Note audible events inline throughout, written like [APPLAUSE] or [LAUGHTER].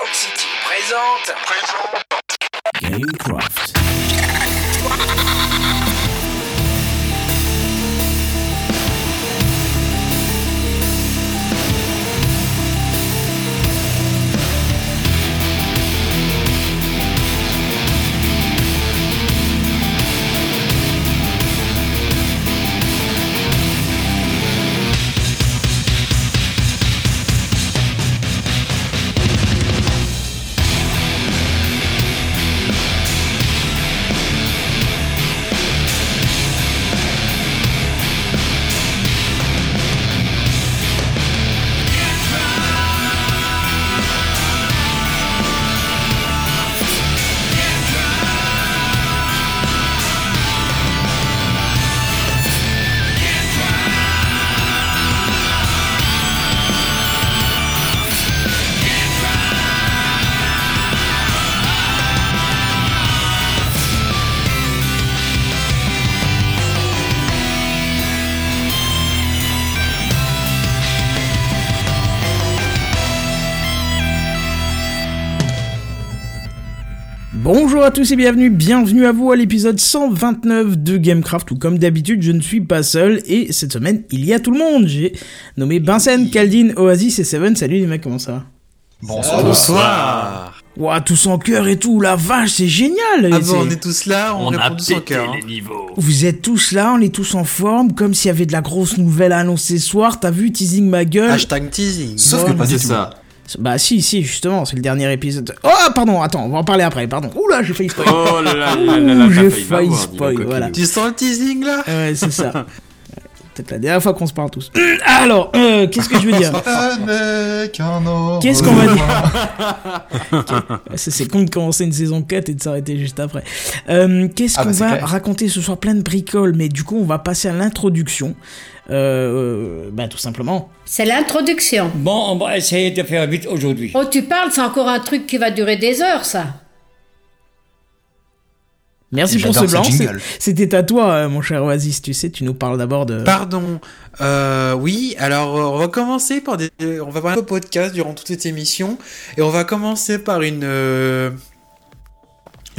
Cloud City présente. Présente. Gamecraft. Bonjour à tous et bienvenue, bienvenue à vous à l'épisode 129 de Gamecraft où comme d'habitude je ne suis pas seul et cette semaine il y a tout le monde. J'ai nommé Bensen, Kaldin, Oasis et Seven. Salut les mecs, comment ça va? Bonsoir. Bonsoir. Ouah, tous en cœur et tout, la vache, c'est génial Ah bon, on est tous là, on, répond tous en cœur. Hein. Vous êtes tous là, on est tous en forme, comme s'il y avait de la grosse nouvelle à annoncer ce soir, t'as vu, teasing ma gueule Hashtag teasing Sauf que pas c'est ça bah si, si, justement, c'est le dernier épisode. Oh, pardon, attends, on va en parler après, pardon. Oula, j'ai failli spoil. Oh là là là là, j'ai failli spoil, voilà. Tu sens le teasing là? Ouais, c'est ça. Peut-être la dernière fois qu'on se parle tous. [CLEARS THROAT] Alors, euh, qu'est-ce que je veux dire? Qu'est-ce qu'on va dire? [LAUGHS] C'est con de commencer une saison 4 et de s'arrêter juste après. Euh, qu'est-ce ah, qu'on bah, va raconter ce soir? Plein de bricoles, mais du coup, on va passer à l'introduction. Euh, bah, tout simplement. C'est l'introduction. Bon, on va essayer de faire vite aujourd'hui. Oh, tu parles, c'est encore un truc qui va durer des heures, ça. Merci pour ce blanc. C'était à toi, euh, mon cher Oasis. Tu sais, tu nous parles d'abord de. Pardon. Euh, oui. Alors, on va commencer par des. On va parler de podcast durant toute cette émission, et on va commencer par une. Euh,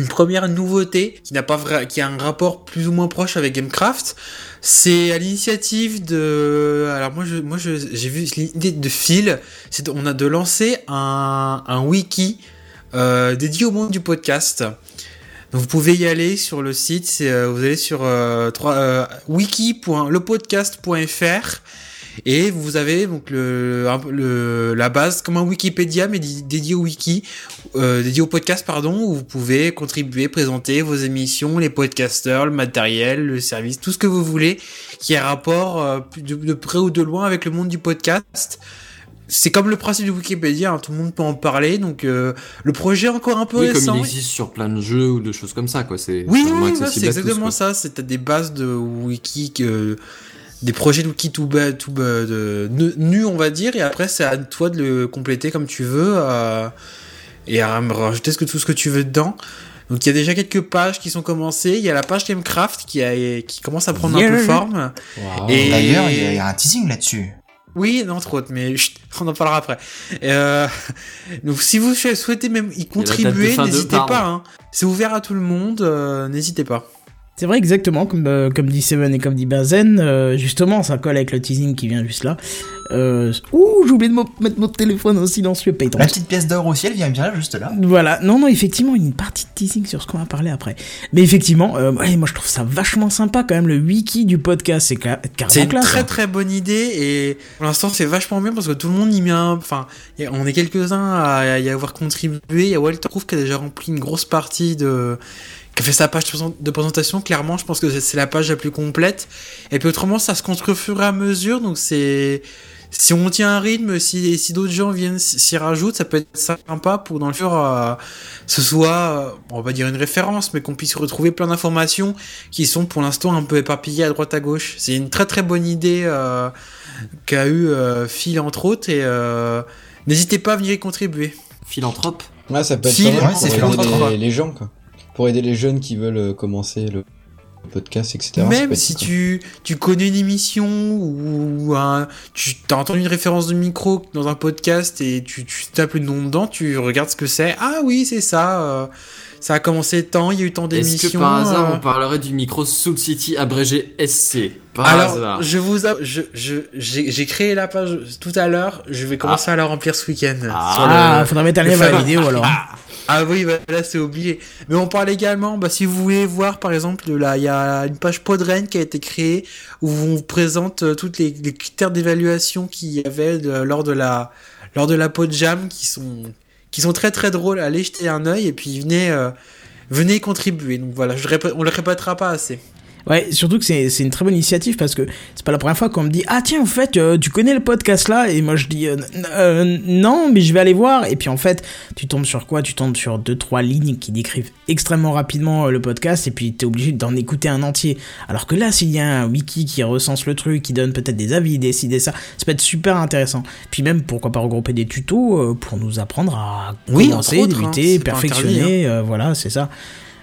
une première nouveauté qui n'a pas vrai... qui a un rapport plus ou moins proche avec Gamecraft. C'est à l'initiative de. Alors moi, je, moi, j'ai vu l'idée de Phil. C'est on a de lancer un, wiki dédié au monde du podcast vous pouvez y aller sur le site, euh, vous allez sur euh, euh, wiki.lepodcast.fr et vous avez donc le, la base comme un Wikipédia mais dédié au wiki, dédié au podcast pardon, où vous pouvez contribuer, présenter vos émissions, les podcasters, le matériel, le service, tout ce que vous voulez qui a rapport de près ou de loin avec le monde du podcast c'est comme le principe du Wikipédia, hein, tout le monde peut en parler, donc euh, le projet est encore un peu oui, récent. comme il existe sur plein de jeux ou de choses comme ça, quoi. C'est oui, oui, c'est exactement ça. C'est des bases de wiki que des projets de tout bas, tout bas, de nus, on va dire, et après c'est à toi de le compléter comme tu veux euh, et à rajouter ce que, tout ce que tu veux dedans. Donc il y a déjà quelques pages qui sont commencées. Il y a la page Gamecraft qui, a, qui commence à prendre un peu forme. Et d'ailleurs, il y, a un teasing là-dessus. Oui, entre autres, mais on en parlera après. Euh, donc, si vous souhaitez même y contribuer, n'hésitez pas. Hein. C'est ouvert à tout le monde, euh, n'hésitez pas. C'est vrai exactement, comme, euh, comme dit Seven et comme dit Benzen, euh, justement ça colle avec le teasing qui vient juste là. Euh, ouh, j'ai oublié de mettre mon téléphone en silencieux, payton. La petite pièce d'or au ciel vient bien juste là. Voilà, non, non, effectivement, il y a une partie de teasing sur ce qu'on va parler après. Mais effectivement, euh, moi je trouve ça vachement sympa quand même, le wiki du podcast, c'est carrément C'est une très hein. très bonne idée et pour l'instant c'est vachement bien parce que tout le monde y met un... Enfin, on est quelques-uns à y avoir contribué, il y a Walter Proof qui a déjà rempli une grosse partie de qui a fait sa page de présentation. Clairement, je pense que c'est la page la plus complète. Et puis autrement, ça se construit au fur et à mesure. Donc c'est si on tient un rythme, si, si d'autres gens viennent s'y rajoutent, ça peut être sympa pour dans le futur euh, ce soit, euh, on va dire une référence, mais qu'on puisse retrouver plein d'informations qui sont pour l'instant un peu éparpillées à droite à gauche. C'est une très très bonne idée euh, qu'a eu Phil entre autres et n'hésitez pas à venir y contribuer. Philanthrope. Ouais, ça peut être Phil, ouais, c'est les, les gens quoi pour aider les jeunes qui veulent euh, commencer le. podcast, etc. Même si tu, tu connais une émission ou un, tu as entendu une référence de micro dans un podcast et tu, tu tapes le nom dedans, tu regardes ce que c'est. Ah oui, c'est ça. euh, ça a commencé tant, il y a eu tant Est-ce d'émissions. que par hasard euh. on parlerait du micro Soul City abrégé SC Par Alors, hasard. je vous, je, j'ai créé la page tout à l'heure. Je vais commencer à la remplir ce week-end. Ah. le- Ah, faudra mettre un lien vers la vidéo alors. Ah oui, bah, là c'est oublié. Mais on parle également, bah, si vous voulez voir par exemple, il y a une page Podren qui a été créée où on vous présente euh, toutes les, critères d'évaluation qu'il y avait lors de la lors de la Podjam qui sont qui sont très très drôles. Allez jeter un œil et puis venez euh, venez contribuer. Donc voilà, je on le répétera pas assez. Ouais, surtout que c'est une très bonne initiative parce que c'est pas la première fois qu'on me dit Ah, tiens, en fait, euh, tu connais le podcast là? Et moi je dis euh, euh, Non, mais je vais aller voir. Et puis en fait, tu tombes sur quoi? Tu tombes sur deux, trois lignes qui décrivent extrêmement rapidement le podcast et puis t'es obligé d'en écouter un entier. Alors que là, s'il y a un wiki qui recense le truc, qui donne peut-être des avis, des ci, des ça, ça peut être super intéressant. Puis même, pourquoi pas regrouper des tutos pour nous apprendre à Oui, commencer, autres, hein, débuter, pas perfectionner. euh, voilà, c'est ça.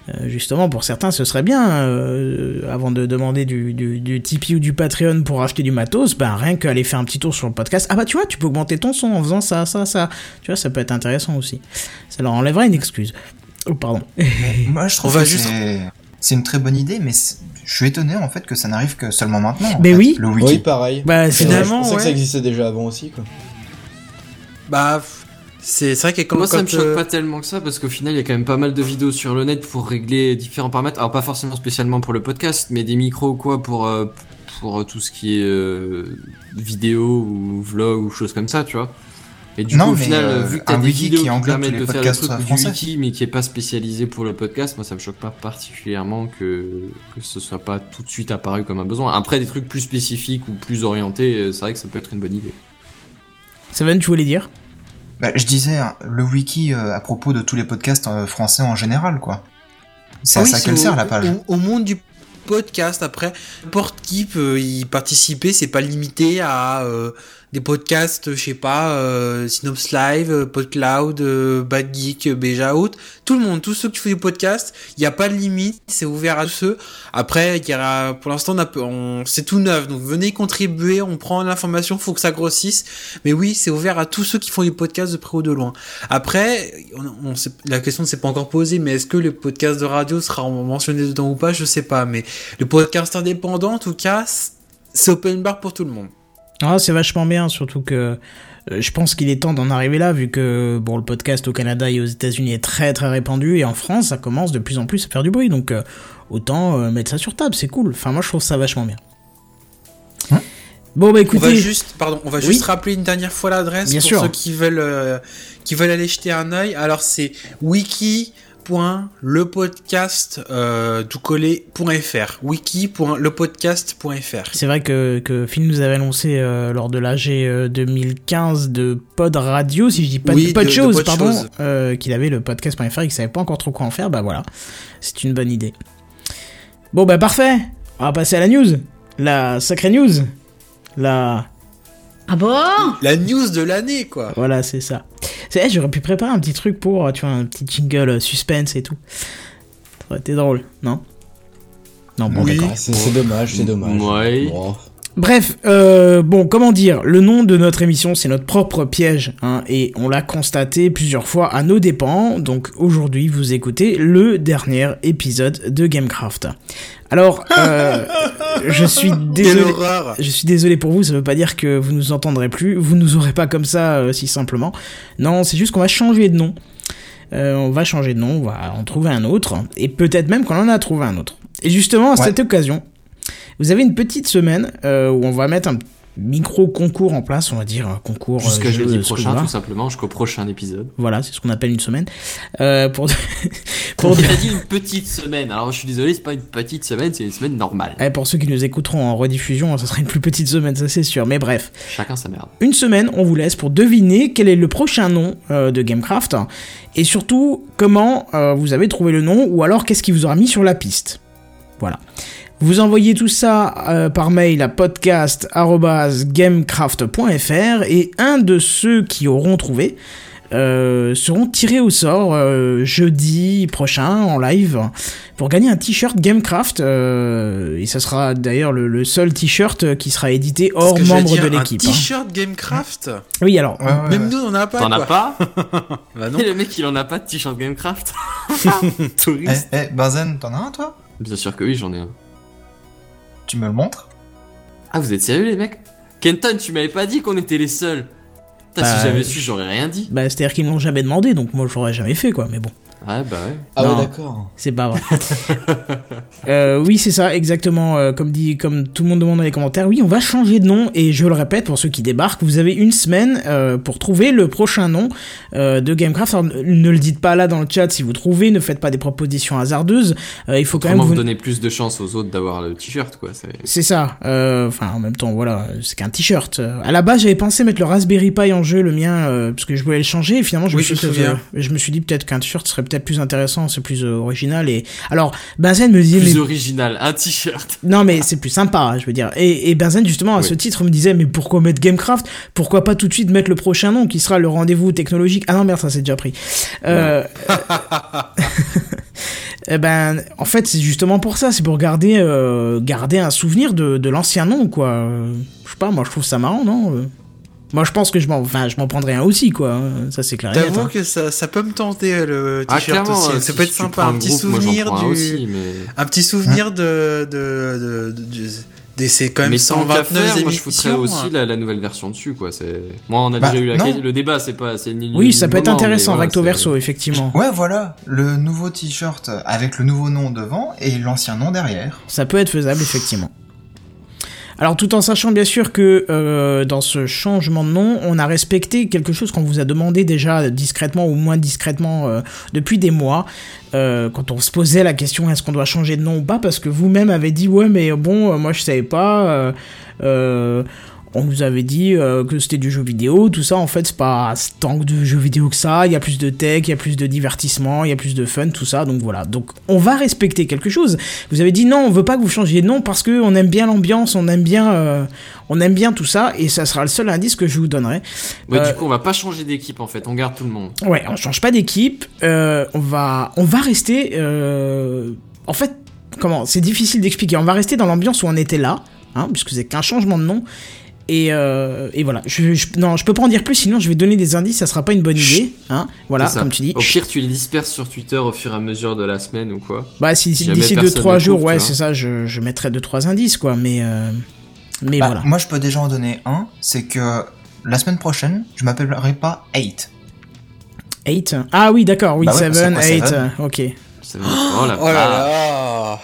Euh, justement, pour certains, ce serait bien, euh, avant de demander du, du, du Tipeee ou du Patreon pour acheter du matos, ben rien qu'aller faire un petit tour sur le podcast. Ah bah tu vois, tu peux augmenter ton son en faisant ça, ça, ça. Tu vois, ça peut être intéressant aussi. Ça leur enlèvera une excuse. Oh, pardon. Moi, je trouve que juste- c'est c'est une très bonne idée, mais je suis étonné en fait que ça n'arrive que seulement maintenant. en Mais fait, oui. Le wiki. Oui, pareil. Bah, C'est finalement, vrai, Je pensais que ça ouais. existait déjà avant aussi, quoi. Bah c'est vrai que quand, Moi, ça quand, me choque euh, pas tellement que ça parce qu'au final, il y a quand même pas mal de vidéos sur le net pour régler différents paramètres. Alors, pas forcément spécialement pour le podcast, mais des micros ou quoi pour, euh, pour euh, tout ce qui est euh, vidéo ou vlog ou choses comme ça, tu vois. Et du Non, coup, au final, euh, vu que t'as des wiki vidéos qui qui, englobe permettent de faire le truc du français. wiki, mais qui est pas spécialisé pour le podcast, moi, ça me choque pas particulièrement que, que ce soit pas tout de suite apparu comme un besoin. Après, des trucs plus spécifiques ou plus orientés, c'est vrai que ça peut être une bonne idée. Seven, tu voulais dire? Bah, je disais, hein, le wiki euh, à propos de tous les podcasts euh, français en général, quoi. C'est Ah à oui, ça qu'elle sert la page. Au, au monde du podcast, après, n'importe qui peut y participer, c'est pas limité à euh, des podcasts, je sais pas, euh, Synops Live, euh, PodCloud, euh, Bad Geek, euh, Beja Out, tout le monde, tous ceux qui font des podcasts, il n'y a pas de limite, c'est ouvert à tous ceux. Après, y pour l'instant, on on- c'est tout neuf, donc venez contribuer, on prend l'information, faut que ça grossisse. Mais oui, c'est ouvert à tous ceux qui font des podcasts de près ou de loin. Après, on, on la question ne s'est pas encore posée, mais est-ce que le podcast de radio sera mentionné dedans ou pas? Je sais pas, mais le podcast indépendant, en tout cas, c'est open bar pour tout le monde. Ah, c'est vachement bien, surtout que euh, je pense qu'il est temps d'en arriver là, vu que bon, le podcast au Canada et aux États-Unis est très très répandu, et en France, ça commence de plus en plus à faire du bruit, donc euh, autant euh, mettre ça sur table, c'est cool. Enfin, moi, je trouve ça vachement bien. Hein Bon, bah On va écoutez, juste, pardon, on va Oui. juste rappeler une dernière fois l'adresse pour sûr. ceux qui veulent, euh, qui veulent aller jeter un œil. Alors c'est wiki.lepodcast euh, tout collé.fr wiki.lepodcast.fr c'est vrai que, que Phil nous avait annoncé euh, lors de l'AG euh, 2015 de Pod Radio, si je dis pas Oui, de Pod de- de Shows, Pod pardon, euh, qu'il avait le podcast.fr et qu'il savait pas encore trop quoi en faire, bah voilà, c'est une bonne idée. Bon, bah parfait, on va passer à la news, la sacrée news, la... Ah bon? La news de l'année, quoi. Voilà, c'est ça. C'est, eh, j'aurais pu préparer un petit truc pour, euh, tu vois, un petit jingle euh, suspense et tout. Ça aurait été drôle, non? Non, bon, Oui. d'accord. C'est c'est dommage, c'est dommage. Ouais. Bon. Bref, euh, bon, comment dire, le nom de notre émission, c'est notre propre piège, hein, et on l'a constaté plusieurs fois à nos dépens, donc aujourd'hui, vous écoutez le dernier épisode de Gamecraft. Alors, euh, [LAUGHS] je suis désolé... Je suis désolé pour vous, ça veut pas dire que vous nous entendrez plus, vous nous aurez pas comme ça euh, si simplement. Non, c'est juste qu'on va changer de nom. Euh, on va changer de nom, on va en trouver un autre, et peut-être même qu'on en a trouvé un autre. Et justement, à Ouais. cette occasion, vous avez une petite semaine euh, où on va mettre un micro concours en place, on va dire un concours Jusqu'à euh, jeu, jeudi prochain, tout simplement, jusqu'au prochain épisode. Voilà, c'est ce qu'on appelle une semaine. Euh, pour [LAUGHS] pour On a dit une petite semaine. Alors, je suis désolé, c'est pas une petite semaine, c'est une semaine normale. Ouais, pour ceux qui nous écouteront en rediffusion, ça sera une plus petite semaine, ça c'est sûr. Mais bref, Chacun sa merde. une semaine, on vous laisse pour deviner quel est le prochain nom euh, de Gamecraft et surtout comment euh, vous avez trouvé le nom ou alors qu'est-ce qui vous aura mis sur la piste. Voilà. Vous envoyez tout ça euh, par mail à podcast@gamecraft.fr et un de ceux qui auront trouvé euh, seront tirés au sort euh, jeudi prochain en live pour gagner un t-shirt Gamecraft. euh, et ce sera d'ailleurs le, le seul t-shirt qui sera édité hors que membre dire, de l'équipe. Un hein. t-shirt Gamecraft? Oui, alors. Ouais, ouais, Même ouais. nous, on en a pas. T'en as pas? [LAUGHS] Bah non. Et le mec, il en a pas de t-shirt Gamecraft Eh, [LAUGHS] Touriste. eh, Benzen, t'en as un toi? Bien sûr que oui, j'en ai un. Tu me le montres Ah, vous êtes sérieux, les mecs? Kenton, tu m'avais pas dit qu'on était les seuls. Putain, Bah, si j'avais su, j'aurais rien dit. Bah, c'est-à-dire qu'ils m'ont jamais demandé, donc moi je l'aurais jamais fait, quoi. Mais bon, Ouais, bah ouais. Ah Non. ouais, d'accord. c'est pas vrai. [LAUGHS] Euh, oui, c'est ça, exactement. euh, comme dit, comme tout le monde demande dans les commentaires, oui, on va changer de nom. Et je le répète pour ceux qui débarquent, vous avez une semaine euh, pour trouver le prochain nom euh, de Gamecraft. Alors, ne- le dites pas là dans le chat si vous trouvez. Ne faites pas des propositions hasardeuses. Euh, il faut quand Comment même vous vous. donner plus de chance aux autres d'avoir le t-shirt, quoi. c'est- ça. euh, Enfin, en même temps, voilà, c'est qu'un t-shirt. À la base, j'avais pensé mettre le Raspberry Pi en jeu, le mien, euh, parce que je voulais le changer. Et finalement, je Oui, me suis, je dit, je me suis dit peut-être qu'un t-shirt serait peut-être plus intéressant, c'est plus euh, original. Et alors, Benzen me disait, Plus mais original, un t-shirt. [LAUGHS] non, mais c'est plus sympa, je veux dire. Et, et Benzen, justement, à Oui. ce titre, me disait, mais pourquoi mettre Gamecraft? Pourquoi pas tout de suite mettre le prochain nom qui sera le rendez-vous technologique? Ah non, merde, ça c'est déjà pris. Euh, [LAUGHS] eh ben, en fait, c'est justement pour ça, c'est pour garder, euh, garder un souvenir de, de l'ancien nom, quoi. Je sais pas, moi je trouve ça marrant, non? Moi je pense que je m'en, enfin, je m'en prendrai un aussi, quoi. hein. Ça c'est clair. et net, T'avoue hein. que ça, ça peut me tenter le Ah, t-shirt clairement, aussi. euh, Ça si peut être sympa, un petit groupe, un du, aussi, mais... un petit souvenir de, de, de, de- c'est quand même Mais tant qu'à 129 faire, moi je foutrais aussi la, la nouvelle version dessus, quoi. C'est... Moi, on a Bah, déjà eu la... le débat, c'est pas... C'est ni- Oui, ni ça peut être moment, intéressant, voilà, recto verso, effectivement. Ouais, voilà, le nouveau t-shirt avec le nouveau nom devant et l'ancien nom derrière. Ça peut être faisable, effectivement. Alors tout en sachant bien sûr que euh, dans ce changement de nom, on a respecté quelque chose qu'on vous a demandé déjà discrètement ou moins discrètement euh, depuis des mois, euh, quand on se posait la question est-ce qu'on doit changer de nom ou pas, parce que vous-même avez dit ouais mais bon moi je savais pas, on nous avait dit euh, que c'était du jeu vidéo, tout ça en fait c'est pas tant que de jeux vidéo que ça, il y a plus de tech, il y a plus de divertissement, il y a plus de fun, tout ça, donc voilà. Donc on va respecter quelque chose. Vous avez dit non, on veut pas que vous changiez de nom parce que on aime bien l'ambiance, on aime bien, euh, on aime bien tout ça, et ça sera le seul indice que je vous donnerai. Ouais, Euh, du coup, on va pas changer d'équipe, en fait. On garde tout le monde. Ouais, on change pas d'équipe. euh, on va, on va rester. euh, en fait, comment C'est difficile d'expliquer. On va rester dans l'ambiance où on était là, hein, puisque c'est qu'un changement de nom. Et, euh, et voilà. Je, je- non, je peux pas en dire plus, sinon je vais donner des indices. Ça sera pas une bonne idée, hein. Voilà, comme tu dis. Au pire, tu les disperses sur Twitter au fur et à mesure de la semaine ou quoi. Bah, si, si d'ici personne 2-3 ne jours, ouais, c'est ça. Je, je mettrai 2-3 indices, quoi. Mais, euh, mais Bah, voilà. Moi, je peux déjà en donner un, c'est que la semaine prochaine, je m'appellerai pas 8. 8 Ah oui, d'accord. Oui, Bah ouais, 7, c'est quoi, 8. seven ok. Ça veut dire- Oh la Oh là là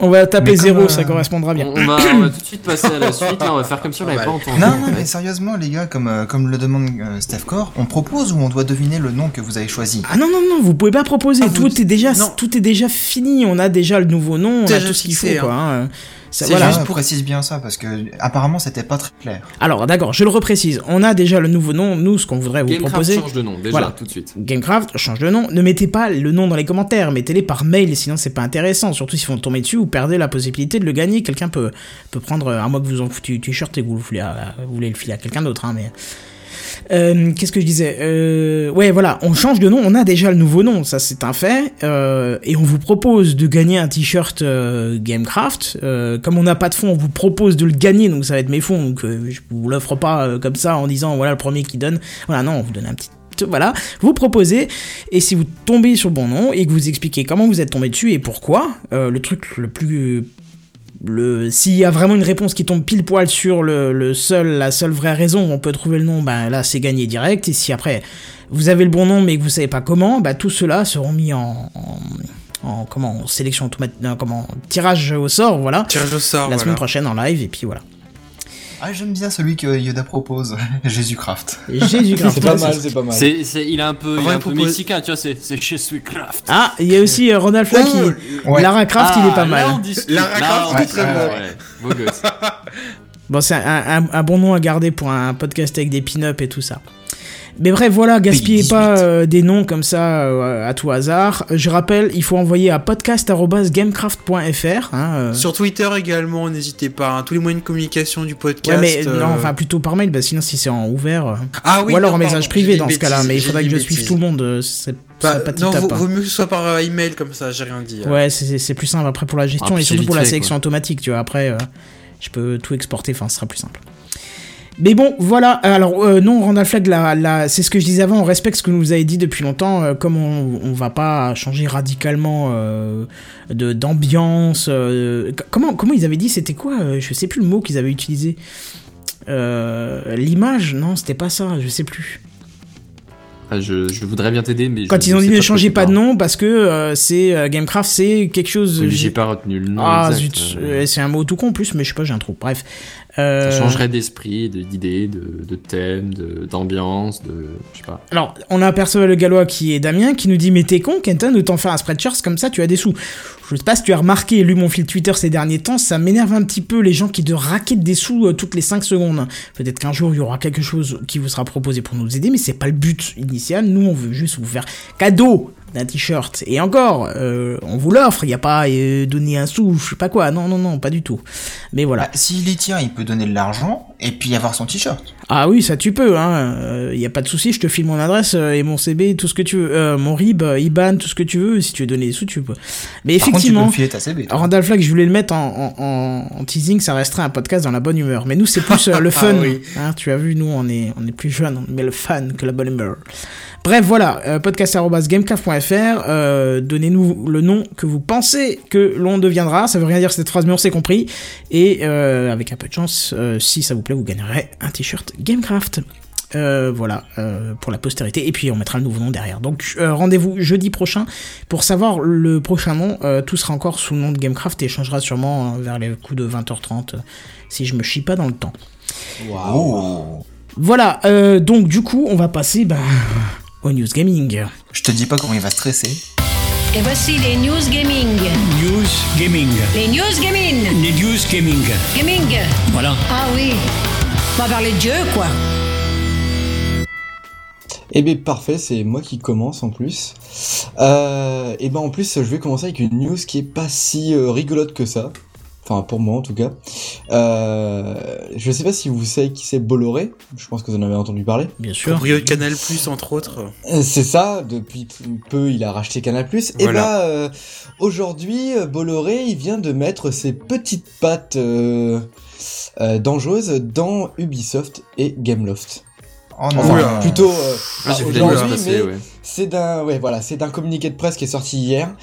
On va taper Mais comme, 0, euh, ça correspondra bien. On, va, on va tout de suite passer à la suite. Là, on va faire comme si on l'avait Ah pas entendu. Non, non, mais sérieusement, les gars, comme, euh, comme le demande euh, Steph Core, on propose ou on doit deviner le nom que vous avez choisi? Ah non non non, vous pouvez pas proposer. Ah, vous- tout est déjà non. tout est déjà fini. On a déjà le nouveau nom, on a Déjà tout ce qu'il faut quoi. hein. C'est voilà. juste Ah, pour- précise bien ça parce que apparemment c'était pas très clair. Alors d'accord, je le reprécise. On a déjà le nouveau nom. Nous, ce qu'on voudrait vous Gamecraft proposer. change de nom, déjà, Voilà. tout de suite. Gamecraft change de nom. Ne mettez pas le nom dans les commentaires, mettez-les par mail, sinon c'est pas intéressant. Surtout si vous tombez dessus, vous perdez la possibilité de le gagner. Quelqu'un peut, peut prendre, à moins que vous en foutiez t-shirt et que vous, le voulez, à- vous voulez le filer à quelqu'un d'autre. Hein, mais... Euh, Qu'est-ce que je disais euh, Ouais, voilà, on change de nom, on a déjà le nouveau nom, ça c'est un fait. euh, et on vous propose de gagner un t-shirt Gamecraft. Comme on n'a pas de fonds, on vous propose de le gagner, donc ça va être mes fonds. Donc je vous l'offre pas comme ça en disant voilà le premier qui donne. Voilà, non, on vous donne un petit voilà, vous proposez, et si vous tombez sur le bon nom, et que vous expliquez comment vous êtes tombé dessus et pourquoi, le truc le plus... Le, s'il y a vraiment une réponse qui tombe pile poil sur le, le seul, la seule vraie raison où on peut trouver le nom, ben là c'est gagné direct, et si après vous avez le bon nom mais que vous savez pas comment, ben tout cela seront mis en, en, en- comment, en sélection automatique, non, comment, tirage au sort, voilà, Tirage au sort. la voilà. semaine prochaine en live, et puis voilà. Ah, j'aime bien celui que Yoda propose, [LAUGHS] Jésus-Craft. Jésus C'est pas mal, c'est pas mal. C'est, c'est, il est un peu, il est un peu propose- mexicain, tu vois, c'est, c'est chez Sweet Craft. Ah, il y a aussi euh, Ronald Flack qui... ouais. Lara Croft, il est pas Ah, mal. Lara Là, Croft, on- il est très bon. ouais, beau gosse. Bon, c'est un, un- un bon nom à garder pour un podcast avec des pin-up et tout ça. Mais bref, voilà, gaspillez 18. pas euh, des noms comme ça euh, à tout hasard. Je rappelle, il faut envoyer à podcast.gamecraft.fr. Hein, euh. Sur Twitter également, n'hésitez pas. hein, tous les moyens de communication du Ouais, podcast. mais euh, non, enfin plutôt par mail, bah, sinon si c'est en ouvert. euh, Ah oui, ou alors en message privé dans ce cas-là, mais il faudrait que je suive bêtise. tout le monde. euh, C'est Bah, pas non, vaut, hein. vaut mieux que ce soit par euh, email comme ça, j'ai rien dit. hein. Ouais, c'est- plus simple après pour la gestion Ah, et puis surtout pour la sélection quoi. automatique, tu vois. Après, euh, je peux tout exporter, enfin, ce sera plus simple. Mais bon, voilà. Alors, euh, non, Randall Flagg, la, la- c'est ce que je disais avant, on respecte ce que nous avez dit depuis longtemps. euh, comme on, on va pas changer radicalement euh, de d'ambiance. euh, comment, comment ils avaient dit? C'était quoi? Je sais plus le mot qu'ils avaient utilisé. L'image? Non, c'était pas ça, je sais plus. Ah, je, je voudrais bien t'aider, mais. Quand je ils ont dit ne changez pas de nom parce que euh, c'est euh, Gamecraft, c'est quelque chose. Oui, J'ai pas retenu le nom. Ah exact, zut, euh, c'est un mot tout con en plus, mais je sais pas, j'ai un trou. Bref. Euh, Ça changerait d'esprit, de- d'idée, de, de thème, de- d'ambiance, de, Je sais pas. Alors, on a le gallois qui est Damien qui nous dit Mais t'es con, Kenton, de t'en faire un spreadshirt comme ça, tu as des sous. Je sais pas si tu as remarqué et lu mon fil Twitter ces derniers temps, ça m'énerve un petit peu les gens qui te raquettent des sous euh, toutes les 5 secondes. Peut-être qu'un jour il y aura quelque chose qui vous sera proposé pour nous aider, mais c'est pas le but initial. Nous, on veut juste vous faire cadeau d'un t-shirt. Et encore, euh, on vous l'offre, il n'y a pas euh, donner un sou, je sais pas quoi. Non, non, non, pas du tout. Mais voilà. Bah, S'il les tient, il peut donner de l'argent et puis avoir son t-shirt. Ah oui, ça tu peux, hein. Il y a pas de souci, je te file mon adresse euh, et mon CB, tout ce que tu veux, Euh, mon RIB, euh, IBAN, tout ce que tu veux. Si tu veux donner des sous, tu peux. Mais Par contre, tu peux effectivement, me filer ta CB. toi. Randall Flagg, je voulais le mettre en, en- en- en teasing, ça resterait un podcast dans la bonne humeur. Mais nous, c'est plus euh, le [LAUGHS] fun. Ah oui. hein, tu as vu, nous, on est, on est plus jeunes, mais le fun que la bonne humeur. Bref, voilà, euh, podcast.gamecraft.fr, euh, donnez-nous le nom que vous pensez que l'on deviendra, ça veut rien dire cette phrase, mais on s'est compris, et euh, avec un peu de chance, si ça vous plaît, vous gagnerez un t-shirt Gamecraft. Euh, voilà, euh, pour la postérité, et puis on mettra le nouveau nom derrière. Donc euh, rendez-vous jeudi prochain pour savoir le prochain nom, tout sera encore sous le nom de Gamecraft et changera sûrement euh, vers les coups de 20h30, euh, si je me chie pas dans le temps. Voilà, donc du coup, on va passer bah, au news gaming. Je te dis pas comment il va stresser. Et voici les news gaming. News Gaming. Les news gaming. Les news gaming. Gaming. Voilà. Ah oui. On va parler de Dieu, quoi. Eh bien parfait, c'est moi qui commence en plus. Euh, et ben en plus je vais commencer avec une news qui est pas si euh, rigolote que ça. Enfin pour moi en tout cas. Euh, je sais pas si vous savez qui c'est Bolloré. Je pense que vous en avez entendu parler. Bien sûr. Canal Plus, entre autres. Euh, C'est ça, depuis peu il a racheté Canal+. Et Voilà. bah euh, aujourd'hui Bolloré il vient de mettre ses petites pattes euh, euh, dangereuses dans Ubisoft et Gameloft. Oh non. Enfin Oula. plutôt euh, Ah, news aujourd'hui, ouais. c'est d'un ouais voilà c'est d'un communiqué de presse qui est sorti hier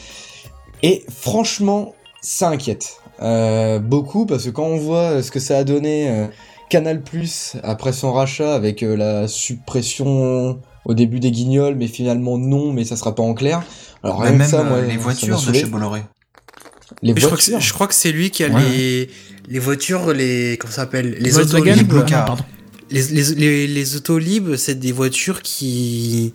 et franchement ça inquiète euh, beaucoup parce que quand on voit ce que ça a donné euh, Canal Plus après son rachat avec euh, la suppression au début des guignols mais finalement non mais ça sera pas en clair alors Bah, que même ça euh, moi les voitures de chez Bolloré. les Mais je crois, que voitures c'est, je crois que c'est lui qui a Ouais. les, les voitures, les. Comment ça s'appelle Les non, Car. pardon. Les, les, les, les autolibes, c'est des voitures qui.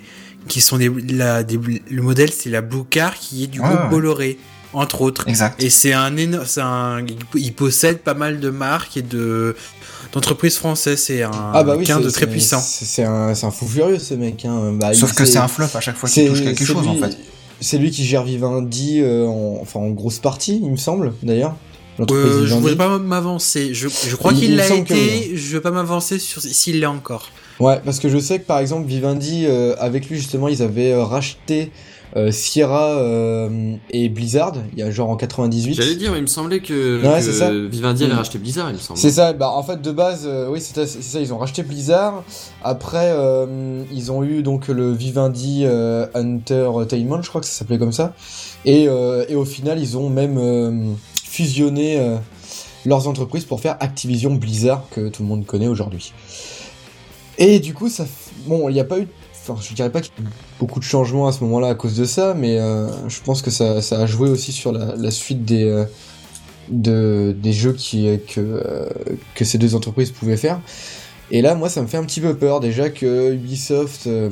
qui sont des. La, des le modèle, c'est la Blue Car qui est du Ouais, groupe ouais. Bolloré, entre autres. Exact. Et c'est un énorme. C'est un, il- possède pas mal de marques et de. d'entreprises françaises. C'est un ah bah oui de très puissant. c'est un fou furieux ce mec hein. Bah, Sauf il- que c'est- un flop à chaque fois qu'il touche quelque chose en fait. C'est lui qui gère Vivendi, euh, en, enfin en grosse partie, il me semble, d'ailleurs. Euh, je Vivendi. voudrais pas m'avancer. Je, je crois Il- qu'il l'a que été. Je veux pas m'avancer sur s'il l'est encore. Ouais, parce que je sais que par exemple Vivendi, euh, avec lui justement, ils avaient euh, racheté euh, Sierra euh, et Blizzard, il y a genre en 98. J'allais dire, il me semblait que, Ouais, que c'est ça. Vivendi avait Mm. racheté Blizzard, il me semble. C'est ça, bah en fait de base, euh, oui c'est ça, ils ont racheté Blizzard. Après, euh, ils ont eu donc le Vivendi euh, Entertainment, je crois que ça s'appelait comme ça. Et, euh, et au final, ils ont même euh, fusionné euh, leurs entreprises pour faire Activision Blizzard que tout le monde connaît aujourd'hui. Et du coup, ça, bon, il n'y a pas eu, enfin, je dirais pas qu'il y a eu beaucoup de changements à ce moment-là à cause de ça, mais euh, je pense que ça, a joué aussi sur la, suite des euh, jeux qui, que, euh, que ces deux entreprises pouvaient faire. Et là, moi, ça me fait un petit peu peur déjà que Ubisoft euh,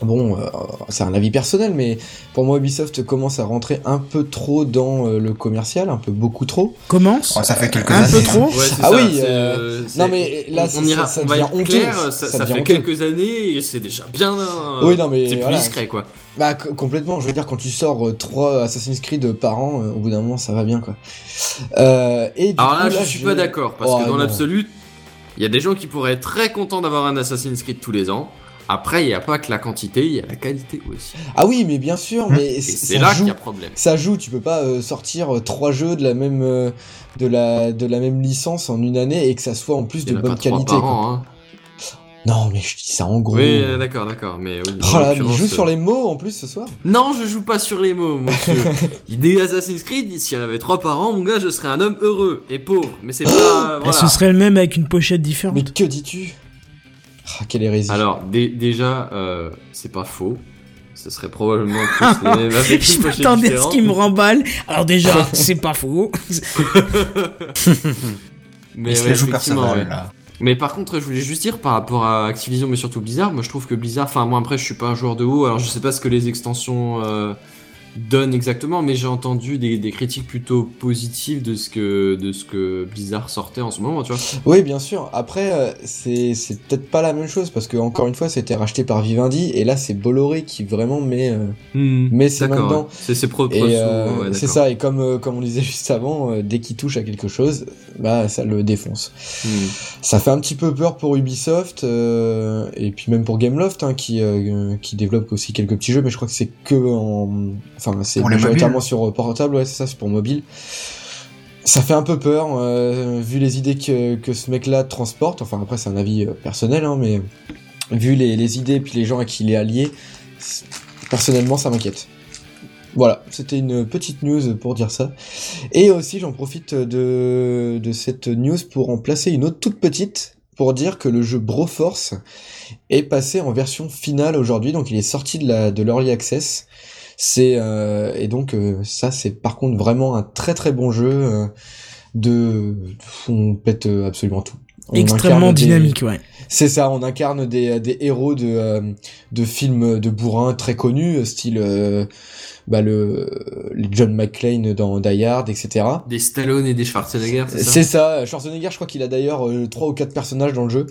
Bon, euh, c'est un avis personnel, mais pour moi, Ubisoft commence à rentrer un peu trop dans euh, le commercial, un peu beaucoup trop. Commence Oh, ça fait quelques Un années. peu trop Ouais, Ah ça, oui, euh, c'est- non, mais là, on, ça- on ira, ça on va devient être honteux. clair, ça, Ça ça devient fait honteux. quelques années et c'est déjà bien. euh, Oui, non, mais c'est plus voilà. discret quoi. Bah c- complètement, je veux dire quand tu sors euh, trois Assassin's Creed par an, euh, au bout d'un moment ça va bien quoi. Euh, et du Alors là, coup, je suis pas d'accord parce Oh, que dans non. l'absolu, il y a des gens qui pourraient être très contents d'avoir un Assassin's Creed tous les ans. Après, il n'y a pas que la quantité, il y a la qualité aussi. Ah oui, mais bien sûr, mais Et c- c'est ça là joue. qu'il y a problème. Ça joue, tu peux pas euh, sortir euh, trois jeux de la même euh, de la de la même licence en une année et que ça soit en plus de bonne qualité. par quoi. an, hein. Non, mais je dis ça en gros. Oui, d'accord, d'accord, mais oui. Oh là, mais il l'occurrence, joue sur les mots en plus ce soir. Non, je joue pas sur les mots, monsieur. [LAUGHS] Des Assassin's Creed, s'il y en avait trois par an, mon gars, je serais un homme heureux et pauvre. Mais c'est pas. Et voilà. ce serait le même avec une pochette différente. Mais que dis-tu? Ah, quelle hérésie. Alors, dé- déjà, euh, c'est pas faux. Ce serait probablement plus les mêmes [LAUGHS] avec Je m'attendais à ce qui me remballe. Alors déjà, [LAUGHS] c'est pas faux. [LAUGHS] Mais Il ouais, joue effectivement, personnel, ouais. là. Mais par contre, je voulais juste dire par rapport à Activision, mais surtout Blizzard, moi je trouve que Blizzard, enfin moi après je suis pas un joueur de haut, alors je sais pas ce que les extensions euh, donnent exactement, mais j'ai entendu des, des critiques plutôt positives de ce que de ce que Blizzard sortait en ce moment, tu vois. Oui, bien sûr. Après, euh, c'est c'est peut-être pas la même chose parce que encore une fois, c'était racheté par Vivendi et là, c'est Bolloré qui vraiment met euh, met ses mains dedans. c'est ses propres euh, ouais, c'est ça. Et comme euh, comme on disait juste avant, euh, dès qu'il touche à quelque chose, bah ça le défonce. Hmm. Ça fait un petit peu peur pour Ubisoft euh, et puis même pour Gameloft hein, qui euh, qui développe aussi quelques petits jeux, mais je crois que c'est que en enfin c'est majoritairement sur portable, ouais c'est ça, c'est pour mobile. Ça fait un peu peur euh, vu les idées que que ce mec-là transporte. Enfin après c'est un avis euh, personnel, hein, mais vu les les idées et puis les gens à qui il est allié, personnellement ça m'inquiète. Voilà, c'était une petite news pour dire ça. Et aussi, j'en profite de, de cette news pour en placer une autre toute petite pour dire que le jeu Broforce est passé en version finale aujourd'hui, donc il est sorti de la de l'early access. C'est euh, et donc euh, ça c'est par contre vraiment un très très bon jeu euh, de on pète euh, absolument tout. On Extrêmement des- dynamique, ouais. c'est ça, on incarne des, des héros de, euh, de films de bourrin très connus, style euh, bah, le, les John McClane dans Die Hard, etc. Des Stallone et des Schwarzenegger, c'est ça? C'est ça, Schwarzenegger, je crois qu'il a d'ailleurs euh, trois ou quatre personnages dans le jeu,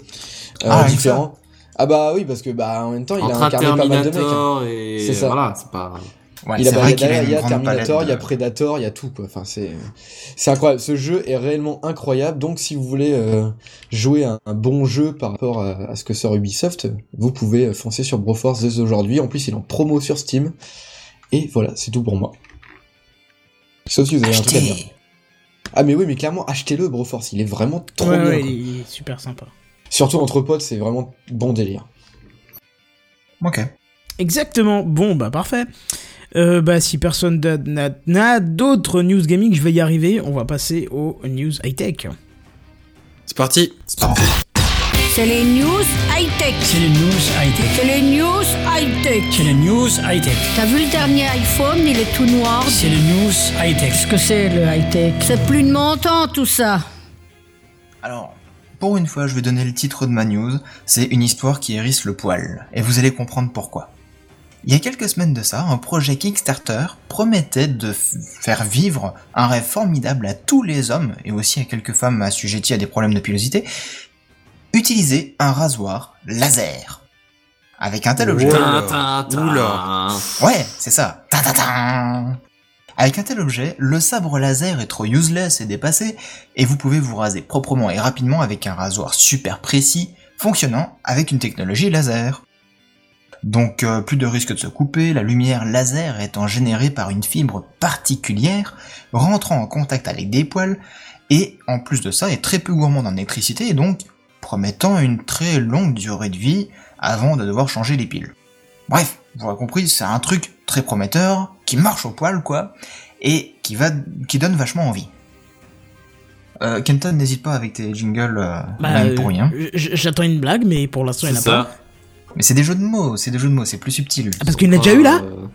euh, Ah, différents. Ah bah oui, parce que bah en même temps, il Entre a un incarné pas mal de mecs. hein. Et C'est ça. voilà, c'est pas. Ouais, Il, a, vrai il a, il y a Terminator, il y a Predator, il y a tout quoi. Enfin c'est c'est incroyable. Ce jeu est réellement incroyable. Donc si vous voulez euh, jouer un, un bon jeu par rapport à, à ce que sort Ubisoft, vous pouvez foncer sur Broforce dès aujourd'hui. En plus il est en promo sur Steam. Et voilà, c'est tout pour moi. Sauf si vous avez un truc à dire. Ah mais oui, mais clairement achetez-le Broforce. Il est vraiment trop Ouais, bien. ouais, il est super sympa. Surtout entre potes, c'est vraiment bon délire. Ok. Exactement. Bon, bah parfait. Euh, bah si personne n'a- d'autres news gaming, je vais y arriver. On va passer aux news high tech. C'est parti. C'est les news high-tech. C'est les news high-tech. C'est les news high-tech. C'est les news high-tech. T'as vu le dernier iPhone, il est tout noir. C'est les news high-tech. Qu'est-ce que c'est le high-tech? C'est plus de mon temps tout ça. Alors, pour une fois, je vais donner le titre de ma news. C'est une histoire qui hérisse le poil. Et vous allez comprendre pourquoi. Il y a quelques semaines de ça, un projet Kickstarter promettait de faire vivre un rêve formidable à tous les hommes, et aussi à quelques femmes assujetties à des problèmes de pilosité, utiliser un rasoir laser. Avec un tel objet... Oula. Ouais, c'est ça. Avec un tel objet, le sabre laser est trop useless et dépassé, et vous pouvez vous raser proprement et rapidement avec un rasoir super précis, fonctionnant avec une technologie laser. Donc euh, plus de risque de se couper, la lumière laser étant générée par une fibre particulière, rentrant en contact avec des poils, et en plus de ça est très peu gourmand en électricité et donc promettant une très longue durée de vie avant de devoir changer les piles. Bref, vous aurez compris, c'est un truc très prometteur, qui marche au poil, quoi, et qui va, qui donne vachement envie. Euh, Kenton, n'hésite pas avec tes jingles, euh, Bah, rien pour rien. euh, J'attends une blague, mais pour l'instant, il n'y en a ça. pas. Mais c'est des jeux de mots, c'est des jeux de mots, c'est plus subtil. Ah, parce qu'il y en a déjà eu là Euh, Bah,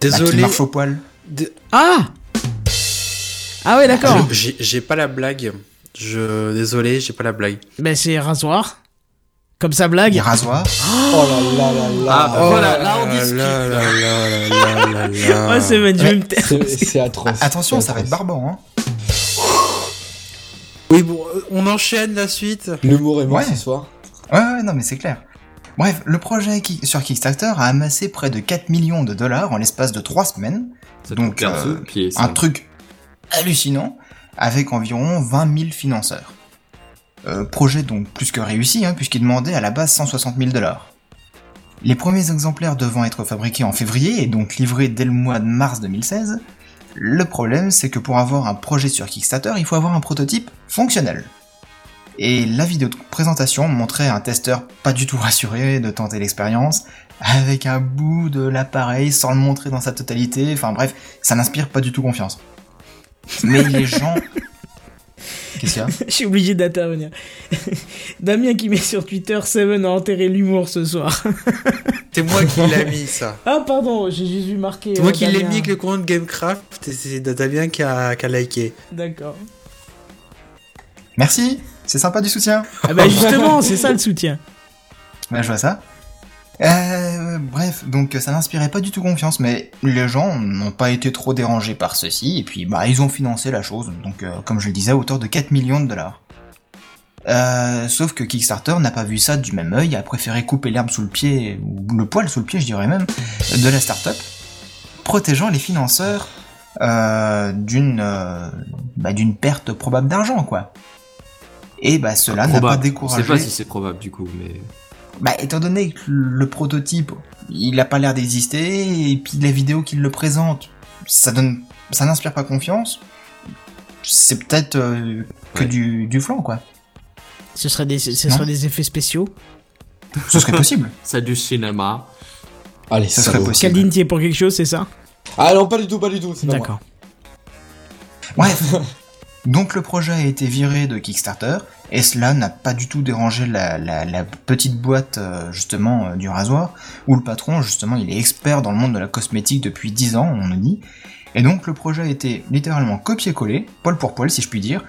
qui Désolé. marche au poil. Ah Ah ouais, d'accord. J'ai pas la blague. Je désolé, j'ai pas la blague. Bah c'est rasoir. Comme ça blague. Les rasoirs. Oh là là là là. Ah, Oh voilà, là là on là discute. là là là là là là. [LAUGHS] Ouais, c'est vrai, je vais me taire. C'est atroce. Attention, ça va être atroce. barbant. Hein. Oui, bon, euh, on enchaîne la suite. L'humour est mort Ouais. ce soir. Ouais, ouais, non, mais c'est clair. Bref, le projet qui- sur Kickstarter a amassé près de 4 millions de dollars en l'espace de 3 semaines. Ça Donc, euh, Un truc hallucinant, avec environ 20 000 financeurs. Euh, projet donc plus que réussi, hein, puisqu'il demandait à la base 160 000 dollars. Les premiers exemplaires devant être fabriqués en février et donc livrés dès le mois de mars 2016, le problème c'est que pour avoir un projet sur Kickstarter, il faut avoir un prototype fonctionnel. Et la vidéo de présentation montrait un testeur pas du tout rassuré de tenter l'expérience, avec un bout de l'appareil sans le montrer dans sa totalité, enfin bref, ça n'inspire pas du tout confiance. Mais les gens... [LAUGHS] Qu'est-ce qu'il y a Je suis obligé d'intervenir. [LAUGHS] Damien qui met sur Twitter Seven a enterré l'humour ce soir. C'est moi qui [LAUGHS] l'ai mis, ça. Ah, pardon, j'ai juste vu marquer. C'est moi euh, qui l'ai mis avec le compte Gamecraft et c'est Damien qui a, qui a liké. D'accord. Merci, c'est sympa du soutien. Ah, bah [LAUGHS] justement, c'est ça le soutien. Bah, je vois ça. Euh, bref, donc ça n'inspirait pas du tout confiance, mais les gens n'ont pas été trop dérangés par ceci, et puis bah ils ont financé la chose, donc euh, comme je le disais, à hauteur de 4 millions de dollars. Euh, sauf que Kickstarter n'a pas vu ça du même œil, a préféré couper l'herbe sous le pied, ou le poil sous le pied je dirais même, de la startup, protégeant les financeurs euh, d'une euh, bah, d'une perte probable d'argent quoi. Et bah cela n'a pas découragé. sait pas si c'est probable du coup, mais. Bah, étant donné que le prototype, il a pas l'air d'exister, et puis la vidéo qu'il le présente, ça donne, ça n'inspire pas confiance. C'est peut-être euh, que Ouais. du, du flanc, quoi. Ce serait des, ce serait des effets spéciaux. Ce serait possible. [LAUGHS] C'est du cinéma. Allez, Ce salaud. serait possible. Caldine, t'y es pour quelque chose, c'est ça? Ah non, pas du tout, pas du tout. C'est. D'accord. Bref. Donc le projet a été viré de Kickstarter, et cela n'a pas du tout dérangé la, la- la petite boîte, euh, justement, euh, du rasoir, où le patron, justement, il est expert dans le monde de la cosmétique depuis 10 ans, on nous dit. Et donc le projet a été littéralement copié-collé, poil pour poil, si je puis dire,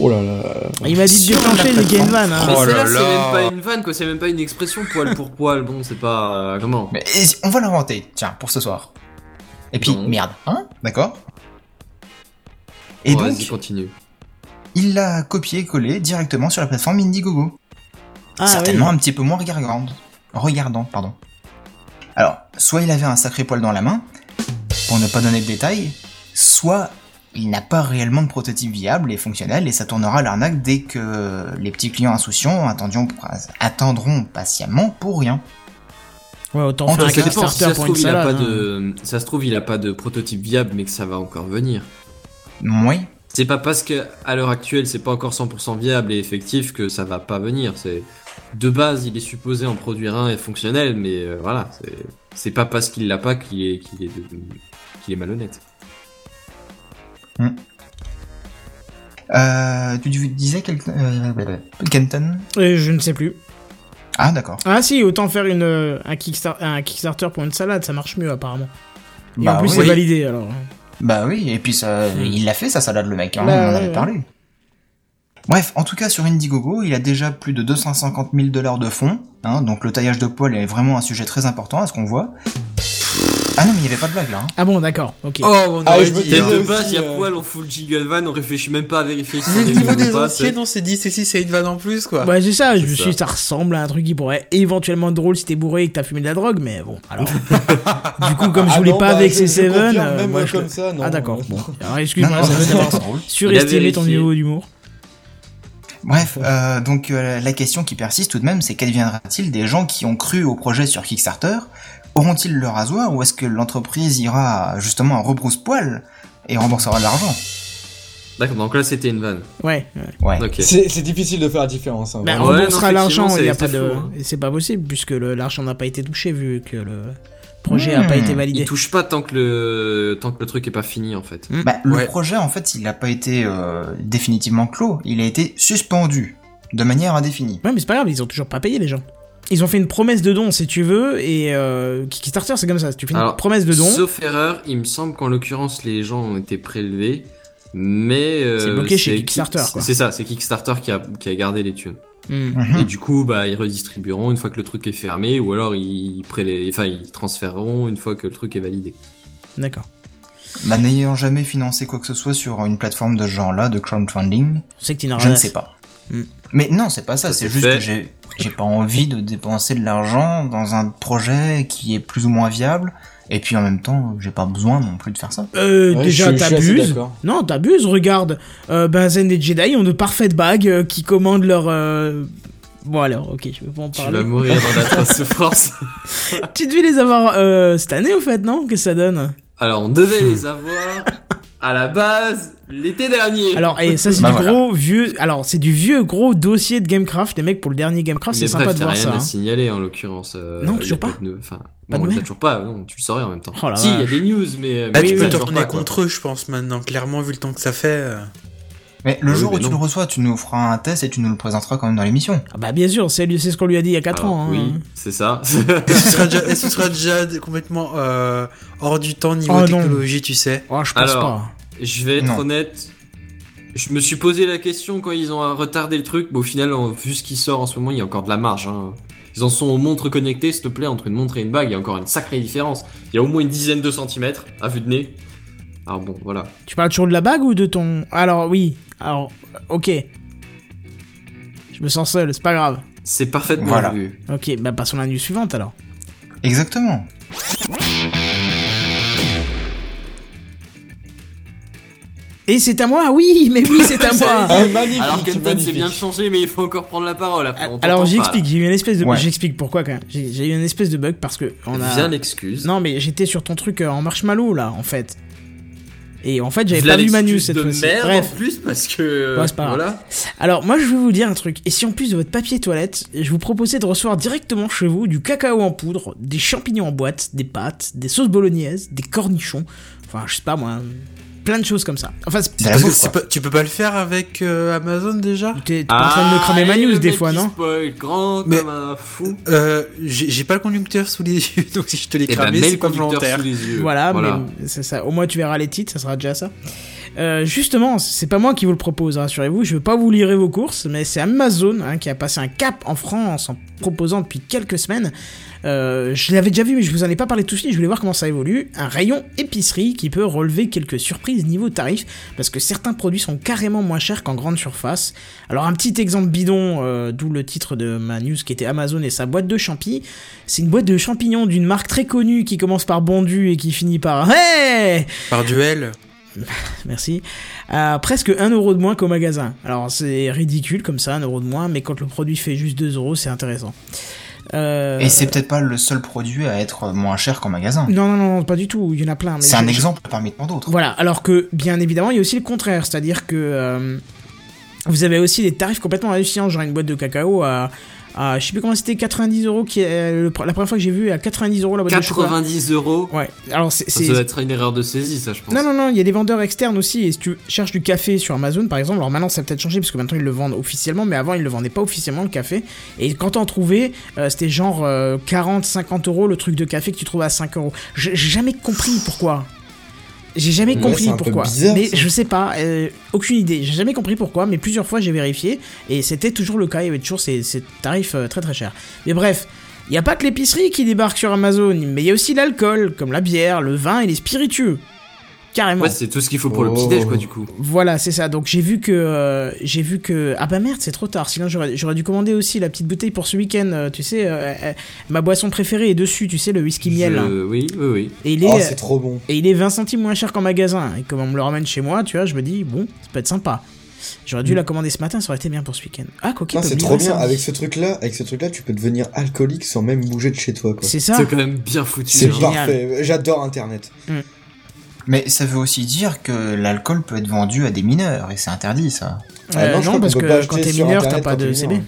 Oh là là. Il m'a dit de déclencher les game van. Hein. Mais Oh c'est là là, c'est même pas une vanne, quoi. C'est même pas une expression poil pour poil. Bon, c'est pas. euh, comment Mais on va l'inventer, tiens, pour ce soir. Et puis, Non. merde, hein? D'accord? Et Bon, donc, continue. il l'a copié-collé directement sur la plateforme Indiegogo. Ah, Certainement oui. un petit peu moins regardant. Regardant, pardon. Alors, soit il avait un sacré poil dans la main, pour ne pas donner de détails, soit il n'a pas réellement de prototype viable et fonctionnel, et ça tournera à l'arnaque dès que les petits clients insouciants attendront patiemment pour rien. Ouais, autant On faire un Ça dépend, si Kickstarter ça se pour une trouve, il a pas hein. de. Ça se trouve, il a pas de prototype viable, mais que ça va encore venir. Oui, C'est pas parce que à l'heure actuelle c'est pas encore 100% viable et effectif que ça va pas venir. C'est de base il est supposé en produire un et fonctionnel, mais euh, voilà, c'est pas parce qu'il l'a pas qu'il est qu'il est est malhonnête. Euh, tu disais quel... euh, Kenton? Euh, je ne sais plus. Ah d'accord. Ah si, autant faire une, euh, un, Kickstar- un Kickstarter pour une salade, ça marche mieux apparemment. Et Bah en plus oui. c'est validé alors. Bah oui, et puis ça, il l'a fait sa salade le mec, hein, Bah on en avait ouais. parlé. Bref, en tout cas sur Indiegogo, il a déjà plus de 250 000 dollars de fonds, hein, donc le taillage de poil est vraiment un sujet très important à ce qu'on voit. Ah non mais il y avait pas de blague là. Hein. Ah bon, d'accord, ok. Oh, on Ah, je me dit. de aussi, base, il y a euh, poil, on fout le jiggle van, on réfléchit même pas à vérifier si Le c'est niveau des anciens, c'est- on s'est dit, c'est si c'est une vanne en plus, quoi. Ouais, c'est ça, je me suis ça. dit, ça ressemble à un truc qui pourrait éventuellement être drôle si t'es bourré et que t'as fumé de la drogue, mais bon, alors. [LAUGHS] du coup, comme je Ah voulais non, pas bah, avec je- ces Seven, euh, même moi, je comme le- ça, non. Ah d'accord, Euh, bon. [LAUGHS] Alors excuse-moi, pas d'avoir drôle. surestimé ton niveau d'humour. Bref, euh, donc euh, la question qui persiste tout de même, c'est qu'adviendra-t-il des gens qui ont cru au projet sur Kickstarter? Auront-ils le rasoir ou est-ce que l'entreprise ira justement en rebrousse-poil et remboursera de l'argent? D'accord, donc là c'était une vanne. Ouais. ouais. C'est difficile de faire la différence. hein, Bah, on Ouais, remboursera l'argent, il y a c'est- pas de. hein. C'est pas possible puisque le- l'argent n'a pas été touché vu que le projet a Hmm. pas été Il validé. touche pas tant que le tant que le truc est pas fini en fait. Hmm. Bah, le projet, en fait, il n'a pas été euh, définitivement clos, il a été suspendu de manière indéfinie. Ouais, mais c'est pas grave, ils ont toujours pas payé les gens. Ils ont fait une promesse de don si tu veux, et euh, Kickstarter c'est comme ça, tu fais une Alors, promesse de don, Sauf erreur, il me semble qu'en l'occurrence les gens ont été prélevés, mais euh, C'est bloqué chez Kickstarter, Kick- quoi. C'est ça, c'est Kickstarter qui a qui a gardé les thunes. Hmm. Mhm. Et du coup, bah, ils redistribueront une fois que le truc est fermé, ou alors ils, prélè- enfin, ils transféreront une fois que le truc est validé. D'accord. Bah, n'ayant jamais financé quoi que ce soit sur une plateforme de ce genre-là, de crowdfunding, Je ne sais pas. Hmm. Mais non, c'est pas ça, Ça, c'est juste fait. que j'ai, j'ai pas envie de dépenser de l'argent dans un projet qui est plus ou moins viable, et puis en même temps, j'ai pas besoin non plus de faire ça. Euh, Ouais, déjà, t'abuses. Non, t'abuses, regarde. Euh, Benzen et Jedi ont de parfaites bagues euh, qui commandent leur. euh, Bon, alors, ok, je vais pas en Tu parler. vas mourir dans d'atroces [LAUGHS] souffrances. Tu devais les avoir euh, cette année, au fait, non? Qu'est-ce que ça donne? Alors, on devait les avoir à la base l'été dernier. Alors, et ça, c'est Bah du voilà. gros vieux. Alors, c'est du vieux gros dossier de Gamecraft. Les mecs, pour le dernier Gamecraft, Mais c'est sympa de voir rien ça. à hein. signaler en l'occurrence. euh, Non, toujours pas de- Enfin, Pas de non, on les a nouvelles toujours pas. Non, tu le saurais en même temps. Oh si, il y a des news, mais. Bah, mais tu oui, peux te contre eux, je pense, maintenant. Clairement, vu le temps que ça fait. euh. Mais le Ah oui, jour mais où tu non. le reçois, tu nous feras un test et tu nous le présenteras quand même dans l'émission. Ah bah, bien sûr, c'est ce qu'on lui a dit il y a 4 Alors, ans. hein. Oui, c'est ça. Et ce sera déjà, et ce sera déjà complètement euh, hors du temps niveau Oh, non. technologie, tu sais? Oh, je pense Alors. pas. Je vais être Non. honnête. Je me suis posé la question quand ils ont retardé le truc, mais au final, vu ce qui sort en ce moment, il y a encore de la marge. hein. Ils en sont aux montres connectées, s'il te plaît, entre une montre et une bague, il y a encore une sacrée différence. Il y a au moins une dizaine de centimètres à vue de nez. Alors bon, voilà. Tu parles toujours de la bague ou de ton. Alors, oui. Alors, ok. Je me sens seul, c'est pas grave. C'est parfaitement Voilà. vu. Ok, bah passons à la news suivante alors. Exactement. Et c'est à moi, oui, mais oui, c'est à [LAUGHS] moi. Ah, magnifique, Alors Kenton, c'est bien changé, mais il faut encore prendre la parole après. on Alors j'explique, j'ai eu une espèce de. Ouais. J'explique pourquoi quand même. J'ai eu une espèce de bug parce que on a. Viens l'excuse. Non mais j'étais sur ton truc euh, en marshmallow là en fait. Et en fait j'avais pas vu ma news l'excuse cette de fois-ci. merde Bref. en plus parce que Ouais, c'est pas grave. voilà. Alors moi je vais vous dire un truc. Et si en plus de votre papier toilette, je vous proposais de recevoir directement chez vous du cacao en poudre, des champignons en boîte, des pâtes, des sauces bolognaises, des cornichons, enfin je sais pas moi, plein de choses comme ça. Enfin Parce que pas- tu peux pas le faire avec euh, Amazon déjà? T'es t'es pas en train de me cramer ma Ah, news des fois non? spoil, grand Mais- comme un fou. euh, J'ai j'ai pas le conducteur sous les [LAUGHS] yeux, donc si je te l'ai Et bah, cramé, c'est le pas conducteur volontaire. sous les yeux. Voilà, mais c'est ça. Au moins tu verras les titres, ça sera déjà ça. Euh, justement, c'est pas moi qui vous le propose, rassurez-vous. Je veux pas vous lirer vos courses, mais c'est Amazon hein, qui a passé un cap en France en proposant depuis quelques semaines. Euh, je l'avais déjà vu, mais je vous en ai pas parlé tout de suite. Je voulais voir comment ça évolue. Un rayon épicerie qui peut relever quelques surprises niveau tarif, parce que certains produits sont carrément moins chers qu'en grande surface. Alors un petit exemple bidon, euh, d'où le titre de ma news qui était Amazon et sa boîte de champi. C'est une boîte de champignons d'une marque très connue qui commence par Bondu et qui finit par Hey Par duel. [LAUGHS] Merci. À presque 1 euro de moins qu'au magasin. Alors c'est ridicule comme ça, 1 euro de moins, mais quand le produit fait juste 2 euros, c'est intéressant. Euh, Et c'est peut-être pas le seul produit à être moins cher qu'en magasin. Non, non, non, pas du tout, il y en a plein. C'est un je- exemple parmi tant d'autres. Voilà, alors que bien évidemment, il y a aussi le contraire, c'est-à-dire que euh, vous avez aussi des tarifs complètement hallucinants, genre une boîte de cacao à, à je sais plus comment c'était, 90 euros, qui est, le- la première fois que j'ai vu à 90 euros la boîte de chocolat. 90 euros. Ouais, alors c'est. Ça doit être une erreur de saisie, ça, je pense. Non, non, non, il y a des vendeurs externes aussi. Et si tu cherches du café sur Amazon, par exemple, alors maintenant ça a peut-être changé parce que maintenant ils le vendent officiellement, mais avant ils le vendaient pas officiellement le café. Et quand t'en trouvais, euh, c'était genre euh, 40, 50 euros le truc de café que tu trouves à 5 euros. J'ai jamais compris pourquoi. J'ai jamais compris pourquoi. bizarre, mais ça. je sais pas, euh, aucune idée. J'ai jamais compris pourquoi, mais plusieurs fois j'ai vérifié et c'était toujours le cas. Il y avait toujours ces, ces tarifs euh, très très chers. Mais bref. Il n'y a pas que l'épicerie qui débarque sur Amazon, mais il y a aussi l'alcool, comme la bière, le vin et les spiritueux. Carrément. Ouais, c'est tout ce qu'il faut pour le Oh. petit-déj, quoi, du coup. Voilà, c'est ça. Donc j'ai vu que euh, j'ai vu que ah bah merde, c'est trop tard. Sinon j'aurais dû commander aussi la petite bouteille pour ce week-end. euh, tu sais, euh, euh, ma boisson préférée est dessus. Tu sais, le whisky miel. hein. Je- Oui, oui, oui. Et il est Oh, c'est trop bon. et il est 20 centimes moins cher qu'en magasin. Et comme on me le ramène chez moi, tu vois, je me dis bon, ça peut être sympa. J'aurais dû la commander ce matin, ça aurait été bien pour ce week-end. Ah, peut c'est trop bien. Avec ce truc-là, avec ce truc-là, tu peux devenir alcoolique sans même bouger de chez toi, quoi. C'est ça. C'est quand même bien foutu. C'est parfait. J'adore Internet. Mais ça veut aussi dire que l'alcool peut être vendu à des mineurs, et c'est interdit ça. Ah Euh, non, non, parce que pas quand t'es mineur, t'as pas de CB.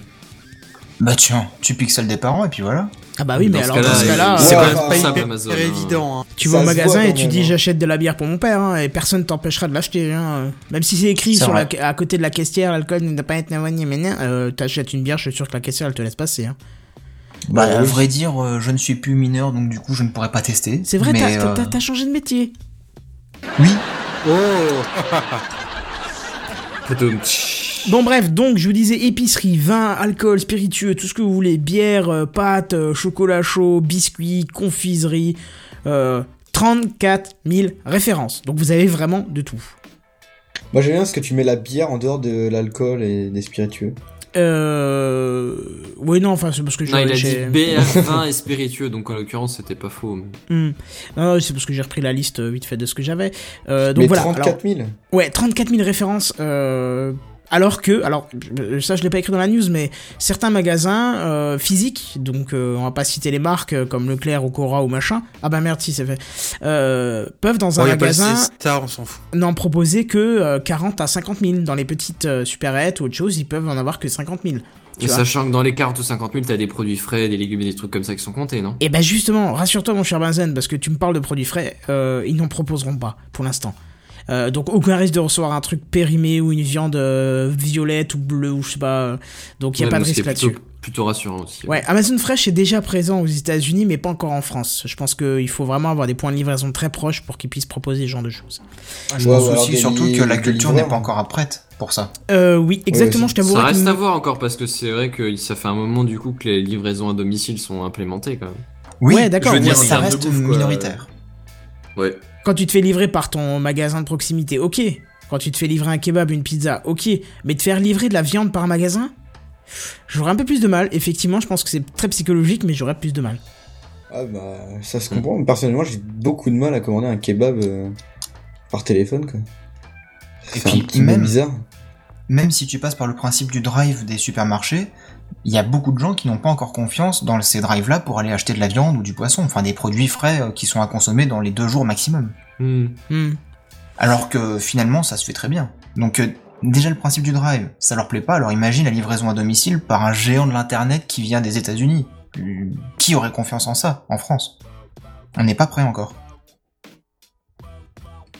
Bah tiens, tu pixelles des parents et puis voilà. Ah bah oui, Dans mais ce alors dans ce cas-là, C'est euh, pas ça, hyper Amazon, hein. évident. hein. Tu vas au magasin et tu dis hein. j'achète de la bière pour mon père hein, et personne t'empêchera de l'acheter. Hein. Même si c'est écrit sur la, à côté de la caissière, l'alcool ne doit pas être navani, mais euh, t'achètes une bière, je suis sûr que la caissière elle te laisse passer. Hein. Bah, Bah à oui. vrai dire, euh, je ne suis plus mineur, donc du coup, je ne pourrais pas tester. C'est vrai, mais, euh, t'as changé de métier. Oui, Oh. [LAUGHS] Bon bref, donc je vous disais épicerie, vin, alcool, spiritueux, tout ce que vous voulez, bière, euh, pâtes, euh, chocolat chaud, biscuits, confiserie, euh, 34 000 références. Donc vous avez vraiment de tout. Moi j'aime bien parce que tu mets la bière en dehors de l'alcool et des spiritueux. Euh... Oui non, enfin c'est parce que Non, il a dit j'ai... bière, vin et spiritueux, donc en l'occurrence c'était pas faux. mais- Hmm. Non, c'est parce que j'ai repris la liste euh, vite fait de ce que j'avais. Euh, donc Mais voilà. 34 000 Ouais, 34 000 références. euh, alors que, alors ça je l'ai pas écrit dans la news, mais certains magasins euh, physiques, donc euh, on va pas citer les marques euh, comme Leclerc ou Cora ou machin. Ah bah merde si c'est fait. Euh, peuvent dans un magasin Star, on s'en fout. n'en proposer que euh, 40 à 50 000. Dans les petites euh, supérettes ou autre chose, ils peuvent en avoir que 50 000. Tu Et vois. sachant que dans les 40 ou 50 000, t'as des produits frais, des légumes et des trucs comme ça qui sont comptés, non? Et ben justement, rassure-toi mon cher Benzen, parce que tu me parles de produits frais, euh, ils n'en proposeront pas pour l'instant. Euh, donc aucun risque de recevoir un truc périmé ou une viande euh, violette ou bleue ou je sais pas. Donc il y a Ouais, pas de risque là-dessus. plutôt, plutôt rassurant aussi. Ouais, Amazon Fresh est déjà présent aux États-Unis, mais pas encore en France. Je pense qu'il faut vraiment avoir des points de livraison très proches pour qu'ils puissent proposer ce genre de choses. Je Ouais, pense aussi surtout que la culture n'est pas encore prête pour ça. Euh, oui, exactement. je t'avoue. Ça reste à voir encore parce que c'est vrai que ça fait un moment du coup que les livraisons à domicile sont implémentées quand même. Oui, Ouais, d'accord, je veux dire, ça reste bouffe, minoritaire. Ouais. Quand tu te fais livrer par ton magasin de proximité, ok. Quand tu te fais livrer un kebab, une pizza, ok. Mais te faire livrer de la viande par magasin, j'aurais un peu plus de mal. Effectivement, je pense que c'est très psychologique, mais j'aurais plus de mal. Ah bah ça se comprend. Personnellement j'ai beaucoup de mal à commander un kebab euh, par téléphone quoi. Et C'est un peu même- bizarre. Même si tu passes par le principe du drive des supermarchés, il y a beaucoup de gens qui n'ont pas encore confiance dans ces drives-là pour aller acheter de la viande ou du poisson, enfin des produits frais euh, qui sont à consommer dans les deux jours maximum. Hmm. Hmm. Alors que finalement, ça se fait très bien. Donc euh, déjà le principe du drive, ça leur plaît pas, alors imagine la livraison à domicile par un géant de l'internet qui vient des États-Unis. Qui aurait confiance en ça en France? On n'est pas prêt encore.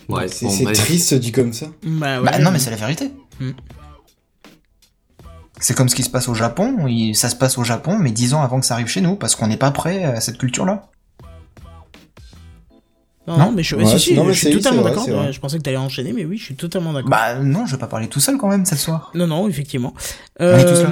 Ouais, c'est bon, triste dit comme ça. Bah, ouais. Bah non mais c'est la vérité. Hmm. C'est comme ce qui se passe au Japon, ça se passe au Japon, mais dix ans avant que ça arrive chez nous, parce qu'on n'est pas prêt à cette culture-là. Non, Non? mais je, Ouais, si, si, non, mais je suis totalement d'accord. Ouais, Je pensais que t'allais enchaîner, mais oui, je suis totalement d'accord. Bah non, je vais pas parler tout seul quand même cette soir. Non, non, effectivement. Euh, là.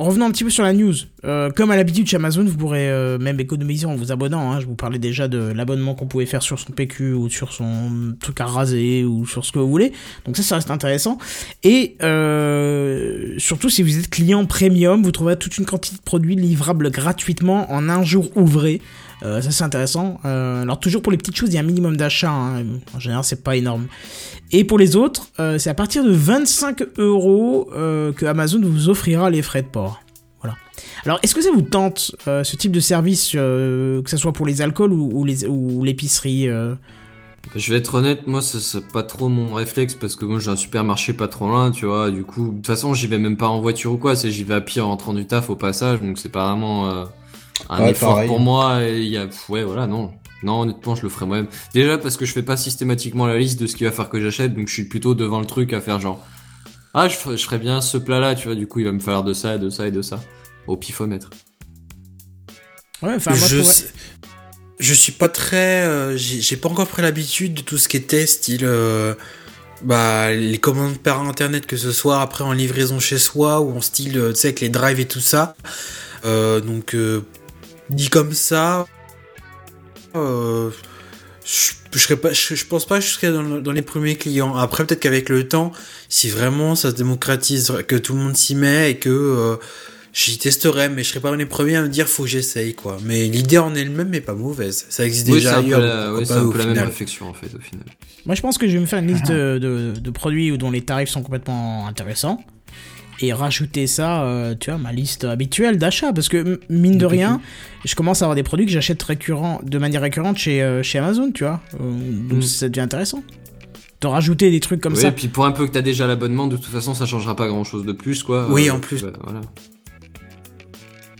Bref, revenons un petit peu sur la news. Euh, comme à l'habitude chez Amazon, vous pourrez euh, même économiser en vous abonnant. hein. Je vous parlais déjà de l'abonnement qu'on pouvait faire sur son PQ ou sur son truc à raser ou sur ce que vous voulez. Donc ça, ça reste intéressant. Et euh, surtout, si vous êtes client premium, vous trouverez toute une quantité de produits livrables gratuitement en un jour ouvré. Euh, ça c'est intéressant. Euh, alors toujours pour les petites choses, il y a un minimum d'achat. hein. En général, c'est pas énorme. Et pour les autres, euh, c'est à partir de 25 euros que Amazon vous offrira les frais de port. Voilà. Alors, est-ce que ça vous tente ce type de service, que ce soit pour les alcools ou, ou l'épicerie Je vais être honnête, moi c'est pas trop mon réflexe parce que moi j'ai un supermarché pas trop loin, tu vois. Du coup, de toute façon, j'y vais même pas en voiture ou quoi, j'y vais à pied en rentrant du taf au passage, donc c'est pas vraiment un Ouais, effort pareil. pour moi. Et il y a, ouais, voilà, non. Non, honnêtement, je le ferai moi-même. Déjà parce que je fais pas systématiquement la liste de ce qu'il va faire que j'achète, donc je suis plutôt devant le truc à faire genre, ah, je ferais, je ferais bien ce plat-là, tu vois. Du coup, il va me falloir de ça, de ça et de ça au pifomètre. Ouais, enfin, moi, je je, trouverais- sais- je suis pas très. euh, j'ai j'ai pas encore pris l'habitude de tout ce qui était style. euh, bah, les commandes par internet, que ce soit après en livraison chez soi ou en style, euh, tu sais, avec les drives et tout ça. Euh, donc, euh, dit comme ça. Euh, je, je, serais pas, je, je pense pas que je serais dans, le- dans les premiers clients. Après, peut-être qu'avec le temps, si vraiment ça se démocratise, que tout le monde s'y met et que euh, j'y testerai, mais je serais pas dans les premiers à me dire faut que j'essaye quoi. Mais l'idée en elle-même est pas mauvaise. Ça existe Oui, c'est déjà un peu ailleurs. la, c'est pas, un au peu la même final. réflexion en fait au final. Moi, je pense que je vais me faire une liste de, de- de produits dont les tarifs sont complètement intéressants et rajouter ça, euh, tu vois, ma liste habituelle d'achat. Parce que, mine de rien, je commence à avoir des produits que j'achète récurrent, de manière récurrente chez, euh, chez Amazon, tu vois. Euh, donc, Mm. ça devient intéressant. De rajouter des trucs comme Oui, ça. Et puis pour un peu que t'as déjà l'abonnement, de toute façon, ça changera pas grand chose de plus, quoi. Oui, Euh, en plus. bah, voilà. Ouais,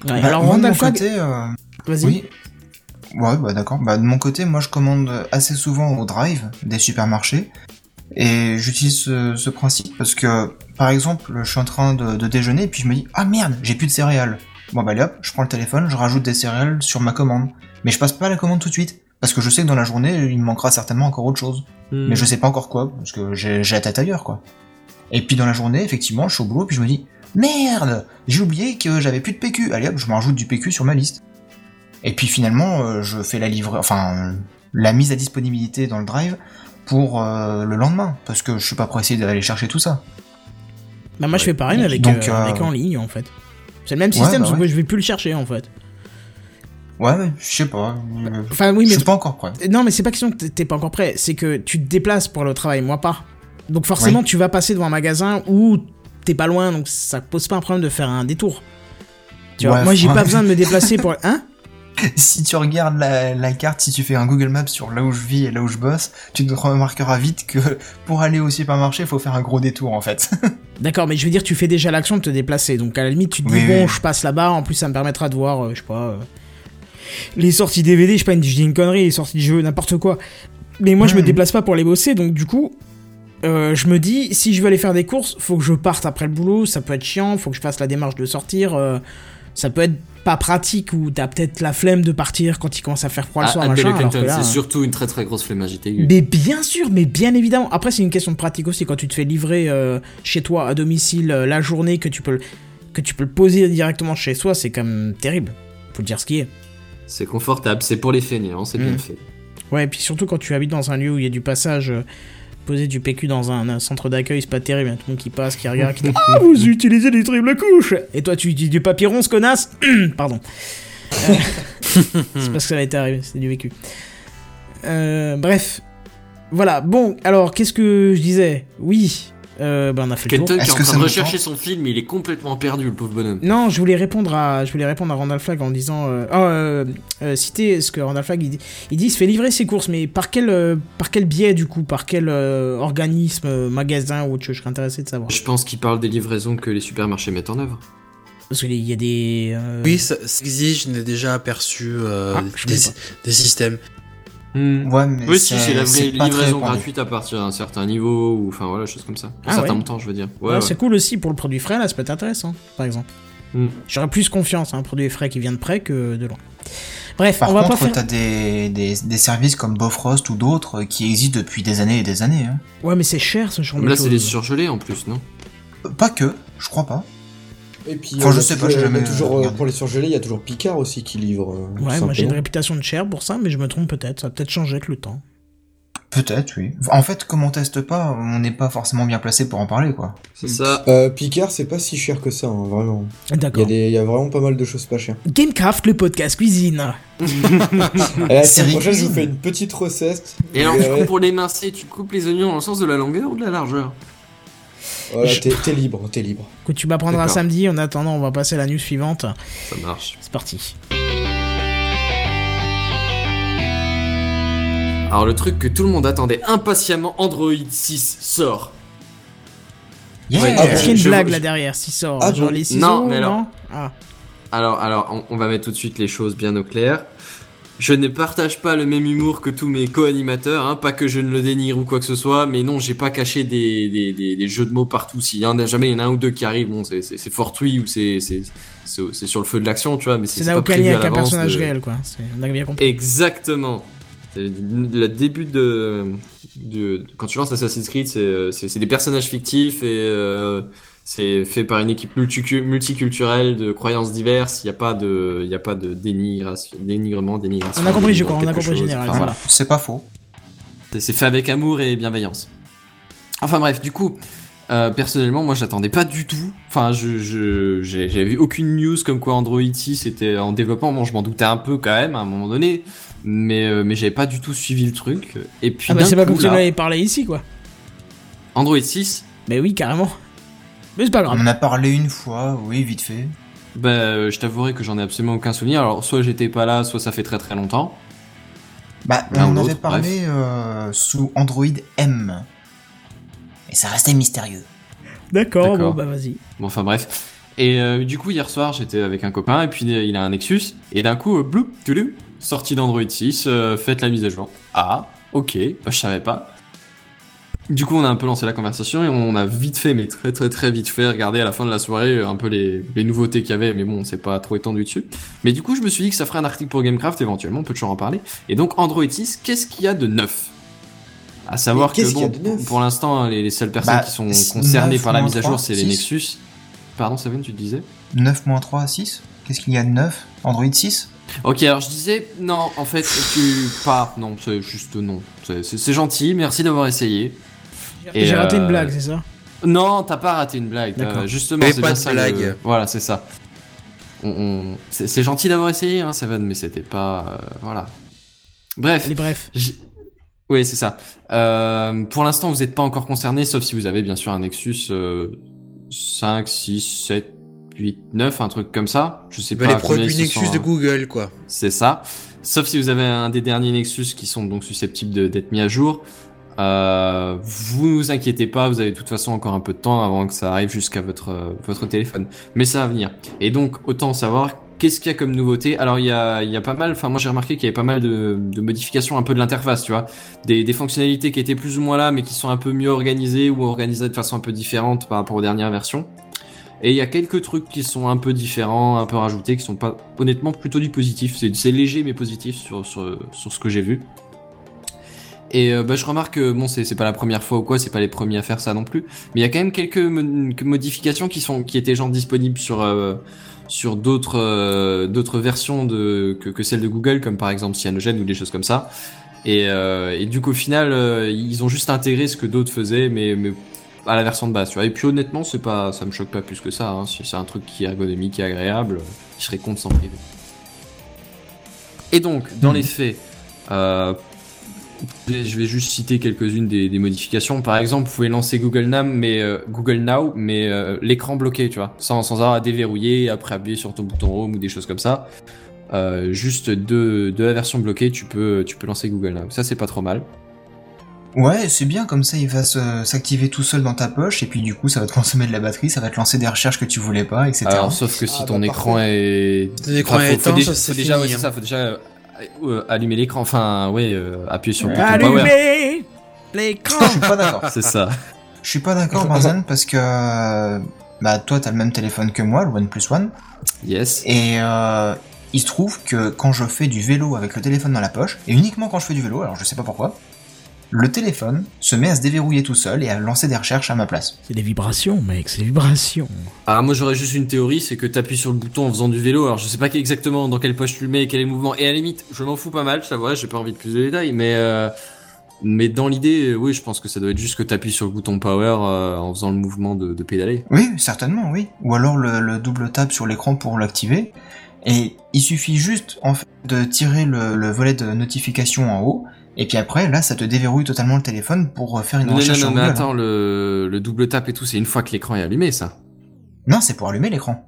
Bah, alors, moi, de mon Randall euh, vas-y. oui. Ouais, bah d'accord. Bah de mon côté, moi je commande assez souvent au drive des supermarchés et j'utilise ce, ce principe parce que, par exemple, je suis en train de, de déjeuner et puis je me dis ah merde, j'ai plus de céréales. Bon bah allez hop, je prends le téléphone, je rajoute des céréales sur ma commande, mais je passe pas la commande tout de suite parce que je sais que dans la journée il me manquera certainement encore autre chose, Hmm. mais je sais pas encore quoi parce que j'ai j'ai la tête ailleurs quoi. Et puis dans la journée, effectivement, je suis au boulot, puis je me dis merde, j'ai oublié que j'avais plus de PQ. Allez hop, je me rajoute du PQ sur ma liste. Et puis finalement, euh, je fais la livre, enfin la mise à disponibilité dans le drive pour euh, le lendemain, parce que je suis pas pressé d'aller chercher tout ça. Bah, moi, je fais pareil, mais avec, Donc, euh, euh, avec en ligne, en fait. C'est le même système, bah je vais plus le chercher, en fait. Ouais, je sais pas. Enfin, oui, je mais. suis pas encore prêt. Non, mais c'est pas question que t'es- pas encore prêt, c'est que tu te déplaces pour aller au travail, moi pas. Donc forcément, Oui. tu vas passer devant un magasin où t'es pas loin, donc ça pose pas un problème de faire un détour. Tu vois, Ouais, moi j'ai ouais. pas besoin de me [LAUGHS] déplacer pour. Hein? Si tu regardes la, la carte, si tu fais un Google Maps sur là où je vis et là où je bosse, tu te remarqueras vite que [LAUGHS] pour aller au supermarché, il faut faire un gros détour en fait. [LAUGHS] D'accord, mais je veux dire, tu fais déjà l'action de te déplacer, donc à la limite, tu te dis, Oui, bon, oui. je passe là-bas, en plus ça me permettra de voir, euh, je sais pas, euh, les sorties DVD, je sais pas, je dis une connerie, les sorties de jeux, n'importe quoi. Mais moi, je me Mhm. déplace pas pour les bosser, donc du coup, euh, je me dis, si je veux aller faire des courses, faut que je parte après le boulot, ça peut être chiant, faut que je fasse la démarche de sortir, euh, ça peut être pas pratique, ou t'as peut-être la flemme de partir quand il commence à faire froid le Ah, soir, machin, Clinton, c'est surtout une très très grosse flemme aiguë. Mais bien sûr, mais bien évidemment. Après, c'est une question de pratique aussi. Quand tu te fais livrer euh, chez toi à domicile euh, la journée, que tu peux le, que tu peux le poser directement chez soi, c'est quand même terrible. Faut le dire ce qui est. C'est confortable, c'est pour les fainéants, c'est bien Mm. fait. Ouais, et puis surtout quand tu habites dans un lieu où il y a du passage, euh, poser du PQ dans un, un centre d'accueil, c'est pas terrible. Il y a tout le monde qui passe, qui regarde, qui dit Ah, vous utilisez des triple couches Et toi, tu utilises du papier ronce, connasse [CLEARS THROAT] Pardon. Euh, [LAUGHS] c'est parce que ça m'a été arrivé, c'est du vécu. Euh, bref. Voilà, bon, alors, qu'est-ce que je disais? Oui, euh, ben on a fait le tour. Kenton qui est Est-ce en train de rechercher son film, il est complètement perdu, le pauvre bonhomme. Non, je voulais répondre à, je voulais répondre à Randall Flagg en disant, euh, oh, euh, euh, citer ce que Randall Flagg il dit, il dit, il se fait livrer ses courses, mais par quel, euh, par quel biais du coup, par quel euh, organisme, euh, magasin ou autre chose, je serais intéressé de savoir. Je pense qu'il parle des livraisons que les supermarchés mettent en œuvre. Parce qu'il y a des, euh, Oui, ça, ça existe, je n'ai déjà aperçu euh, Ah, des systèmes. Ouais, mais Oui, si, c'est la vraie livraison gratuite à partir d'un certain niveau, ou enfin voilà, chose comme ça. Un Ah certain ouais. montant, je veux dire. Ouais, ouais, c'est cool aussi pour le produit frais, là, ça peut être intéressant, par exemple. Hmm. J'aurais plus confiance à un produit frais qui vient de près que de loin. Bref, Par on va contre, pas faire. t'as des, des, des services comme Bofrost ou d'autres qui existent depuis des années et des années. Hein. Ouais, mais c'est cher ce genre Mais de là, c'est des surgelés en plus, non? Pas que, je crois pas. Et puis, Enfin, euh, je sais pas, j'ai a jamais toujours, euh, pour les surgelés, il y a toujours Picard aussi qui livre. euh, Ouais, moi j'ai une réputation de cher pour ça, mais je me trompe peut-être. Ça va peut-être changer avec le temps. Peut-être, oui. En fait, comme on teste pas, on n'est pas forcément bien placé pour en parler, quoi. C'est ça. Euh, Picard, c'est pas si cher que ça, hein, vraiment. Il y, a D'accord. il y a vraiment pas mal de choses pas chères. Gamecraft, le podcast cuisine. Et la semaine prochaine, je vous fais une petite recette. Et alors, du coup, pour les mincer, tu coupes les oignons dans le sens de la longueur ou de la largeur? Voilà, Je- t'es libre, t'es libre. Que tu m'apprendras samedi. En attendant, on va passer à la news suivante. Ça marche. C'est parti. Alors, le truc que tout le monde attendait impatiemment, Android 6 sort. Yeah. Ouais. Ah, Est-ce qu'il y a une je- blague je- là derrière S'il sort, Ah, genre bon. les ciseaux Non, mais alors- non Ah. Alors, alors on, on va mettre tout de suite les choses bien au clair. Je ne partage pas le même humour que tous mes co-animateurs, hein, pas que je ne le dénigre ou quoi que ce soit, mais non, j'ai pas caché des, des, des, des jeux de mots partout. S'il y en a jamais, il y en a un ou deux qui arrivent, bon, c'est- fortuit ou c'est c'est sur le feu de l'action, tu vois, mais c'est pas prévu à avec un personnage de- réel, quoi. C'est- On a bien compris. Exactement. Le début de, de quand tu lances Assassin's Creed, c'est c'est c'est des personnages fictifs et euh, c'est fait par une équipe multicu- multiculturelle de croyances diverses. Il n'y a pas de, il y a pas de dénigration, dénigrement, dénigration. On a compris, je crois, on a compris, chose. général, Enfin, voilà. C'est pas faux. c'est- fait avec amour et bienveillance. Enfin bref, du coup, euh, personnellement, moi, j'attendais pas du tout. Enfin, je, je, j'ai- j'avais vu aucune news comme quoi Android 6 était en développement. Bon, je m'en doutais un peu quand même à un moment donné, mais euh, mais j'avais pas du tout suivi le truc. Et puis Ah bah c'est pas comme si on là, avait parlé ici, quoi. Android 6, Mais oui, carrément. Mais c'est pas On en a parlé une fois, oui, vite fait. bah, euh, je t'avouerai que j'en ai absolument aucun souvenir. Alors, soit j'étais pas là, soit ça fait très très longtemps. Bah, on en avait parlé euh, sous Android M. Et ça restait mystérieux. D'accord, bon bah vas-y. Bon, enfin bref. Et euh, du coup, hier soir, j'étais avec un copain, et puis euh, il a un Nexus, et d'un coup, euh, bloup, toulou, sortie d'Android 6, euh, faites la mise à jour. Ah, ok, bah, je savais pas. Du coup, on a un peu lancé la conversation, et on a vite fait, mais très très très vite fait, regarder à la fin de la soirée euh, un peu les, les nouveautés qu'il y avait, mais bon, on s'est pas trop étendu dessus. Mais du coup, je me suis dit que ça ferait un article pour Gamecraft, éventuellement, on peut toujours en parler. Et donc, Android 6, qu'est-ce qu'il y a de neuf? À savoir que bon, neuf? pour l'instant, les, les seules personnes Bah, qui sont concernées 9 par la mise à jour, 3, c'est les 6. Nexus. Pardon, Saven, tu disais? 9.3 à 6 Qu'est-ce qu'il y a de 9 Android 6 Ok, alors je disais, non, en fait, tu pas, non, c'est juste non. C'est gentil, merci d'avoir essayé. Et, J'ai raté euh, une blague, c'est ça Non, t'as pas raté une blague. D'accord. euh, justement, Mais c'est pas ça. blague. le- Voilà, c'est ça. On, on- C'est gentil d'avoir essayé, hein, Seven, mais c'était pas. euh, voilà. Bref. Allez, bref. J- Oui, c'est ça. Euh, pour l'instant, vous n'êtes pas encore concerné, sauf si vous avez bien sûr un Nexus euh, 5, 6, 7, 8, 9, un truc comme ça. Je sais Bah, pas. les produits Nexus sont, de. Google, quoi. C'est ça. Sauf si vous avez un des derniers Nexus qui sont donc susceptibles de- d'être mis à jour. Euh, vous ne vous inquiétez pas, vous avez de toute façon encore un peu de temps avant que ça arrive jusqu'à votre, euh, votre téléphone. Mais ça va venir. Et donc, autant savoir qu'est-ce qu'il y a comme nouveauté. Alors, il y a, pas mal, enfin, moi j'ai remarqué qu'il y avait pas mal de, modifications un peu de l'interface, tu vois. Des, fonctionnalités qui étaient plus ou moins là, mais qui sont un peu mieux organisées ou organisées de façon un peu différente par rapport aux dernières versions. Et il y a quelques trucs qui sont un peu différents, un peu rajoutés, qui sont pas honnêtement plutôt du positif. C'est léger mais positif sur ce que j'ai vu. Et euh, bah, je remarque que bon, c'est pas la première fois ou quoi, c'est pas les premiers à faire ça non plus. Mais il y a quand même quelques mo- que modifications qui sont qui étaient genre disponibles sur euh, sur d'autres euh, d'autres versions de que, que celles de Google, comme par exemple Cyanogen ou des choses comme ça. Et, et du coup, au final, ils ont juste intégré ce que d'autres faisaient, mais, mais à la version de base. Tu vois. Et puis honnêtement, c'est pas, ça me choque pas plus que ça. Hein. Si c'est un truc qui est ergonomique et agréable, je serais content de s'en priver. Et donc, dans Mhm. les faits, euh, je vais juste citer quelques-unes des, des modifications. Par exemple, vous pouvez lancer Google Now, mais euh, Google Now, mais euh, l'écran bloqué, tu vois, sans, sans avoir à déverrouiller, et après appuyer sur ton bouton Home ou des choses comme ça. Euh, juste de, de la version bloquée, tu peux, tu peux lancer Google Now. Ça, c'est pas trop mal. Ouais, c'est bien, comme ça il va s'activer tout seul dans ta poche, et puis du coup ça va te consommer de la batterie, ça va te lancer des recherches que tu voulais pas, etc. Alors, sauf que si Ah, ton bah, écran est. Ton écran Enfin, est faut- faut éteint, déjà, ça, c'est faut déjà, fini, ouais, c'est hein. ça, faut déjà euh, euh, allumer l'écran. Enfin, ouais, euh, appuyer sur le bouton power. Allumez l'écran Je suis pas d'accord. C'est ça. Je suis pas d'accord, Benzen, parce que euh, bah toi t'as le même téléphone que moi, le OnePlus One, Yes. et euh, il se trouve que quand je fais du vélo avec le téléphone dans la poche, et uniquement quand je fais du vélo, alors je sais pas pourquoi, le téléphone se met à se déverrouiller tout seul et à lancer des recherches à ma place. C'est des vibrations, mec, c'est des vibrations. Alors moi j'aurais juste une théorie, c'est que t'appuies sur le bouton en faisant du vélo. Alors je sais pas exactement dans quelle poche tu le mets, quel est le mouvement. Et à la limite, je m'en fous pas mal, ça va, j'ai pas envie de plus de détails, mais euh, mais dans l'idée, euh, oui, je pense que ça doit être juste que t'appuies sur le bouton power euh, en faisant le mouvement de, de pédaler. Oui, certainement, oui. Ou alors le, le double tap sur l'écran pour l'activer. Et il suffit juste en fait de tirer le, le volet de notification en haut, et puis après, là, ça te déverrouille totalement le téléphone pour faire une Non, non, recherche non, sur mais Google. attends, le, le double tap et tout, c'est une fois que l'écran est allumé, ça. Non, c'est pour allumer l'écran.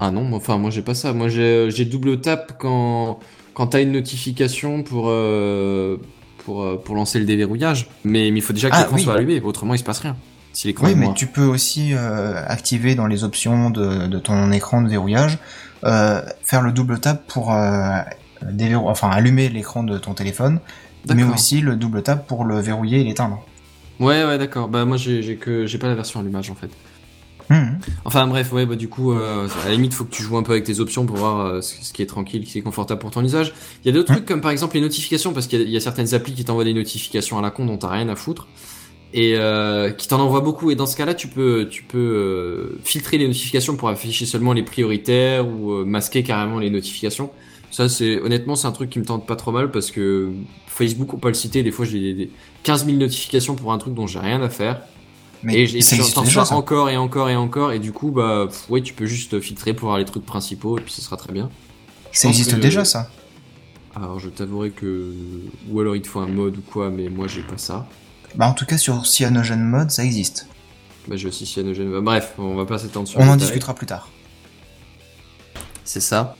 Ah non, enfin moi j'ai pas ça. Moi j'ai j'ai double tap quand quand t'as une notification pour euh, pour euh, pour lancer le déverrouillage. Mais mais il faut déjà que Ah, l'écran oui. soit allumé, autrement il se passe rien. Si l'écran Oui, mais tu peux aussi euh, activer dans les options de, de ton écran de verrouillage, euh, faire le double tap pour euh, déverrou- enfin allumer l'écran de ton téléphone, mais aussi le double tap pour le verrouiller et l'éteindre. Ouais ouais d'accord. Bah moi j'ai que j'ai pas la version allumage en fait. Mhm. Enfin bref, ouais, bah du coup, euh, à la limite, faut que tu joues un peu avec tes options pour voir euh, ce ce qui est tranquille, ce qui est confortable pour ton usage. Il y a d'autres Ouais. trucs comme par exemple les notifications, parce qu'il y, a- il y a certaines applis qui t'envoient des notifications à la con dont t'as rien à foutre et euh, qui t'en envoient beaucoup. Et dans ce cas-là, tu peux, tu peux filtrer les notifications pour afficher seulement les prioritaires ou masquer carrément les notifications. Ça, c'est honnêtement, c'est un truc qui me tente pas trop mal parce que Facebook, on peut le citer, des fois j'ai des, des 15 000 notifications pour un truc dont j'ai rien à faire. Mais Et déjà, reçois encore et encore et encore et du coup bah pff, ouais tu peux juste filtrer pour avoir les trucs principaux et puis ce sera très bien. Je Ça existe que- déjà, ça. Alors je t'avouerai que ou alors il te faut un mode ou quoi mais moi j'ai pas ça. Bah, en tout cas, sur Cyanogen Mode, ça existe. Bah j'ai aussi Cyanogen. Bah, Bref, on va pas s'étendre sur On en discutera plus tard. C'est ça.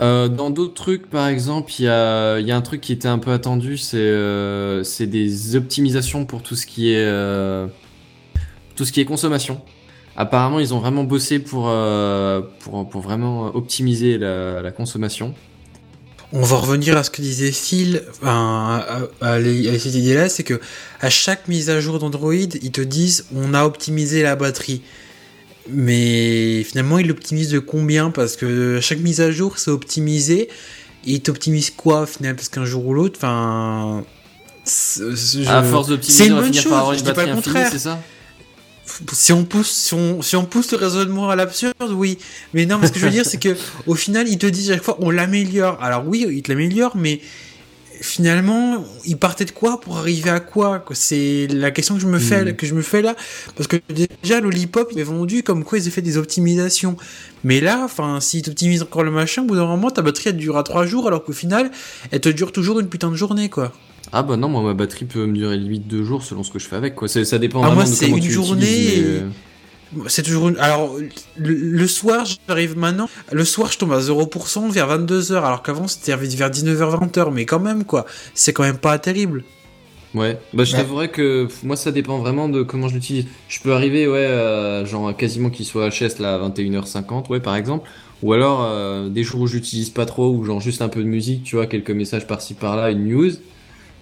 Euh, dans d'autres trucs, par exemple, il y a, un truc qui était un peu attendu, c'est euh, des optimisations pour tout ce qui est euh, tout ce qui est consommation. Apparemment, ils ont vraiment bossé pour vraiment optimiser la, consommation. On va revenir à ce que disait Phil, à, à cette idée-là, c'est que à chaque mise à jour d'Android, ils te disent on a optimisé la batterie. Mais finalement, ils l'optimisent de combien? Parce que chaque mise à jour, c'est optimisé. Et ils t'optimisent quoi au final? Parce qu'un jour ou l'autre, enfin. Je- À force c'est d'optimiser, une on va bonne finir chose, par avoir je une dis pas batterie le infinie, contraire. c'est ça? Si on pousse si on, si on pousse le raisonnement à l'absurde oui mais non mais ce que je veux dire c'est que au final ils te disent à chaque fois on l'améliore alors oui ils te l'améliorent mais finalement ils partaient de quoi pour arriver à quoi quoi? C'est la question que je me fais Mhm. que je me fais là parce que déjà lollipop il est vendu comme quoi ils ont fait des optimisations mais là enfin s'ils t'optimisent encore le machin au bout d'un moment ta batterie elle dure à 3 jours alors qu'au final elle te dure toujours une putain de journée quoi Ah bah non, moi ma batterie peut me durer limite deux jours selon ce que je fais avec quoi. C'est- Ça dépend Ah, vraiment moi, de c'est comment une tu journée C'est toujours une... Alors, le, le soir, j'arrive maintenant. Le soir, je tombe à 0% vers 22h, alors qu'avant, c'était vers 19h, 20h. Mais quand même, quoi. C'est quand même pas terrible. Ouais, bah je Ouais. t'avouerais que moi ça dépend vraiment de comment je l'utilise. Je peux arriver, ouais, euh, genre quasiment qu'il soit HS là à 21h50, ouais, par exemple. Ou alors euh, des jours où j'utilise pas trop, ou genre juste un peu de musique, tu vois, quelques messages par-ci par-là, une news.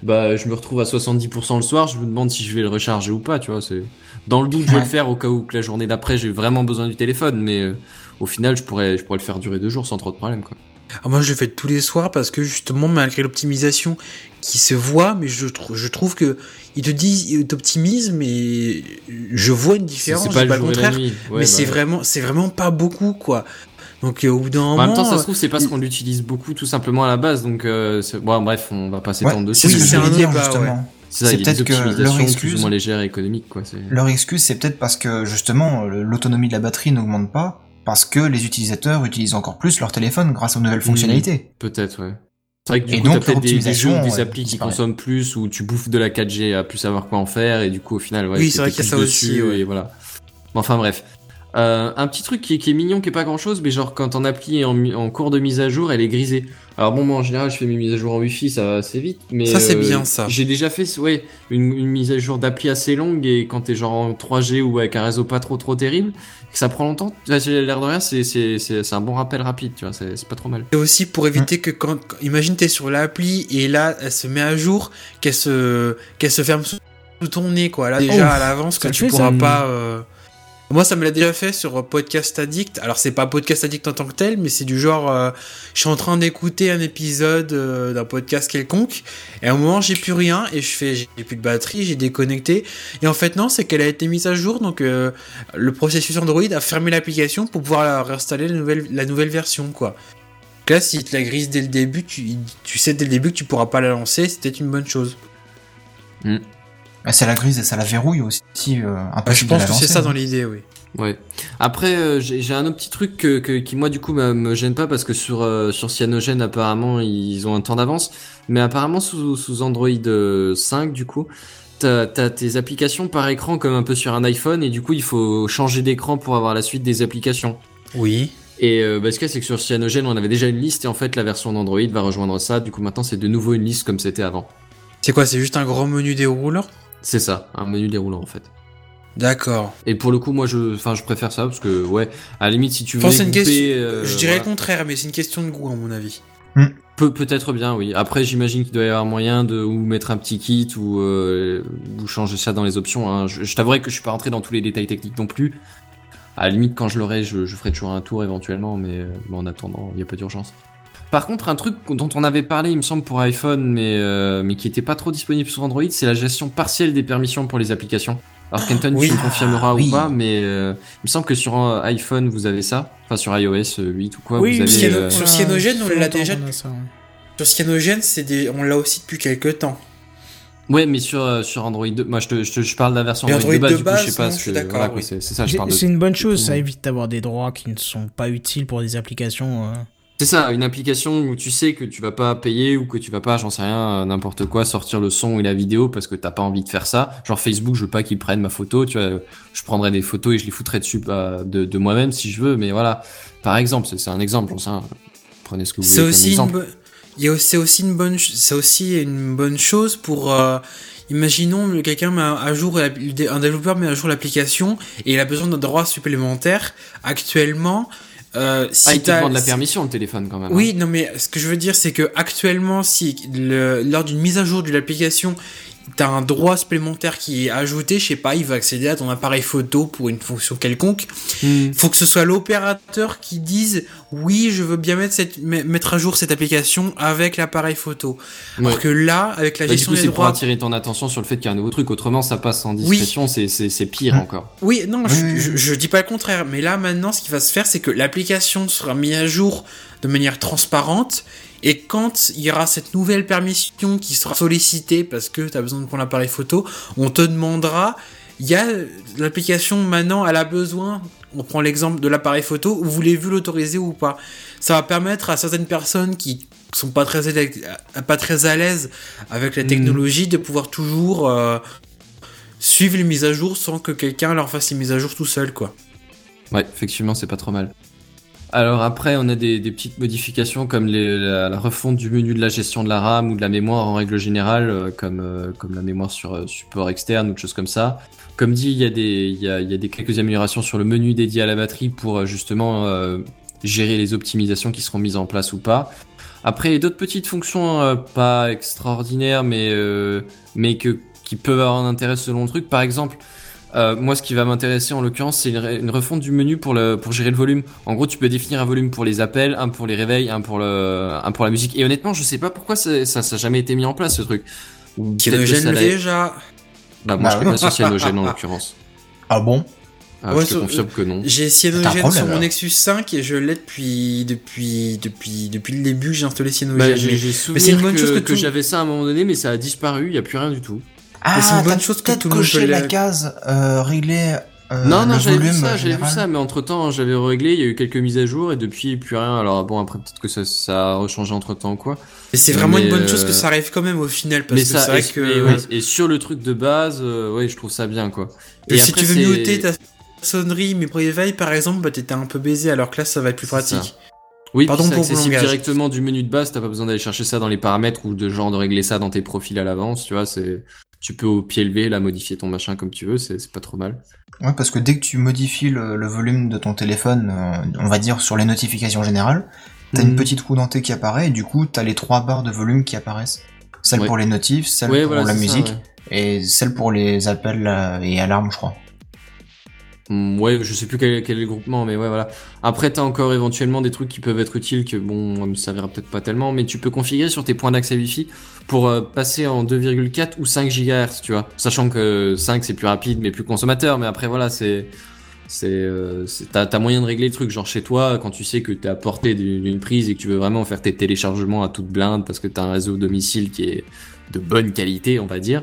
Bah je me retrouve à 70% le soir, je me demande si je vais le recharger ou pas, tu vois. C'est Dans le doute, je vais le faire au cas où que la journée d'après j'ai vraiment besoin du téléphone, mais euh, au final je pourrais, je pourrais le faire durer deux jours sans trop de problème, quoi. Alors, moi, je le fais tous les soirs parce que justement, malgré l'optimisation qui se voit, mais je, je trouve que ils te disent, ils t'optimisent, mais je vois une différence. c'est pas le contraire. Ouais, mais bah c'est ouais. vraiment, c'est vraiment pas beaucoup, quoi. Donc, euh, au bout d'un moment. En même temps, ça euh, se trouve, c'est parce qu'on l'utilise beaucoup tout simplement à la base, donc euh, bon, bref, on va pas Ouais, s'étendre dessus. c'est ce Oui, que je dire débat, justement. C'est ça, C'est peut-être que leur optimisations plus ou excuse- moins légères et économiques, quoi. Leur excuse, c'est peut-être parce que justement l'autonomie de la batterie n'augmente pas, parce que les utilisateurs utilisent encore plus leur téléphone grâce aux nouvelles Mhm. fonctionnalités. Peut-être, ouais. C'est vrai que du Et coup, donc, peut-être des, des jeux des ouais, applis qui disparaît. consomment plus, ou tu bouffes de la 4G à plus savoir quoi en faire, et du coup, au final, ouais, Oui, c'est vrai qu'il y a ça dessus, aussi, ouais. et voilà. Bon, Enfin bref. Euh, un petit truc qui est, qui est mignon, qui est pas grand chose, mais genre quand ton appli est en, en cours de mise à jour, elle est grisée. Alors bon, moi en général, je fais mes mises à jour en Wi-Fi, ça va assez vite, mais Ça, c'est euh, bien, ça. J'ai déjà fait, ouais, une, une mise à jour d'appli assez longue et quand t'es genre en 3G ou avec un réseau pas trop trop terrible, que ça prend longtemps. tu vois, j'ai L'air de rien, c'est c'est c'est c'est un bon rappel rapide, tu vois, c'est c'est pas trop mal. Et aussi pour éviter que quand, imagine t'es sur l'appli et là elle se met à jour, qu'elle se, qu'elle se ferme sous ton nez quoi. Là déjà Oh, à l'avance que tu pourras ça. pas. euh, Moi ça me l'a déjà fait sur Podcast Addict. Alors c'est pas Podcast Addict en tant que tel, mais c'est du genre, euh, je suis en train d'écouter un épisode euh, d'un podcast quelconque et à un moment j'ai plus rien et je fais, j'ai plus de batterie, j'ai déconnecté et en fait non c'est qu'elle a été mise à jour donc euh, le processus Android a fermé l'application pour pouvoir réinstaller la nouvelle, version quoi. Donc Là, si te la grise dès le début, tu, tu sais dès le début que tu pourras pas la lancer, c'était une bonne chose. Bah, ça la grise et ça la verrouille aussi. Euh, Bah, je pense que c'est ça hein. dans l'idée, oui. Ouais. Après, euh, j'ai un autre petit truc que, que- qui moi du coup me, me gêne pas parce que sur euh, sur Cyanogen apparemment ils ont un temps d'avance, mais apparemment sous, sous Android euh, 5 du coup, t'as as tes applications par écran comme un peu sur un iPhone et du coup il faut changer d'écran pour avoir la suite des applications. Oui. Et euh, bah, ce qu'il y a, c'est que sur Cyanogen on avait déjà une liste et en fait la version d'Android va rejoindre ça. Du coup maintenant c'est de nouveau une liste comme c'était avant. C'est quoi C'est juste un grand menu déroulant C'est ça, un menu déroulant en fait. D'accord. Et pour le coup moi je, enfin je préfère ça parce que ouais, à la limite si tu veux Enfin, c'est une question. euh, je dirais le contraire, mais c'est une question de goût, à mon avis. Peut peut-être bien, oui. Après, j'imagine qu'il doit y avoir moyen de ou mettre un petit kit ou euh, ou changer ça dans les options. Hein. Je, je t'avouerai que je suis pas rentré dans tous les détails techniques non plus. À la limite, quand je l'aurai, je, je ferai toujours un tour éventuellement, mais, euh, mais en attendant, il y a pas d'urgence. Par contre, un truc dont on avait parlé, il me semble, pour iPhone, mais euh, mais qui était pas trop disponible sur Android, c'est la gestion partielle des permissions pour les applications. Alors Kenton, Oui. tu me confirmeras oui. ou pas, mais euh, il me semble que sur euh, iPhone vous avez ça, enfin sur iOS euh, 8 ou quoi, vous avez. Cyano- euh, sur Cyanogen, on l'a déjà- ça, ouais. Sur Cyanogen, des... on l'a aussi depuis quelques temps. Ouais, mais sur, euh, sur Android 2, moi je, te, je, te- je parle de la version Android, Android de de base, du coup, je base, sais pas non, ce je suis que. d'accord, Voilà, oui. c'est c'est ça, je C'est parle de. c'est une bonne chose, ça évite d'avoir des droits qui ne sont pas utiles pour des applications. Euh. C'est ça, une application où tu sais que tu vas pas payer ou que tu vas pas, j'en sais rien, euh, n'importe quoi, sortir le son et la vidéo parce que t'as pas envie de faire ça. Genre Facebook, je veux pas qu'ils prennent ma photo, tu vois, je prendrais des photos et je les foutrais dessus bah, de, de moi-même si je veux, mais voilà. Par exemple, c'est c'est un exemple, j'en sais rien. Prenez ce que vous C'est voulez comme aussi bo- aussi- c'est aussi une bonne c'est aussi une bonne chose pour euh, imaginons que quelqu'un met à jour un développeur met à jour l'application et il a besoin d'un droit supplémentaire actuellement euh, si Ah, il te demande la si- permission, le téléphone, quand même. hein. Oui, non, mais ce que je veux dire, c'est que actuellement, si le, lors d'une mise à jour de l'application, t'as un droit supplémentaire qui est ajouté, je sais pas, il va accéder à ton appareil photo pour une fonction quelconque. Hmm. Faut que ce soit l'opérateur qui dise oui, je veux bien mettre, cette, mettre à jour cette application avec l'appareil photo. Ouais. Alors que là, avec la Bah, du gestion coup, des c'est pour droits, attirer ton attention sur le fait qu'il y a un nouveau truc. Autrement, ça passe en discrétion, c'est- pire Mm. encore. Oui, non, je, je dis pas le contraire, mais là maintenant, ce qui va se faire, c'est que l'application sera mise à jour de manière transparente, et quand il y aura cette nouvelle permission qui sera sollicitée parce que tu as besoin de prendre l'appareil photo, on te demandera, il y a l'application maintenant, elle a besoin, on prend l'exemple de l'appareil photo, vous voulez-vous l'autoriser ou pas? Ça va permettre à certaines personnes qui sont pas très, à l'aise- pas très à l'aise avec la Mhm. technologie de pouvoir toujours euh, suivre les mises à jour sans que quelqu'un leur fasse les mises à jour tout seul, quoi. Ouais, effectivement, c'est pas trop mal. Alors après, on a des, petites modifications comme la, refonte du menu de la gestion de la RAM ou de la mémoire en règle générale, euh, comme, euh, comme la mémoire sur euh, support externe ou des choses comme ça. Comme dit, il y a des, quelques améliorations sur le menu dédié à la batterie pour justement gérer les optimisations qui seront mises en place ou pas. Après, d'autres petites fonctions pas extraordinaires, mais qui peuvent avoir un intérêt selon le truc. Par exemple, euh, moi, ce qui va m'intéresser en l'occurrence, c'est une, refonte du menu pour le pour gérer le volume. En gros, tu peux définir un volume pour les appels, un pour les réveils, un pour le un pour la musique. Et honnêtement, je sais pas pourquoi ça ça, ça a jamais été mis en place ce truc. Ou Qui peut-être ne que gêne ça l'a- déjà. Bah, moi, Bah je peux oui. pas Cyanogène [LAUGHS] en l'occurrence. Ah bon? Ah, Ouais, je te confirme que non. J'ai Cyanogen sur mon. Nexus 5 et je l'ai depuis, depuis, depuis, depuis le début que j'ai installé Cyanogen. Bah, mais j'ai j'ai c'est une bonne que, chose que que tout- j'avais ça à un moment donné, mais ça a disparu. Il y a plus rien du tout. Ah, c'est une bonne chose que peut-être tout le monde coché peut la case euh, régler euh, non, non, j'avais vu ça, j'avais vu ça, mais entre temps, j'avais réglé, il y a eu quelques mises à jour et depuis plus rien. Alors bon, après peut-être que ça, ça a rechangé entre temps quoi. Mais c'est vraiment Mais, une bonne euh, chose que ça arrive quand même au final parce mais que c'est vrai que et, ouais, et sur le truc de base, euh, ouais, je trouve ça bien quoi. Et si après, tu veux muter ta sonnerie mais pour éveil par exemple, bah t'étais un peu baisé alors que là ça va être plus C'est ça. pratique. Oui, Pardon puis c'est accessible directement du menu de base, t'as pas besoin d'aller chercher ça dans les paramètres ou de genre de régler ça dans tes profils à l'avance, tu vois, c'est tu peux au pied levé là modifier ton machin comme tu veux, c'est pas trop mal. Ouais, parce que dès que tu modifies le, le volume de ton téléphone, euh, on va dire sur les notifications générales, t'as Mhm. une petite roue dentée qui apparaît et du coup t'as les trois barres de volume qui apparaissent. Celle Ouais. pour les notifs, celle Ouais, pour voilà, la ça, musique ouais. et celle pour les appels euh, et alarmes, je crois. Hmm, Ouais, je sais plus quel, quel est le groupement, mais ouais, voilà. Après, t'as encore éventuellement des trucs qui peuvent être utiles que, bon, me servira peut-être pas tellement, mais tu peux configurer sur tes points d'accès Wi-Fi pour euh, passer en 2,4 ou 5 GHz, tu vois. Sachant que 5 c'est plus rapide, mais plus consommateur, mais après, voilà, c'est, c'est, euh, t'as, moyen de régler le truc, genre chez toi, quand tu sais que t'es à portée d'une prise et que tu veux vraiment faire tes téléchargements à toute blinde parce que t'as un réseau domicile qui est de bonne qualité, on va dire.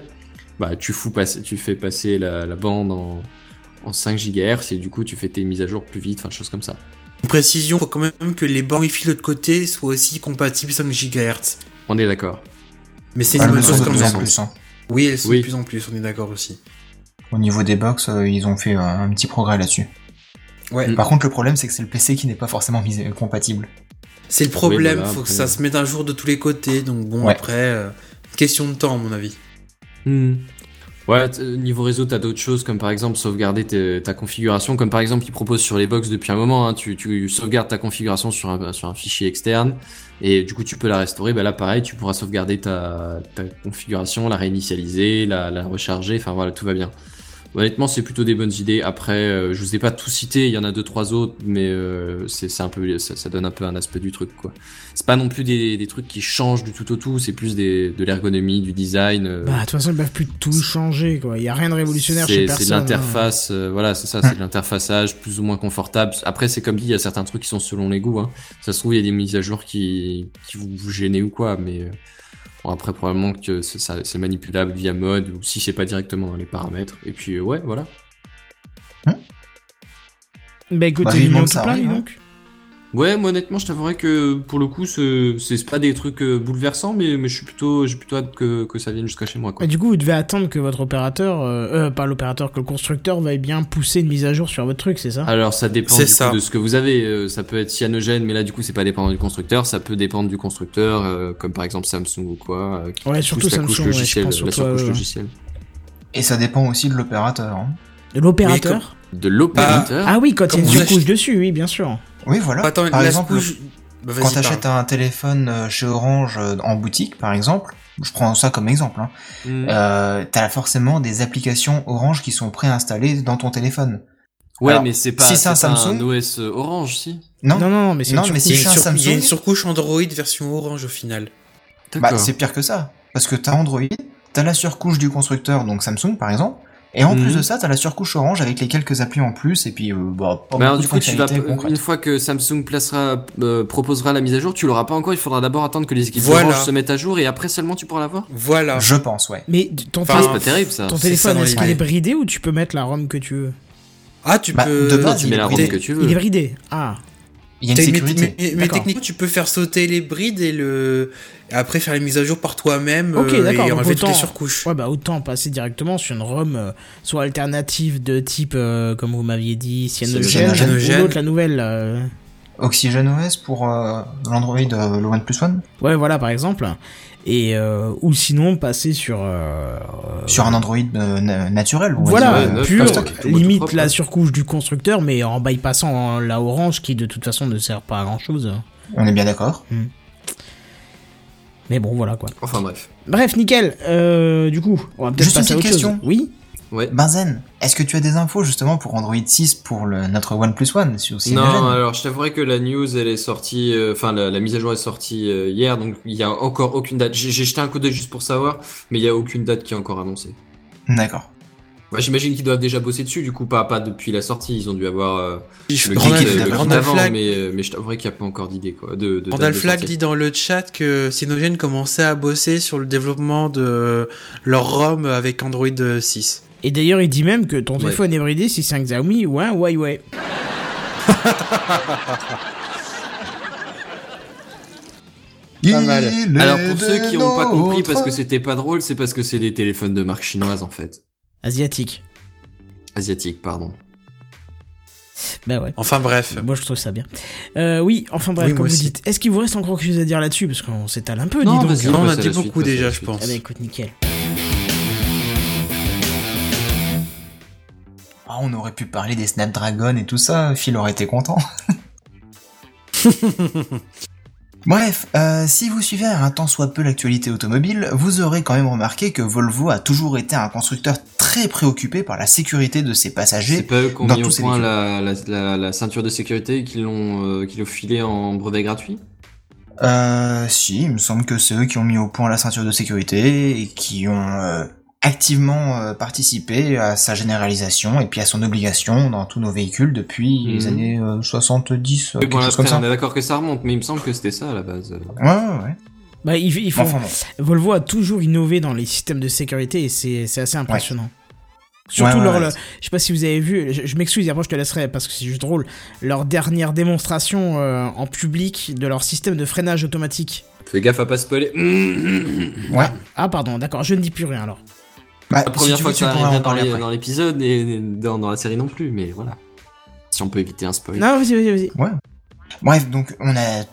Bah, tu fous passer, tu fais passer la bande en, en 5 GHz et du coup tu fais tes mises à jour plus vite, enfin chose comme ça. Une précision, faut quand même que les bancs Wi-Fi de l'autre côté soient aussi compatibles 5 GHz. On est d'accord. Mais c'est Ah, une bonne chose de quand plus en même. plus, hein. Oui, elles sont Oui. de plus en plus, on est d'accord aussi. Au niveau des box, euh, ils ont fait euh, un petit progrès là-dessus. Ouais. Mm. Par contre, le problème, c'est que c'est le PC qui n'est pas forcément mis- compatible. C'est le problème, voilà, faut que ça se mette un jour de tous les côtés, donc bon, Ouais. après, euh, question de temps à mon avis. Hmm. Ouais, euh, niveau réseau, t'as d'autres choses comme par exemple sauvegarder ta configuration, comme par exemple ils proposent sur les box depuis un moment, hein, tu, tu sauvegardes ta configuration sur un, sur un fichier externe et du coup tu peux la restaurer. Bah là pareil, tu pourras sauvegarder ta, ta configuration, la réinitialiser, la, la recharger, enfin voilà, tout va bien. Honnêtement, c'est plutôt des bonnes idées. Après, euh, je vous ai pas tout cité, il y en a deux trois autres, mais euh, c'est un peu, ça, ça donne un peu un aspect du truc quoi. C'est pas non plus des, des trucs qui changent du tout au tout, c'est plus des, de l'ergonomie, du design. euh, Bah, de toute façon, ils peuvent plus tout changer, quoi. Il y a rien de révolutionnaire chez personne. c'est hein. l'interface, euh, voilà, c'est ça, c'est de l'interfaçage plus ou moins confortable. Après, c'est comme dit, il y a certains trucs qui sont selon les goûts. Hein. Ça se trouve, il y a des mises à jour qui, qui vous, vous gênez ou quoi, mais euh, bon, après, probablement que c'est ça- c'est manipulable via mode ou si c'est pas directement dans les paramètres. Et puis, euh, ouais, voilà. Bah, écoute, Bah, c'est vivement mignon que tout ça plein, arrive, dis hein. donc. Ouais, moi, honnêtement, je t'avouerais que pour le coup, ce- c'est pas des trucs euh, bouleversants, mais, mais je suis plutôt, j'ai plutôt hâte que, que ça vienne jusqu'à chez moi, quoi. Et du coup, vous devez attendre que votre opérateur, euh, euh, pas l'opérateur, que le constructeur veuille bien pousser une mise à jour sur votre truc, c'est ça? Alors ça dépend coup de ce que vous avez. Euh, ça peut être cyanogène, mais là du coup c'est pas dépendant du constructeur. Ça peut dépendre du constructeur, euh, comme par exemple Samsung ou quoi. euh, qui Ouais, pousse surtout la couche Samsung, ouais, je logicielle, pense la surcouche ouais. logicielle. Et ça dépend aussi de l'opérateur. hein. De l'opérateur? De l'opérateur. Ah oui, quand il y a une surcouche dessus, oui, bien sûr. Oui, voilà. Attends, Par exemple, couche- Bah, Quand t'achètes parle. un téléphone euh, chez Orange euh, en boutique, par exemple, je prends ça comme exemple, hein, Mm. euh, t'as forcément des applications Orange qui sont préinstallées dans ton téléphone. ouais, alors, mais c'est pas, si c'est un pas Samsung- OS orange, si. Non, Non, non, non, mais c'est Non, une a si une un sur- il y a une Samsung- surcouche Android version orange au final. bah, c'est pire que ça. Parce que t'as Android, t'as la surcouche du constructeur, donc Samsung par exemple, et en Mhm. plus de ça, t'as la surcouche Orange avec les quelques applis en plus, et puis, euh, bah, pas Mais alors, beaucoup du coup, tu vas, une fois que Samsung placera, euh, proposera la mise à jour, tu l'auras pas encore. Il faudra d'abord attendre que les équipes Voilà. Orange se mettent à jour et après seulement tu pourras l'avoir. Voilà. Je pense, ouais. Mais ton, Enfin, télé- c'est pas terrible ça. ton téléphone, est-ce qu'il est bridé ou tu peux mettre la ROM que tu veux? Ah, tu Bah, peux. de base, Tu mets la. ROM que tu veux. Il est bridé. Ah. Il y a une sécurité. Mais, techniquement, tu peux faire sauter les brides et le et après faire les mises à jour par toi-même Ok, euh, d'accord, et enlever toutes les autant- surcouches. Ouais, bah autant passer directement sur une ROM euh, soit alternative de type, euh, comme vous m'aviez dit, Cyanogen, Cyanogen. ou l'autre, la nouvelle. euh, Oxygen OS pour euh, l'Android, euh, le OnePlus One, Ouais, voilà, par exemple. Et euh, ou sinon passer sur euh, sur un Android euh, na- naturel. va voilà, ouais, euh, pur, stock, limite propre, la ouais. surcouche du constructeur, mais en bypassant la orange qui de toute façon ne sert pas à grand chose. On est bien d'accord. Mais bon, voilà quoi. Enfin bref. Bref, nickel. Euh, du coup, on va peut-être une passer à autre petite chose. question. Oui. Ouais. Benzen, est-ce que tu as des infos justement pour Android 6 pour le, notre OnePlus One sur Non, alors je t'avouerai que la news elle est sortie, euh, enfin la, la mise à jour est sortie euh, hier, donc il y a encore aucune date. J'ai jeté un coup d'œil juste pour savoir, mais il y a aucune date qui est encore annoncée. D'accord. Ouais, J'imagine qu'ils doivent déjà bosser dessus, du coup pas pas depuis la sortie, ils ont dû avoir euh, le Randall avant, Flagg- mais euh, mais je t'avouerai qu'il n'y a pas encore d'idée quoi. De, de Randall sortie. dit dans le chat que Cyanogen commençait à bosser sur le développement de leur ROM avec Android 6. Et d'ailleurs, il dit même que ton Ouais. téléphone est bridé si c'est un Xiaomi ou un Huawei. [LAUGHS] Pas mal. Alors pour ceux qui n'ont pas compris parce que c'était pas drôle, c'est parce que c'est des téléphones de marque chinoise en fait. Asiatique. Asiatique, pardon. Bah ouais. Enfin bref. Moi, je trouve ça bien. Euh, oui, enfin bref, Oui, comme vous aussi. dites. Est-ce qu'il vous reste encore quelque chose à dire là-dessus? Parce qu'on s'étale un peu, Non, dis donc. Non, on a dit beaucoup déjà, je pense. Ah bah écoute, nickel. On aurait pu parler des Snapdragon et tout ça, Phil aurait été content. [LAUGHS] Bref, euh, si vous suivez un tant soit peu l'actualité automobile, vous aurez quand même remarqué que Volvo a toujours été un constructeur très préoccupé par la sécurité de ses C'est passagers. pas eux qui ont mis au point la, la, la, la ceinture de sécurité et qui l'ont euh, qui l'ont filé en brevet gratuit? Euh, si, il me semble que c'est eux qui ont mis au point la ceinture de sécurité et qui ont euh, activement euh, participé à sa généralisation et puis à son obligation dans tous nos véhicules depuis les Mhm. années euh, 70, euh, Oui, quelque bon, comme ça. on est d'accord que ça remonte, mais il me semble que c'était ça à la base. Ouais, ouais, ouais. Bah, ils, ils font... Enfin, bon. Volvo a toujours innové dans les systèmes de sécurité et c'est c'est assez impressionnant. Surtout Ouais, ouais, leur, ouais. le- je sais pas si vous avez vu, je, je m'excuse, et après je te laisserai parce que c'est juste drôle, leur dernière démonstration euh, en public de leur système de freinage automatique. Fais gaffe à pas spoiler. Ouais. Ah pardon, d'accord, je ne dis plus rien alors. Bah, La première si fois veux, que tu ça arrive dans parler les- après. dans l'épisode et dans, dans la série non plus, mais voilà. Si on peut éviter un spoil. Non, vas-y, vas-y, vas-y. Bref, donc on a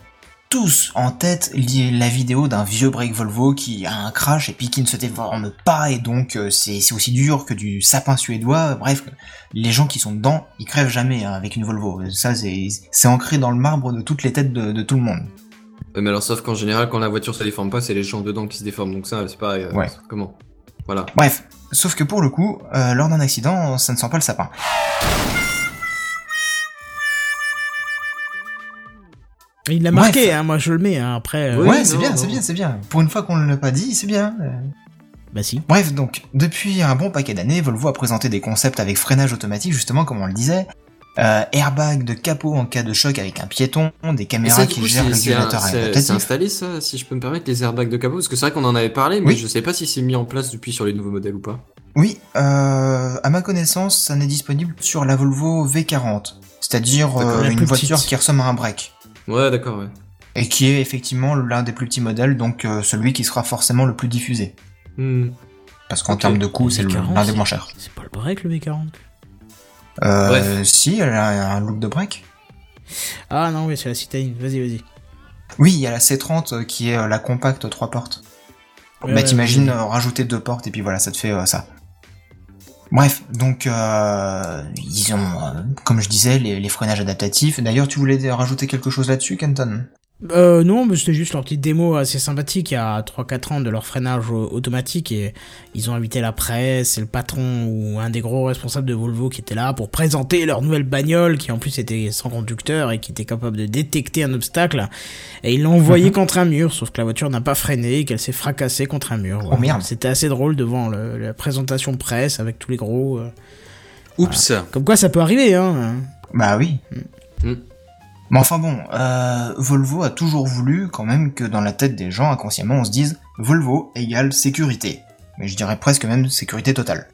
tous en tête la vidéo d'un vieux break Volvo qui a un crash et puis qui ne se déforme pas et donc euh, c'est c'est aussi dur que du sapin suédois. Bref, les gens qui sont dedans, ils crèvent jamais hein, avec une Volvo. Ça, c'est c'est ancré dans le marbre de toutes les têtes de, de tout le monde. Euh, Mais alors, sauf qu'en général, quand la voiture se déforme pas, c'est les gens dedans qui se déforment. Donc ça, c'est pareil. euh, Ouais. Comment? Voilà. Bref, sauf que pour le coup, euh, lors d'un accident, ça ne sent pas le sapin. Il l'a Bref. marqué, hein, moi je le mets, hein, après... euh, ouais, c'est non, bien, non. c'est bien, c'est bien. Pour une fois qu'on ne l'a pas dit, c'est bien. Euh, Bah si. Bref, donc, depuis un bon paquet d'années, Volvo a présenté des concepts avec freinage automatique, justement, comme on le disait, euh, airbag de capot en cas de choc avec un piéton, des caméras ça, qui coup, gèrent le régulateur c'est installé ça, si je peux me permettre, les airbags de capot? Parce que c'est vrai qu'on en avait parlé, mais Oui. je sais pas si c'est mis en place depuis sur les nouveaux modèles ou pas. Oui, euh, à ma connaissance, ça n'est disponible sur la Volvo V40, c'est-à-dire euh, La une plus voiture petite. qui ressemble à un break, Ouais, d'accord, ouais. et qui est effectivement l'un des plus petits modèles, donc euh, celui qui sera forcément le plus diffusé. Hmm. Parce qu'en termes de coût, c'est le- V40, l'un des moins chers. C'est pas le break le V40 Euh, si, elle a un look de break. Ah non, oui, c'est la citadine, vas-y, vas-y. Oui, il y a la C30 euh, qui est euh, la compacte 3 portes. Ouais, bah ouais, t'imagines ouais. euh, rajouter deux portes et puis voilà, ça te fait euh, ça. Bref, donc euh, ils ont, euh, comme je disais, les, les freinages adaptatifs. D'ailleurs, tu voulais rajouter quelque chose là-dessus, Kenton? Euh, non, mais c'était juste leur petite démo assez sympathique il y a 3-4 ans de leur freinage au- automatique et ils ont invité la presse et le patron ou un des gros responsables de Volvo qui était là pour présenter leur nouvelle bagnole qui en plus était sans conducteur et qui était capable de détecter un obstacle et ils l'ont envoyé contre un mur sauf que la voiture n'a pas freiné et qu'elle s'est fracassée contre un mur. Oh, merde. C'était assez drôle devant le- la présentation presse avec tous les gros. euh. Oups. Comme quoi ça peut arriver hein. Bah oui. Mm. Mais enfin bon, euh, Volvo a toujours voulu quand même que dans la tête des gens, inconsciemment, on se dise Volvo égale sécurité. Mais je dirais presque même sécurité totale.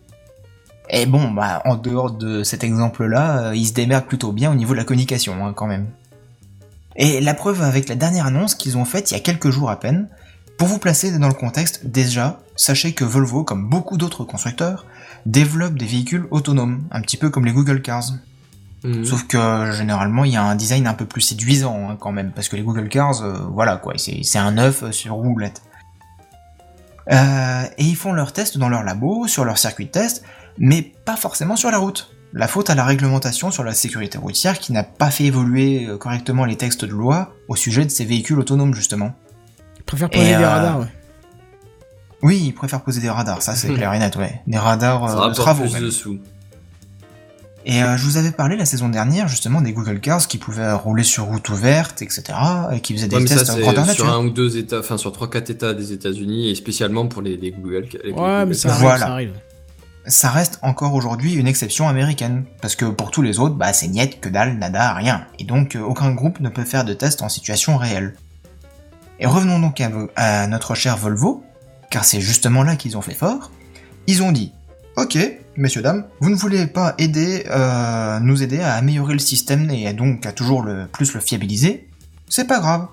Et bon, bah en dehors de cet exemple-là, euh, ils se démerdent plutôt bien au niveau de la communication, hein, quand même. Et la preuve avec la dernière annonce qu'ils ont faite il y a quelques jours à peine, pour vous placer dans le contexte, déjà, sachez que Volvo, comme beaucoup d'autres constructeurs, développe des véhicules autonomes, un petit peu comme les Google Cars. Mhm. Sauf que généralement il y a un design un peu plus séduisant hein, quand même, parce que les Google Cars, euh, voilà quoi, c'est un neuf euh, sur roulette. Euh, et ils font leurs tests dans leur labo, sur leur circuit de test, mais pas forcément sur la route. La faute à la réglementation sur la sécurité routière qui n'a pas fait évoluer correctement les textes de loi au sujet de ces véhicules autonomes justement. Ils préfèrent poser des radars. Ouais. Oui, ils préfèrent poser des radars, ça c'est [LAUGHS] clair et net, ouais. Des radars Ça euh, travaux plus même. de sous. Et euh, je vous avais parlé la saison dernière justement des Google Cars qui pouvaient rouler sur route ouverte, etc. et qui faisaient des Ouais, mais ça, tests en grandeur c'est sur nature. un ou deux états, enfin sur trois, quatre états des États-Unis et spécialement pour les, les Google. les Ouais, Google mais ça Cars. arrive, Voilà. ça arrive. Ça reste encore aujourd'hui une exception américaine, parce que pour tous les autres, bah c'est niet, que dalle, nada, rien. Et donc euh, aucun groupe ne peut faire de test en situation réelle. Et revenons donc à notre cher Volvo, car c'est justement là qu'ils ont fait fort. Ils ont dit, ok, messieurs dames, vous ne voulez pas euh, nous aider à améliorer le système et donc à toujours le plus le fiabiliser, c'est pas grave.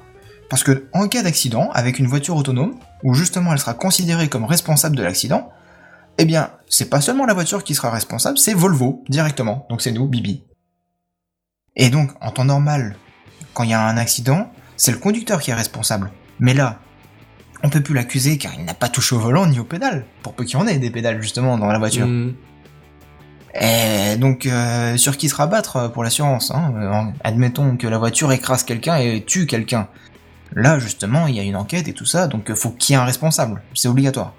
Parce que en cas d'accident, avec une voiture autonome, où justement elle sera considérée comme responsable de l'accident, eh bien, c'est pas seulement la voiture qui sera responsable, c'est Volvo, directement. Donc c'est nous, Bibi. Et donc, en temps normal, quand il y a un accident, c'est le conducteur qui est responsable. Mais là, on peut plus l'accuser car il n'a pas touché au volant ni aux pédales. Pour peu qu'il y en ait des pédales, justement, dans la voiture. Mhm. Et donc, euh, sur qui se rabattre euh, pour l'assurance hein Euh, Admettons que la voiture écrase quelqu'un et tue quelqu'un. Là, justement, il y a une enquête et tout ça, donc euh, faut qu'il y ait un responsable. C'est obligatoire.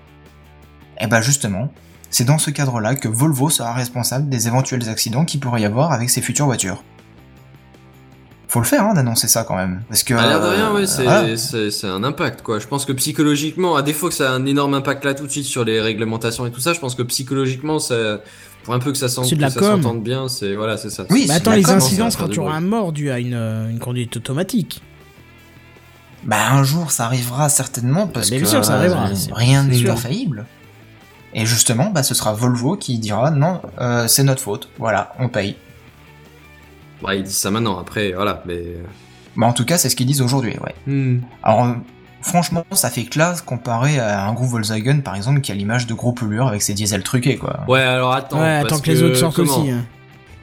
Et bah justement, c'est dans ce cadre-là que Volvo sera responsable des éventuels accidents qu'il pourrait y avoir avec ses futures voitures. Faut le faire, hein, d'annoncer ça quand même. Parce que... À l'air de rien, ouais, c'est voilà. c'est- c'est un impact, quoi. Je pense que psychologiquement, à défaut que ça a un énorme impact là tout de suite sur les réglementations et tout ça, je pense que psychologiquement, ça, pour un peu que ça s'entende bien, c'est voilà, c'est ça. Oui, Bah c'est attends, les va quand tu auras un mort dû à une, euh, une conduite automatique. Bah un jour ça arrivera certainement parce Bien que sûr, ça arrivera, euh, rien n'est infaillible. Et justement, bah ce sera Volvo qui dira non, euh, c'est notre faute. Voilà, on paye. Ouais, ils disent ça maintenant, après, voilà, mais. Bah en tout cas, c'est ce qu'ils disent aujourd'hui, ouais. Hmm. Alors euh, franchement, ça fait classe comparé à un groupe Volkswagen par exemple qui a l'image de gros pollueurs avec ses diesels truqués quoi. Ouais, alors attends. ouais, parce attends que, les autres sortent aussi. hein.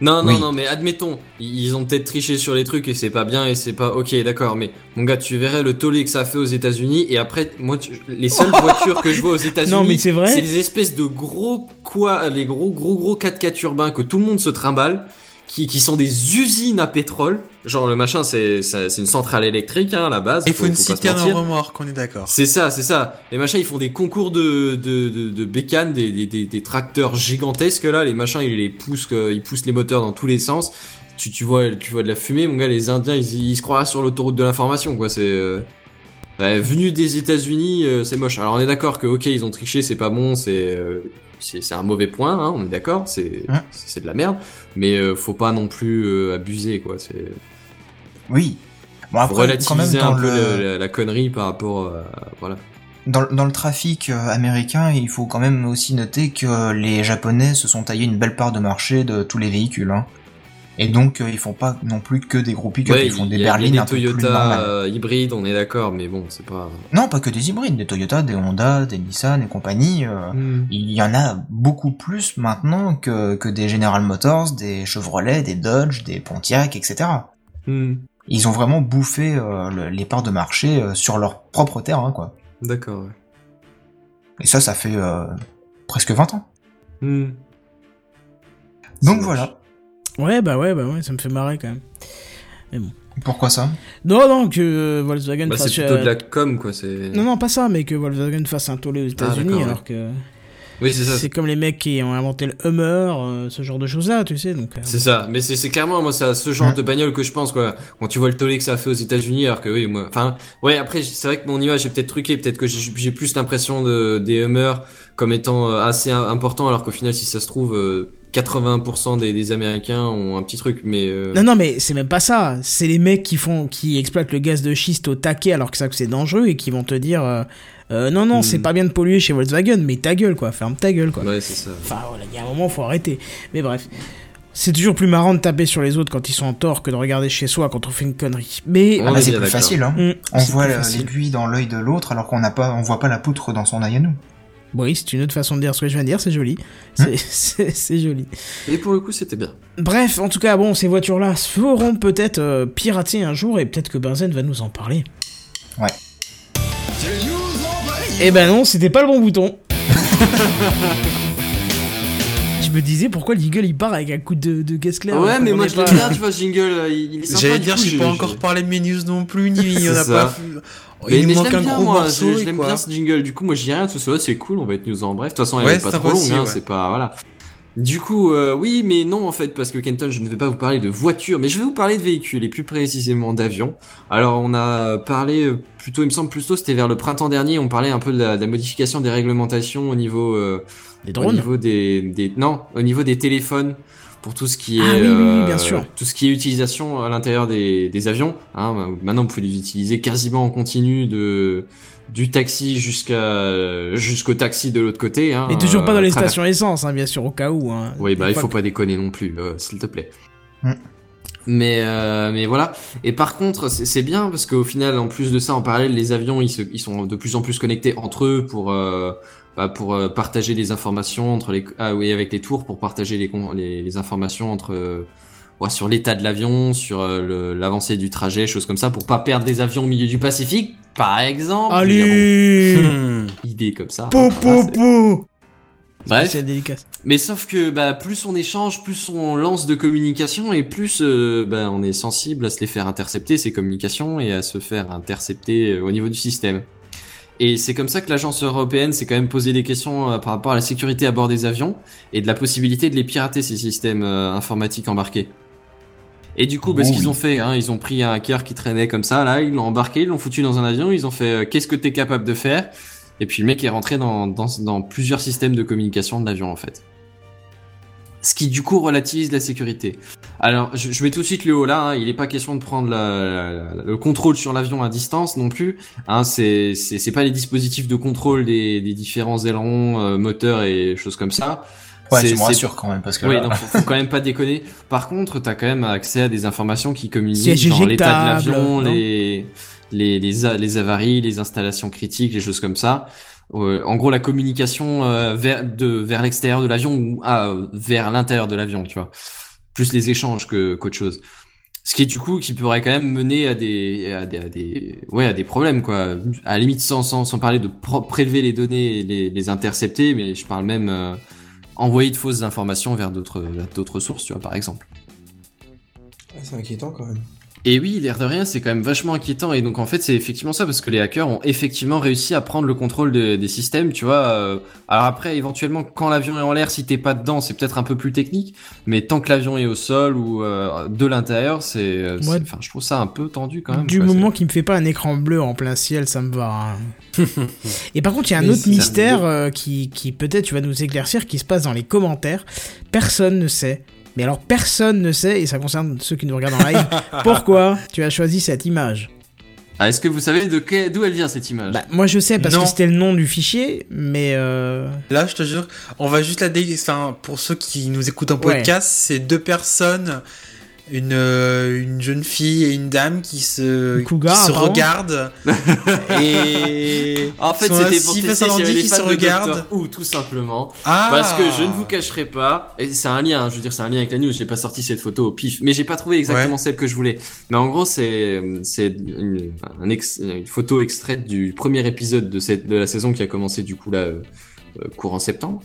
Non, non, Oui. non, mais admettons, ils ont peut-être triché sur les trucs et c'est pas bien et c'est pas ok, d'accord, mais mon gars, tu verrais le tollé que ça fait aux États-Unis et après, moi, tu- les seules [LAUGHS] voitures que je vois aux États-Unis, vrai. c'est des espèces de gros quoi, les gros gros gros 4x4 urbains que tout le monde se trimballe, qui, qui sont des usines à pétrole. Genre le machin, c'est c'est une centrale électrique hein, à la base. Il faut une citerne en remorque, on est d'accord. C'est ça, c'est ça. Les machins, ils font des concours de, de, de, de bécanes, des, des, des, des tracteurs gigantesques là. Les machins, ils les poussent, euh, ils poussent les moteurs dans tous les sens. Tu, tu vois, tu vois de la fumée, mon gars. Les Indiens, ils, ils se croient sur l'autoroute de l'information, quoi. C'est euh, ouais, venu des États-Unis, euh, c'est moche. Alors on est d'accord que ok, ils ont triché, c'est pas bon, c'est euh, c'est c'est un mauvais point, hein, on est d'accord. C'est Ouais. c'est de la merde, mais euh, faut pas non plus euh, abuser, quoi. C'est Oui. Bon après, quand même relativiser dans un peu le, la, connerie par rapport, à, voilà. dans, dans le trafic euh, américain, il faut quand même aussi noter que les Japonais se sont taillés une belle part de marché de tous les véhicules. Hein. Et donc euh, ils font pas non plus que des gros pick-up, Ouais, ils font des y y berlines un des peu plus Toyota normales. euh, hybrides, on est d'accord, mais bon, c'est pas. Non, pas que des hybrides, des Toyota, des Honda, des Nissan et compagnie. euh, Il y en a beaucoup plus maintenant que, que des General Motors, des Chevrolet, des Dodge, des Pontiac, etc. Hmm. Ils ont vraiment bouffé euh, le- les parts de marché euh, sur leur propre terrain, quoi. D'accord. ouais. Et ça, ça fait euh, presque 20 ans. Hmm. Donc voilà. Ouais, bah ouais, bah ouais, ça me fait marrer quand même. Pourquoi ça? Non, non, que Volkswagen Bah, fasse. c'est plutôt euh, de la com, quoi. C'est. Non, non, pas ça, mais que Volkswagen fasse un tollé aux États-Unis, d'accord, alors que Oui, c'est ça. c'est comme les mecs qui ont inventé le Hummer, euh, ce genre de choses-là, tu sais. Donc, euh, C'est ça, mais c'est c'est clairement moi c'est à ce genre Hein. de bagnole que je pense quoi. Quand tu vois le tollé que ça a fait aux États-Unis, alors que oui moi, enfin ouais après c'est vrai que mon image est peut-être truquée, peut-être que j'ai j'ai plus l'impression de des Hummer comme étant euh, assez im- important, alors qu'au final si ça se trouve euh, 80% des, des Américains ont un petit truc, mais euh, Non, non, mais c'est même pas ça. C'est les mecs qui font, qui exploitent le gaz de schiste au taquet alors que ça que c'est dangereux et qui vont te dire, euh, euh, non, non, Hmm. c'est pas bien de polluer chez Volkswagen, mais ta gueule, quoi. Ferme ta gueule, quoi. ouais c'est ça. Enfin, voilà, il y a un moment, faut arrêter. Mais bref. C'est toujours plus marrant de taper sur les autres quand ils sont en tort que de regarder chez soi quand on fait une connerie. Mais Ah bah, est c'est bien plus d'accord. facile, hein. On voit plus l'aiguille dans l'œil de l'autre alors qu'on n'a pas, on voit pas la poutre dans son œil à nous. Oui, c'est une autre façon de dire ce que je viens de dire, c'est joli. C'est- [LAUGHS] C'est c'est joli. Et pour le coup c'était bien. Bref, en tout cas, bon, ces voitures-là feront peut-être euh, pirater un jour et peut-être que Benzen va nous en parler. Ouais. Eh ben non, c'était pas le bon bouton. [LAUGHS] Je me disais pourquoi le jingle il part avec un coup de, de caisse claire. ouais alors mais moi je pas- l'aime bien, tu vois ce jingle, euh, il, il est sympa. J'allais dire, coup, je- pas je- encore parlé de mes news non plus, ni il y en a C'est pas. ça. Il Mais, nous mais je manque l'aime un bien, gros moi, morceau je, l'aime bien ce jingle. Du coup, moi, je dis rien, tout ça, c'est cool, on va être news en bref. De toute façon, elle Ouais, est pas trop longue, hein, ouais. c'est pas, voilà. Du coup, euh, oui, mais non, en fait, parce que Kenton, je ne vais pas vous parler de voitures, mais je vais vous parler de véhicules, et plus précisément d'avions. Alors, on a parlé, euh, plutôt, il me semble, plus tôt, c'était vers le printemps dernier, on parlait un peu de la, de la modification des réglementations au niveau, euh, Les au niveau des, des, non, au niveau des téléphones, pour tout ce qui est, Ah oui, oui, oui, bien euh, tout ce qui est utilisation à l'intérieur des, des avions. Hein, maintenant, vous pouvez les utiliser quasiment en continu de du taxi jusqu'à jusqu'au taxi de l'autre côté. Hein, Mais toujours pas dans euh, les travers- stations essence, hein, bien sûr, au cas où. Hein. Oui, bah il faut que- pas déconner non plus, euh, s'il te plaît. Mm. Mais euh, mais voilà. Et par contre, c'est bien parce qu'au final, en plus de ça, en parallèle, les avions, ils, se, ils sont de plus en plus connectés entre eux pour euh, bah, pour euh, partager les informations entre les ah oui avec les tours pour partager les con- les, les informations entre euh, ouais, sur l'état de l'avion, sur euh, l'avancée du trajet, choses comme ça, pour pas perdre des avions au milieu du Pacifique, par exemple. Allez bon, [LAUGHS] [LAUGHS] idée comme ça. Po, Voilà, po, c'est- po Bref. C'est délicat. Mais sauf que bah, plus on échange, plus on lance de communication et plus euh, bah, on est sensible à se les faire intercepter ces communications et à se faire intercepter euh, au niveau du système. Et c'est comme ça que l'agence européenne s'est quand même posé des questions euh, par rapport à la sécurité à bord des avions et de la possibilité de les pirater ces systèmes euh, informatiques embarqués. Et du coup, bah, ce Oh qu'ils ont fait, hein, ils ont pris un hacker qui traînait comme ça, là, ils l'ont embarqué, ils l'ont foutu dans un avion, ils ont fait euh, qu'est-ce que t'es capable de faire? Et puis le mec est rentré dans, dans, dans plusieurs systèmes de communication de l'avion en fait. Ce qui du coup relativise la sécurité. Alors je, je mets tout de suite le haut là, hein, il n'est pas question de prendre la- la- le contrôle sur l'avion à distance non plus. Hein, c'est c'est c'est pas les dispositifs de contrôle des, des différents ailerons, euh, moteurs et choses comme ça. Ouais, C'est- c'est- rassures quand même parce que oui, là- donc faut, faut quand même pas déconner. Par contre, t'as quand même accès à des informations qui communiquent genre l'état de l'avion, les les les, les avaries, les installations critiques, les choses comme ça. Euh, en gros, la communication euh, vers de vers l'extérieur de l'avion ou ah, vers l'intérieur de l'avion, tu vois. Plus les échanges que qu'autre chose. Ce qui est du coup qui pourrait quand même mener à des à des, à des ouais à des problèmes quoi. À la limite sans sans, sans parler de prélever les données et les les intercepter, mais je parle même euh, envoyer de fausses informations vers d'autres sources, tu vois, par exemple. Ah, c'est inquiétant quand même. Et oui, l'air de rien, c'est quand même vachement inquiétant. Et donc en fait, c'est effectivement ça parce que les hackers ont effectivement réussi à prendre le contrôle de- des systèmes, tu vois. euh, alors après, éventuellement, quand l'avion est en l'air, si t'es pas dedans, c'est peut-être un peu plus technique. Mais tant que l'avion est au sol ou euh, de l'intérieur, c'est, euh, enfin, je trouve ça un peu tendu quand même. Du quoi, moment qu'il me fait pas un écran bleu en plein ciel, ça me va. hein. [LAUGHS] Et par contre, il y a un Mais autre mystère euh, qui, qui peut-être tu vas nous éclaircir, qui se passe dans les commentaires. Personne ne sait. Mais alors personne ne sait, et ça concerne ceux qui nous regardent en live, [LAUGHS] pourquoi tu as choisi cette image. Ah, est-ce que vous savez d'où elle vient cette image? Bah, moi je sais parce Non. que c'était le nom du fichier, mais euh... Là, je te jure, on va juste la dé... Enfin, pour ceux qui nous écoutent en Ouais. podcast, c'est deux personnes, une, euh, une jeune fille et une dame qui se, cougar, qui se regardent. [LAUGHS] et En fait, c'était pour tester avait l'ordi les qui se regardent. Who, tout simplement. Ah Parce que je ne vous cacherai pas, et c'est un lien, hein, je veux dire, c'est un lien avec la news, j'ai pas sorti cette photo au pif, mais j'ai pas trouvé exactement Ouais. celle que je voulais. Mais en gros, c'est, c'est une, un ex- une photo extraite du premier épisode de cette, de la saison qui a commencé du coup là, euh, euh, courant septembre.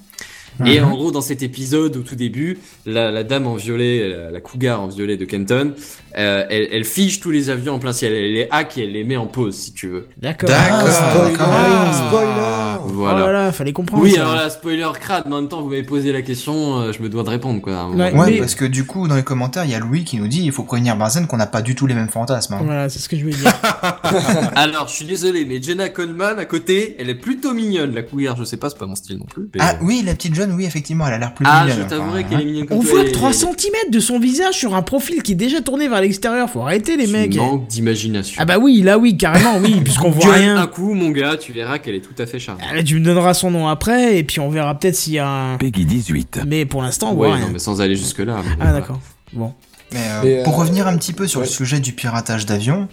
Et Mhm. en gros, dans cet épisode, au tout début, la, la dame en violet, la, la cougar en violet de Kenton, euh, elle, elle fiche tous les avions en plein ciel. Elle les hack et elle les met en pause, si tu veux. D'accord. Ah, spoiler, Ah. spoiler. Oh là là, fallait comprendre. Oui, ça. alors là, spoiler crade, mais en même temps, vous m'avez posé la question, euh, je me dois de répondre, quoi. Ouais, donné. Ouais, Mais- parce que du coup, dans les commentaires, il y a Louis qui nous dit il faut prévenir Benzen qu'on n'a pas du tout les mêmes fantasmes. hein. Voilà, c'est ce que je voulais dire. [LAUGHS] Alors, je suis désolé, mais Jenna Coleman, à côté, elle est plutôt mignonne. La cougar, je sais pas, c'est pas mon style non plus. mais- Ah oui, la petite jeune, oui, effectivement, elle a l'air plus Ah, mignonne. je enfin, t'avouerai hein. qu'elle est mignonne comme On voit elle- 3 elle- cm de son visage sur un profil qui est déjà tourné vers l'extérieur. Faut arrêter les Tu mecs. manques d'imagination. Ah bah oui, là oui, carrément, oui, [LAUGHS] puisqu'on voit rien. un coup, mon gars, tu verras qu'elle est tout à fait charmante. Ah, Tu me donneras son nom après, et puis on verra peut-être s'il y a un. Peggy 18. Mais pour l'instant, on Ouais, voit non, rien. mais sans aller jusque-là. mais Ah d'accord. Bon. Mais, euh, Mais, pour euh, revenir un petit peu sur ouais. le sujet du piratage d'avions,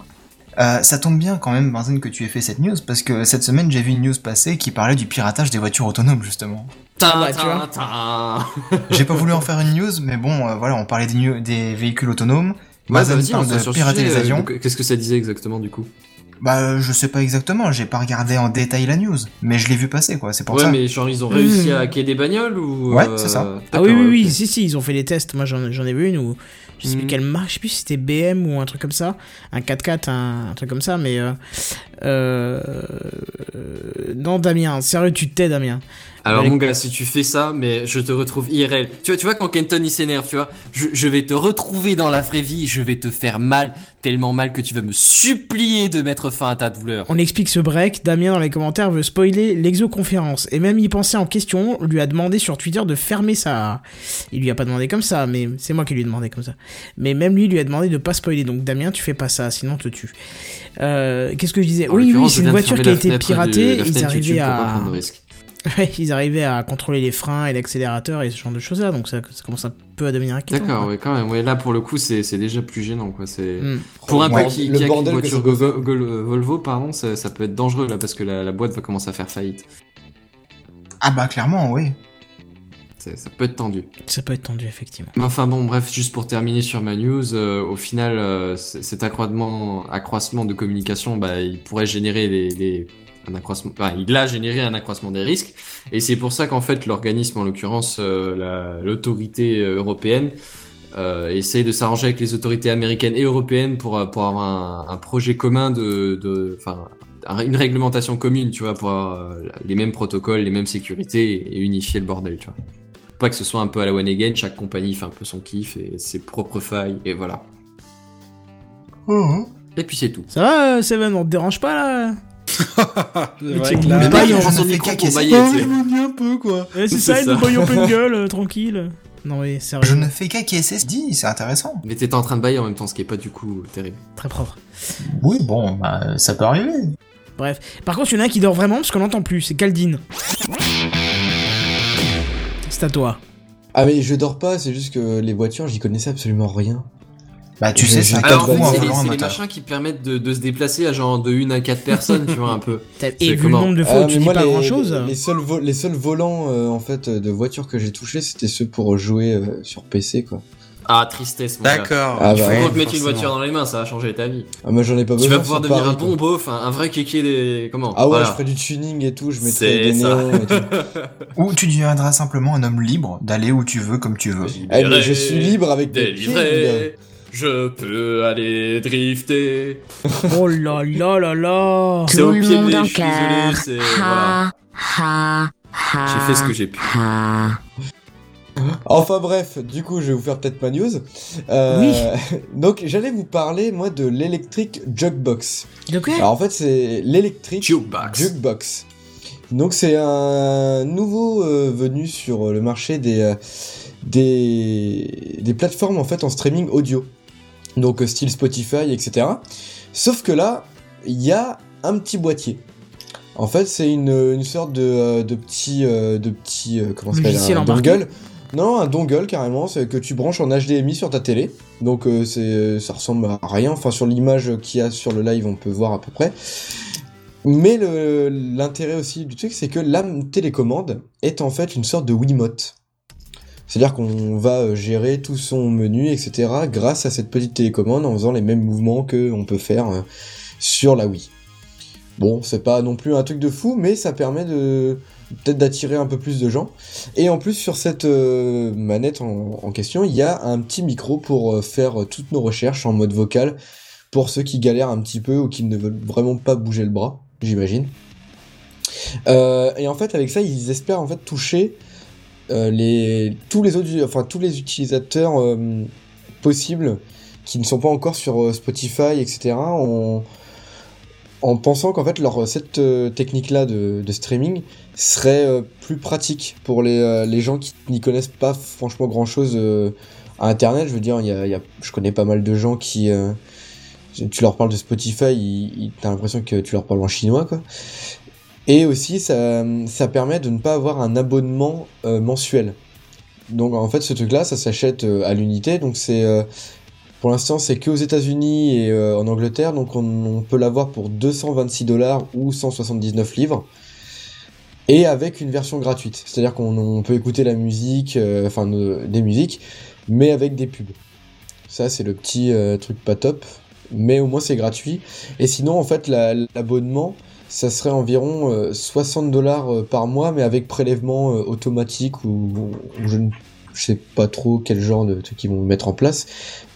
euh, ça tombe bien quand même, Benzen, que tu aies fait cette news, parce que cette semaine, j'ai vu une news passer qui parlait du piratage des voitures autonomes, justement. Tin. [LAUGHS] J'ai pas voulu en faire une news, mais bon, euh, voilà, on parlait des, des véhicules autonomes. Ouais, bah, vas-y, parle de sur pirater sujet, les euh, avions. Qu'est-ce que ça disait exactement, du coup? Bah, euh, je sais pas exactement, j'ai pas regardé en détail la news, mais je l'ai vu passer, quoi, c'est pour Ouais, ça. mais genre, ils ont réussi Mmh. à hacker des bagnoles ou. Ouais, euh, c'est ça. Ah oui, d'accord, oui, oui, ok. si, si, ils ont fait les tests. Moi, j'en j'en ai vu une où. Je sais plus Mhm. quelle marque, je sais plus si c'était BM ou un truc comme ça. Un 4x4, un, un truc comme ça, mais. Euh, euh, euh, non, Damien, sérieux, tu te tais, Damien. Alors mon gars, si tu fais ça, mais je te retrouve IRL. Tu vois, tu vois quand Kenton il s'énerve, tu vois, je, je vais te retrouver dans la vraie vie, je vais te faire mal, tellement mal que tu vas me supplier de mettre fin à ta douleur. On explique ce break. Damien, dans les commentaires, veut spoiler l'exoconférence. Et même y penser en question, lui a demandé sur Twitter de fermer sa. Il lui a pas demandé comme ça, mais c'est moi qui lui ai demandé comme ça. Mais même lui lui a demandé de pas spoiler. Donc Damien, tu fais pas ça, sinon on te tue. Euh, Qu'est-ce que je disais? En Oui, oui, c'est une voiture qui a été piratée. Ils arrivaient à. Ils arrivaient à contrôler les freins et l'accélérateur et ce genre de choses là, donc ça, ça commence un peu à devenir inquiétant. D'accord, ouais, quand même. Ouais, là pour le coup, c'est c'est déjà plus gênant, quoi. C'est Hmm. pour un Ouais, peu qui, a une voiture. Go- Go- Go- Volvo, pardon, ça, ça peut être dangereux là parce que la, la boîte va commencer à faire faillite. Ah bah, clairement, oui. Ça peut être tendu. Ça peut être tendu, effectivement. Mais Enfin bon, bref, juste pour terminer sur ma news, euh, au final, euh, cet accroissement, accroissement de communication, bah, il pourrait générer les, les- un accroissement, enfin, il a généré un accroissement des risques, et c'est pour ça qu'en fait l'organisme, en l'occurrence euh, la- l'autorité euh, européenne, euh, essaye de s'arranger avec les autorités américaines et européennes pour euh, pour avoir un, un projet commun de, enfin, une réglementation commune, tu vois, pour avoir les mêmes protocoles, les mêmes sécurités et unifier le bordel, tu vois. Pas que ce soit un peu à la one again, chaque compagnie fait un peu son kiff et ses propres failles, et voilà. Et puis c'est tout. Ça va, Seven, on te dérange pas là? Vrai que là- Mais Le mec, il il en prend je son ne fais micro qu'à pour bailler, Oh, un peu, quoi. Ouais, c'est ça, il nous baille une [LAUGHS] gueule, euh, tranquille. Non, mais sérieux. Je ne fais qu'acquiescer, ce dit, c'est intéressant. Mais t'étais en train de bailler en même temps, ce qui est pas du coup terrible. Très propre. Oui, bon, bah, ça peut arriver. Bref. Par contre, il y en a un qui dort vraiment parce qu'on l'entend plus, c'est Caldine. C'est à toi. Ah, mais je dors pas, c'est juste que les voitures, j'y connaissais absolument rien. Bah, tu sais, un Alors, en fait, c'est les, volant un c'est les machins qui permettent de, de se déplacer à genre de 1 à 4 personnes, tu vois, un peu. C'est Et vu comment le nombre de fois Ah, où tu dis moi, pas les, grand chose. Les, les seuls vo- les seuls volants, euh, en fait, de voitures que j'ai touchés, c'était ceux pour jouer euh, sur PC, quoi. Ah, tristesse, mon gars. D'accord. Ah, Il bah faut ouais, te mette une voiture dans les mains, ça va changer ta vie. Ah, moi, j'en ai pas Tu besoin. vas pouvoir devenir Paris, un bon quoi. beauf, un, un vrai kéké des... Comment Ah ouais, Voilà. je ferai du tuning et tout, je mettrai des ça. néons et tout. [LAUGHS] Ou tu deviendras simplement un homme libre d'aller où tu veux comme tu veux. Eh, mais je suis libre avec Délivré, je peux aller drifter. [LAUGHS] Oh là là là là. C'est au pied de je suis désolé, c'est... Voilà. J'ai fait ce que j'ai pu. Enfin bref, du coup, je vais vous faire peut-être ma news. Euh, [LAUGHS] donc, j'allais vous parler, moi, de l'électrique Jugbox. De quoi Alors, en fait, c'est l'électrique Jukebox. Jukebox. Donc, c'est un nouveau euh, venu sur le marché des, euh, des, des plateformes, en fait, en streaming audio. Donc, euh, style Spotify, etc. Sauf que là, il y a un petit boîtier. En fait, c'est une, une sorte de, euh, de petit, euh, de petit, comment ça s'appelle, un dongle. Non, un dongle carrément, c'est que tu branches en HDMI sur ta télé. Donc euh, c'est, ça ressemble à rien. Enfin, sur l'image qu'il y a sur le live, on peut voir à peu près. Mais l'intérêt aussi du truc, c'est que la télécommande est en fait une sorte de Wiimote. C'est-à-dire qu'on va euh, gérer tout son menu, etc. grâce à cette petite télécommande en faisant les mêmes mouvements que on peut faire euh, sur la Wii. Bon, c'est pas non plus un truc de fou, mais ça permet de, peut-être d'attirer un peu plus de gens. Et en plus, sur cette euh, manette en, question, il y a un petit micro pour faire toutes nos recherches en mode vocal pour ceux qui galèrent un petit peu ou qui ne veulent vraiment pas bouger le bras, j'imagine. Et en fait, avec ça, ils espèrent en fait toucher les tous les autres, enfin tous les utilisateurs euh, possibles qui ne sont pas encore sur euh, Spotify, etc. En, en pensant qu'en fait leur cette euh, technique là de, de streaming serait euh, plus pratique pour les, euh, les gens qui n'y connaissent pas franchement grand chose à internet je veux dire y a, y a- je connais pas mal de gens qui euh, tu leur parles de Spotify ils, ils- t'as l'impression que tu leur parles en chinois quoi et aussi ça, permet de ne pas avoir un abonnement euh, mensuel donc en fait ce truc là ça s'achète euh, à l'unité donc c'est euh, pour l'instant, c'est que aux États-Unis et en Angleterre, donc on, peut l'avoir pour 226 dollars ou 179 livres, et avec une version gratuite. C'est-à-dire qu'on on peut écouter la musique, enfin des musiques, mais avec des pubs. Ça, c'est le petit truc pas top, mais au moins c'est gratuit. Et sinon, en fait, la- l'abonnement, ça serait environ euh, 60 dollars euh, par mois, mais avec prélèvement euh, automatique ou, je ne sais pas trop quel genre de truc ils vont mettre en place,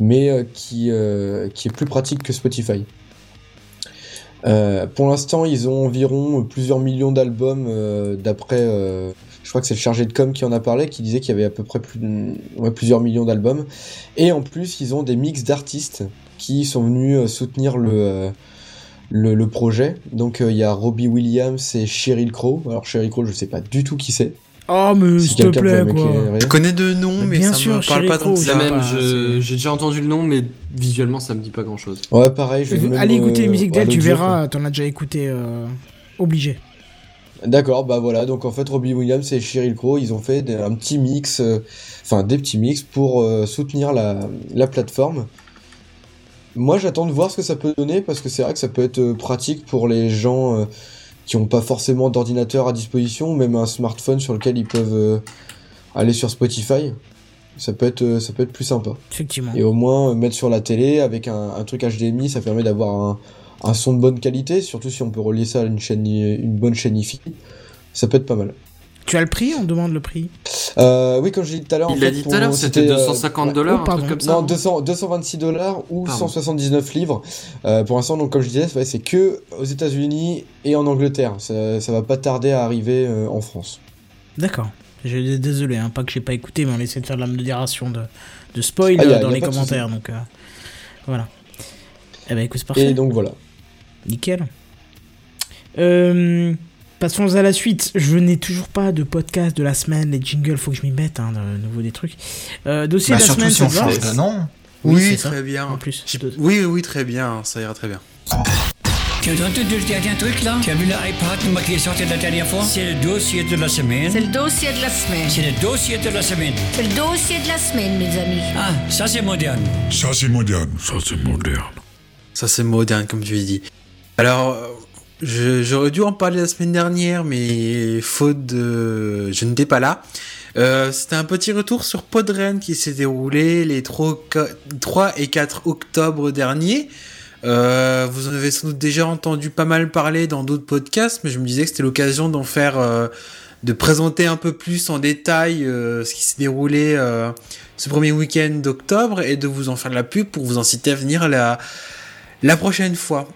mais euh, qui, euh, qui est plus pratique que Spotify. Euh, pour l'instant, ils ont environ plusieurs millions d'albums euh, d'après. euh, je crois que c'est le chargé de com qui en a parlé, qui disait qu'il y avait à peu près plus ouais, plusieurs millions d'albums. Et en plus, ils ont des mix d'artistes qui sont venus euh, soutenir le, euh, le, le projet. Donc euh, il y a Robbie Williams et Sheryl Crow. Alors Sheryl Crow, je sais pas du tout qui c'est. Oh, mais Si s'il te quelqu'un plaît, quoi. Je connais deux noms, Mais mais, bien ça sûr, me parle pas ça. j'ai même, j'ai déjà entendu le nom, mais visuellement, ça me dit pas grand chose. Ouais, pareil. Je vais même, Allez écouter euh, les musiques d'elle, tu verras, t'en as déjà écouté. euh, Obligé. D'accord, bah voilà, donc en fait Robbie Williams et Sheryl Crow, ils ont fait un petit mix, euh, enfin des petits mix pour euh, soutenir la, la plateforme. Moi j'attends de voir ce que ça peut donner parce que c'est vrai que ça peut être euh, pratique pour les gens euh, qui n'ont pas forcément d'ordinateur à disposition, ou même un smartphone sur lequel ils peuvent euh, aller sur Spotify. Ça peut être, ça peut être plus sympa. Effectivement. Et au moins euh, mettre sur la télé avec un, un truc HDMI, ça permet d'avoir un, un son de bonne qualité, surtout si on peut relier ça à une chaîne, une bonne chaîne IFI. Ça peut être pas mal. Tu as le prix? On demande le prix. Euh, oui, comme j'ai dit tout à l'heure, Il l'a dit tout à l'heure, c'était euh, 250 ouais. dollars, Oh, un pardon. truc comme ça. Non, 200, 226 dollars ou Pardon. 179 livres. Euh, pour l'instant, donc comme je disais, ouais, c'est que aux États-Unis et en Angleterre. Ça, ça va pas tarder à arriver euh, en France. D'accord. Je- Désolé, hein, pas que j'ai pas écouté, mais on essaie de faire de la modération de, de spoil Ah, a- euh, dans les commentaires, donc euh, voilà. Eh ben écoute, c'est parfait. Et donc voilà. Nickel. Euh, passons à la suite. Je n'ai toujours pas de podcast de la semaine, les jingles, faut que je m'y mette, hein, de nouveau des trucs. Euh, dossier Bah, de la surtout semaine, si on change de nom. Oui, Oui, ça. très bien. En plus. Oui, oui, très bien, ça ira très bien. Tu as entendu le dernier truc là? Tu as vu l'iPad qui est sorti la dernière fois? C'est le dossier de la semaine. C'est le dossier de la semaine. C'est le dossier de la semaine. C'est le dossier de la semaine, mes amis. Ah, ça c'est moderne. Ça, c'est moderne. Ça, c'est moderne. Ça, c'est moderne, comme tu l'as dit. Alors, j'aurais dû en parler la semaine dernière, mais faute de. Je n'étais pas là. Euh, C'était un petit retour sur Podren qui s'est déroulé les 3, 3 et 4 octobre dernier. Euh, vous en avez sans doute déjà entendu pas mal parler dans d'autres podcasts, mais je me disais que c'était l'occasion d'en faire, euh, de présenter un peu plus en détail euh, ce qui s'est déroulé euh, ce premier week-end d'octobre et de vous en faire de la pub pour vous inciter à venir la, la prochaine fois.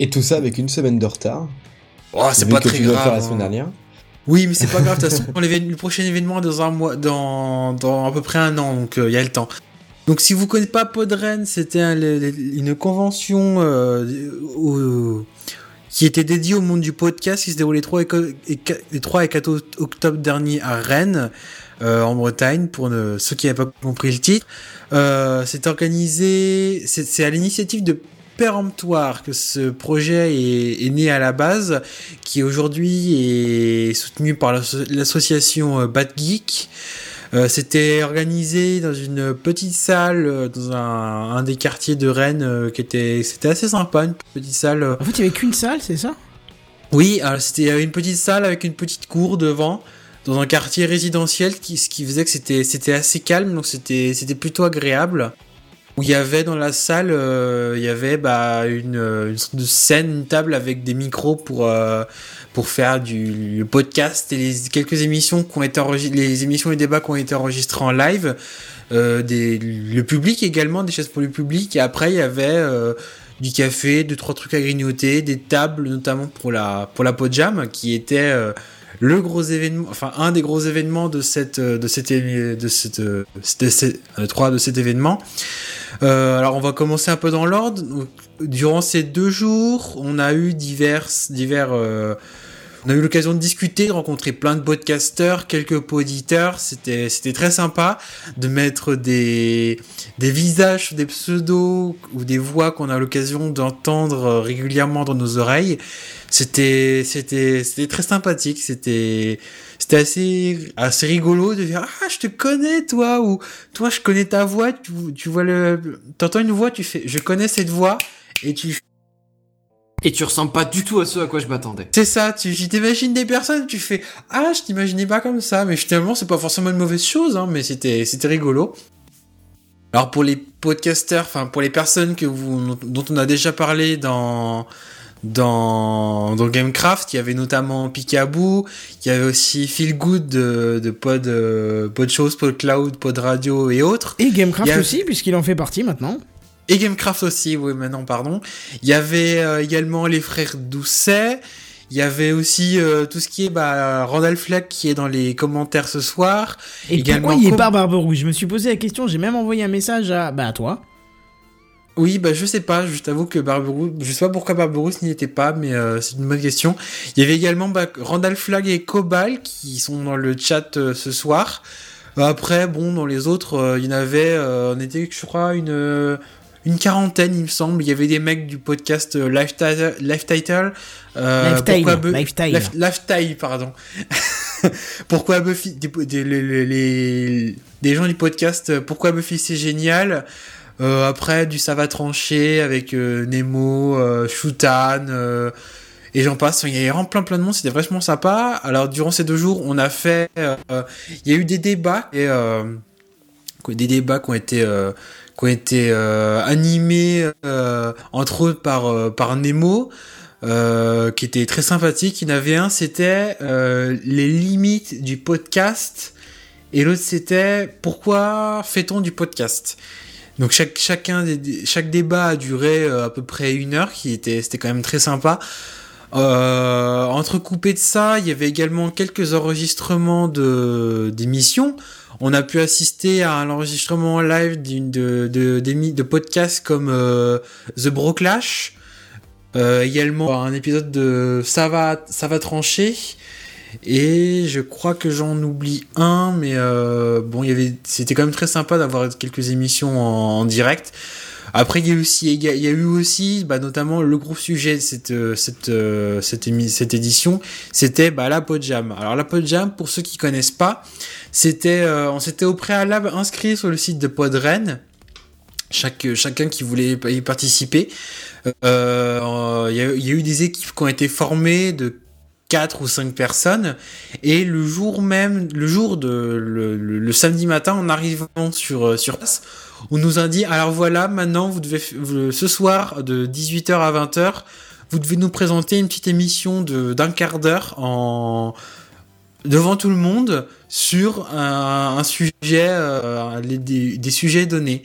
Et tout ça avec une semaine de retard. Oh, c'est pas que très tu grave. faire la hein. semaine dernière. Oui, mais c'est pas grave. De toute façon, [LAUGHS] le prochain événement est dans un mois, dans, dans à peu près un an, donc il y a le temps. Donc, si vous connaissez pas Podren, c'était un- une convention euh, qui était dédiée au monde du podcast, qui se déroulait les 3 et, co- et qua- les 3 et 4 o- octobre dernier à Rennes, euh, en Bretagne, pour ne- ceux qui n'avaient pas compris le titre. Euh, c'est organisé, c'est à l'initiative de Péremptoire que ce projet est, est né à la base, qui aujourd'hui est soutenu par l'asso- l'association euh, Bad Geek. Euh, C'était organisé dans une petite salle euh, dans un, un des quartiers de Rennes euh, qui était c'était assez sympa, une petite salle. En fait, il y avait qu'une salle, c'est ça? Oui, c'était une petite salle avec une petite cour devant, dans un quartier résidentiel, qui, ce qui faisait que c'était c'était assez calme, donc c'était c'était plutôt agréable. Où il y avait dans la salle, euh, il y avait bah, une, de scène, une table avec des micros pour, euh, pour faire du le podcast et les quelques émissions qui ont été les émissions et débats qui ont été enregistrés en live, euh, le public également, des chaises pour le public, et après il y avait euh, du café, deux trois trucs à grignoter, des tables notamment pour la pour la Podjam qui était euh, le gros événement, enfin un des gros événements de cette de cette de cette de cette, trois de cet événement. Euh, alors on va commencer un peu dans l'ordre. Durant ces deux jours, on a eu divers divers euh, on a eu l'occasion de discuter, de rencontrer plein de podcasteurs, quelques auditeurs. C'était, c'était très sympa de mettre des, des visages des pseudos ou des voix qu'on a l'occasion d'entendre euh, régulièrement dans nos oreilles. C'était, c'était, c'était très sympathique. C'était, c'était assez, assez rigolo de dire, ah, je te connais, toi, ou toi, je connais ta voix. Tu, tu vois le, t'entends une voix, tu fais, je connais cette voix. Et tu Et tu ressembles pas du tout à ce à quoi je m'attendais. c'est ça, tu t'imagines des personnes, tu fais ah je t'imaginais pas comme ça, mais finalement c'est pas forcément une mauvaise chose, hein, mais c'était c'était rigolo. Alors pour les podcasters, enfin pour les personnes que vous dont on a déjà parlé dans dans dans Gamecraft, il y avait notamment Picaboo, il y avait aussi Feel Good de, de Pod euh, Pod Shows, Pod Cloud, Pod Radio et autres. Et Gamecraft aussi, puisqu'il en fait partie maintenant. Et Gamecraft aussi, oui, maintenant, pardon. Il y avait euh, également les frères Doucet. Il y avait aussi euh, tout ce qui est bah, Randall Flagg qui est dans les commentaires ce soir. Et Également pourquoi il est pas Barberousse Je me suis posé la question, j'ai même envoyé un message à, bah, à toi. Oui, bah je sais pas, je t'avoue que Barberousse, je sais pas pourquoi Barberousse n'y était pas, mais euh, c'est une bonne question. Il y avait également bah, Randall Flagg et Cobal qui sont dans le chat euh, ce soir. Euh, Après, bon, dans les autres, euh, il y en avait, on était, je crois, une une quarantaine, il me semble. Il y avait des mecs du podcast euh, Life Title, Life Title euh, Lifetime, pourquoi Bu- Lifetime. Lif- Lifetime, pardon. [LAUGHS] pourquoi Buffy, des, des- les, les- les- des gens du podcast, euh, pourquoi Buffy c'est génial? Euh, après, du ça va trancher avec euh, Nemo, Shutan, et j'en passe. Il y avait plein plein de monde, c'était vachement sympa. Alors, durant ces deux jours, on a fait. il y a eu des débats, et, des débats qui ont été. Qui ont été euh, animés euh, entre autres par euh, par Nemo qui était très sympathique. Il y en avait un c'était les limites du podcast. Et l'autre c'était pourquoi fait-on du podcast? Donc chaque chacun chaque débat a duré à peu près une heure qui était c'était quand même très sympa. Entrecoupé de ça, il y avait également quelques enregistrements de d'émissions. On a pu assister à un enregistrement live de de, de podcasts comme euh, The Broclash, euh, également un épisode de Ça va ça va trancher. Et je crois que j'en oublie un, mais euh, bon, il y avait, c'était quand même très sympa d'avoir quelques émissions en, direct. Après, il y a eu aussi, eu aussi, bah, notamment le gros sujet de cette euh, cette cette, cette édition, c'était bah, la Podjam. Alors la Podjam, pour ceux qui connaissent pas, euh, on s'était au préalable inscrit sur le site de Podren. Chaque, chacun qui voulait y participer. Euh, Il y, a, eu des équipes qui ont été formées de quatre ou cinq personnes et le jour même le jour de le, samedi matin en arrivant sur euh, sur place on nous a dit alors voilà maintenant ce soir de 18h à 20h vous devez nous présenter une petite émission d'un quart d'heure devant tout le monde sur un, sujet euh, des, sujets donnés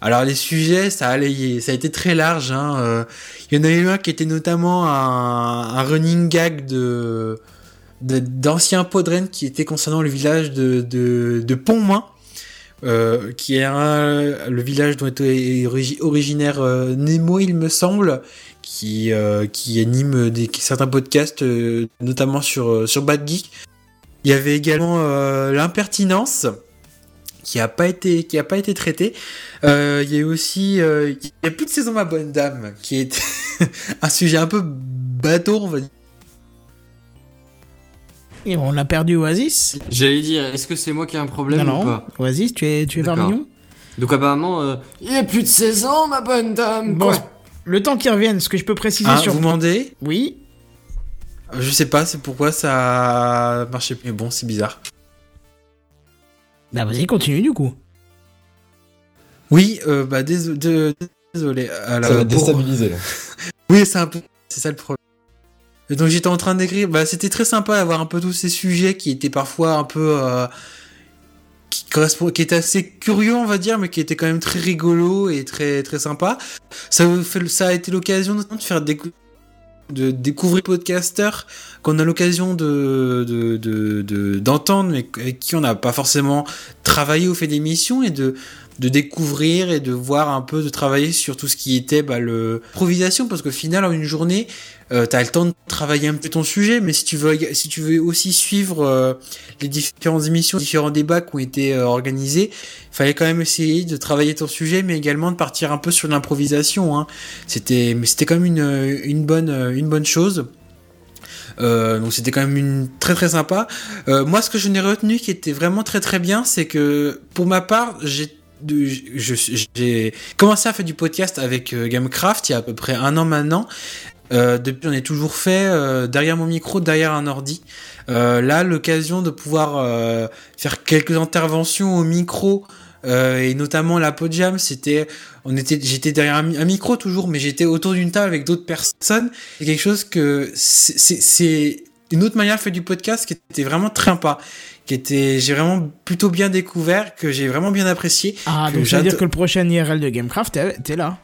alors les sujets ça a été très large hein, euh, il y en a eu un qui était notamment un, un running gag de d'anciens podren qui était concernant le village de, de, de euh, qui est le village dont origi- originaire Nemo, il me semble, qui, anime certains podcasts, notamment sur, sur Bad Geek. Il y avait également euh, l'impertinence qui a pas été qui a pas été traité. Euh, il y a eu aussi euh, il y a plus de saison ma bonne dame qui est [LAUGHS] un sujet un peu bateau on va dire. Et on a perdu Oasis. J'allais dire, est-ce que c'est moi qui ai un problème non, ou non. pas Oasis, tu es, tu es Donc apparemment, euh, il y a plus de 16 ans, ma bonne dame. Bon, quoi. le temps qu'ils reviennent, ce que je peux préciser Hein, sur. vous demandez? Oui. Je sais pas, c'est pourquoi ça marchait plus. Mais bon, c'est bizarre. Bah vas-y, continue du coup. Oui, euh, bah dés- de- désolé. Alors, Ça va pour- déstabiliser. [LAUGHS] Oui, c'est un peu, c'est ça le problème. Et donc j'étais en train d'écrire, bah c'était très sympa d'avoir un peu tous ces sujets qui étaient parfois un peu, euh, qui correspond, qui étaient assez curieux on va dire, mais qui étaient quand même très rigolos et très très sympa. Ça ça a été l'occasion notamment de faire décou- de découvrir podcasters qu'on a l'occasion de de- de- de- d'entendre mais avec qui on n'a pas forcément travaillé ou fait d'émissions et de de découvrir et de voir un peu de travailler sur tout ce qui était bah, le improvisation parce qu'au final en une journée euh, t'as le temps de travailler un peu ton sujet mais si tu veux si tu veux aussi suivre euh, les différentes émissions différents débats qui ont été euh, organisés fallait quand même essayer de travailler ton sujet mais également de partir un peu sur l'improvisation hein. c'était c'était quand même une, une bonne une bonne chose euh, donc c'était quand même une très très sympa. Euh, moi, ce que je n'ai retenu qui était vraiment très très bien, c'est que pour ma part, j'ai j'ai commencé à faire du podcast avec euh, Gamecraft il y a à peu près un an maintenant. Euh, depuis, j'en ai toujours fait euh, derrière mon micro, derrière un ordi. Là, l'occasion de pouvoir faire quelques interventions au micro et notamment la Podjam, c'était, on était, j'étais derrière un, un micro toujours, mais j'étais autour d'une table avec d'autres personnes. C'est quelque chose que c'est une autre manière de faire du podcast qui était vraiment très sympa, qui était, j'ai vraiment plutôt bien découvert, que j'ai vraiment bien apprécié. Ah, donc ça veut dire que le prochain IRL de Gamecraft, t'es là.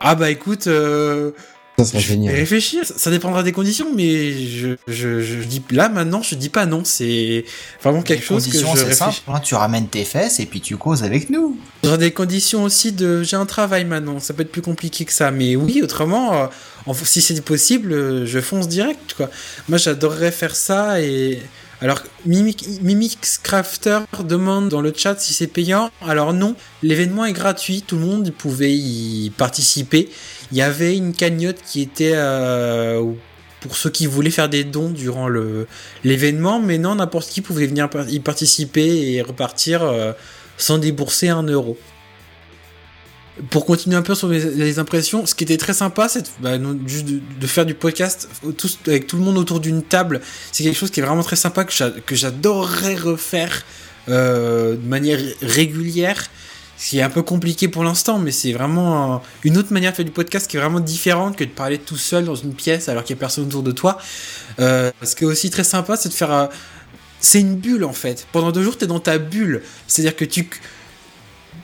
Ah bah écoute, euh, Ça serait génial. réfléchir, ça dépendra des conditions, mais je, je, je dis là maintenant, je dis pas non, c'est vraiment quelque Les chose que je conditions, c'est réfléchis. simple. hein, tu ramènes tes fesses et puis tu causes avec nous. Dans des conditions aussi de j'ai un travail maintenant, ça peut être plus compliqué que ça, mais oui, autrement, euh, en- si c'est possible, euh, je fonce direct quoi. Moi j'adorerais faire ça et alors Mimix, Crafter demande dans le chat si c'est payant. Alors non, l'événement est gratuit, tout le monde pouvait y participer. Il y avait une cagnotte qui était euh, pour ceux qui voulaient faire des dons durant l'événement, mais non, n'importe qui pouvait venir y participer et repartir euh, sans débourser un euro. Pour continuer un peu sur les, impressions, ce qui était très sympa, c'est bah, de, de faire du podcast avec tout le monde autour d'une table. C'est quelque chose qui est vraiment très sympa que j'a- que j'adorerais refaire euh, de manière régulière. Ce qui est un peu compliqué pour l'instant, mais c'est vraiment une autre manière de faire du podcast qui est vraiment différente que de parler tout seul dans une pièce alors qu'il n'y a personne autour de toi. Euh, ce qui est aussi très sympa, c'est de faire. euh, c'est une bulle en fait. Pendant deux jours, tu es dans ta bulle. C'est-à-dire que tu.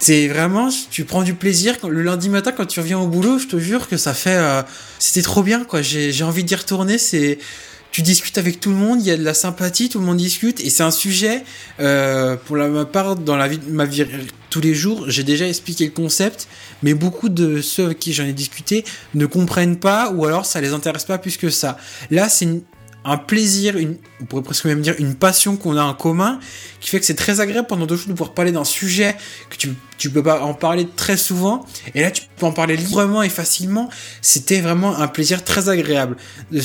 C'est vraiment, tu prends du plaisir. Le lundi matin, quand tu reviens au boulot, je te jure que ça fait. euh, C'était trop bien, quoi. J'ai j'ai envie d'y retourner. C'est. Tu discutes avec tout le monde, il y a de la sympathie, tout le monde discute, et c'est un sujet, euh, pour la ma part, dans la vie, ma vie tous les jours, j'ai déjà expliqué le concept, mais beaucoup de ceux avec qui j'en ai discuté ne comprennent pas, ou alors ça les intéresse pas plus que ça. Là, c'est une- un plaisir, on pourrait presque même dire une passion qu'on a en commun, qui fait que c'est très agréable pendant deux jours de pouvoir parler d'un sujet que tu, tu peux pas en parler très souvent, et là tu peux en parler librement et facilement. C'était vraiment un plaisir très agréable.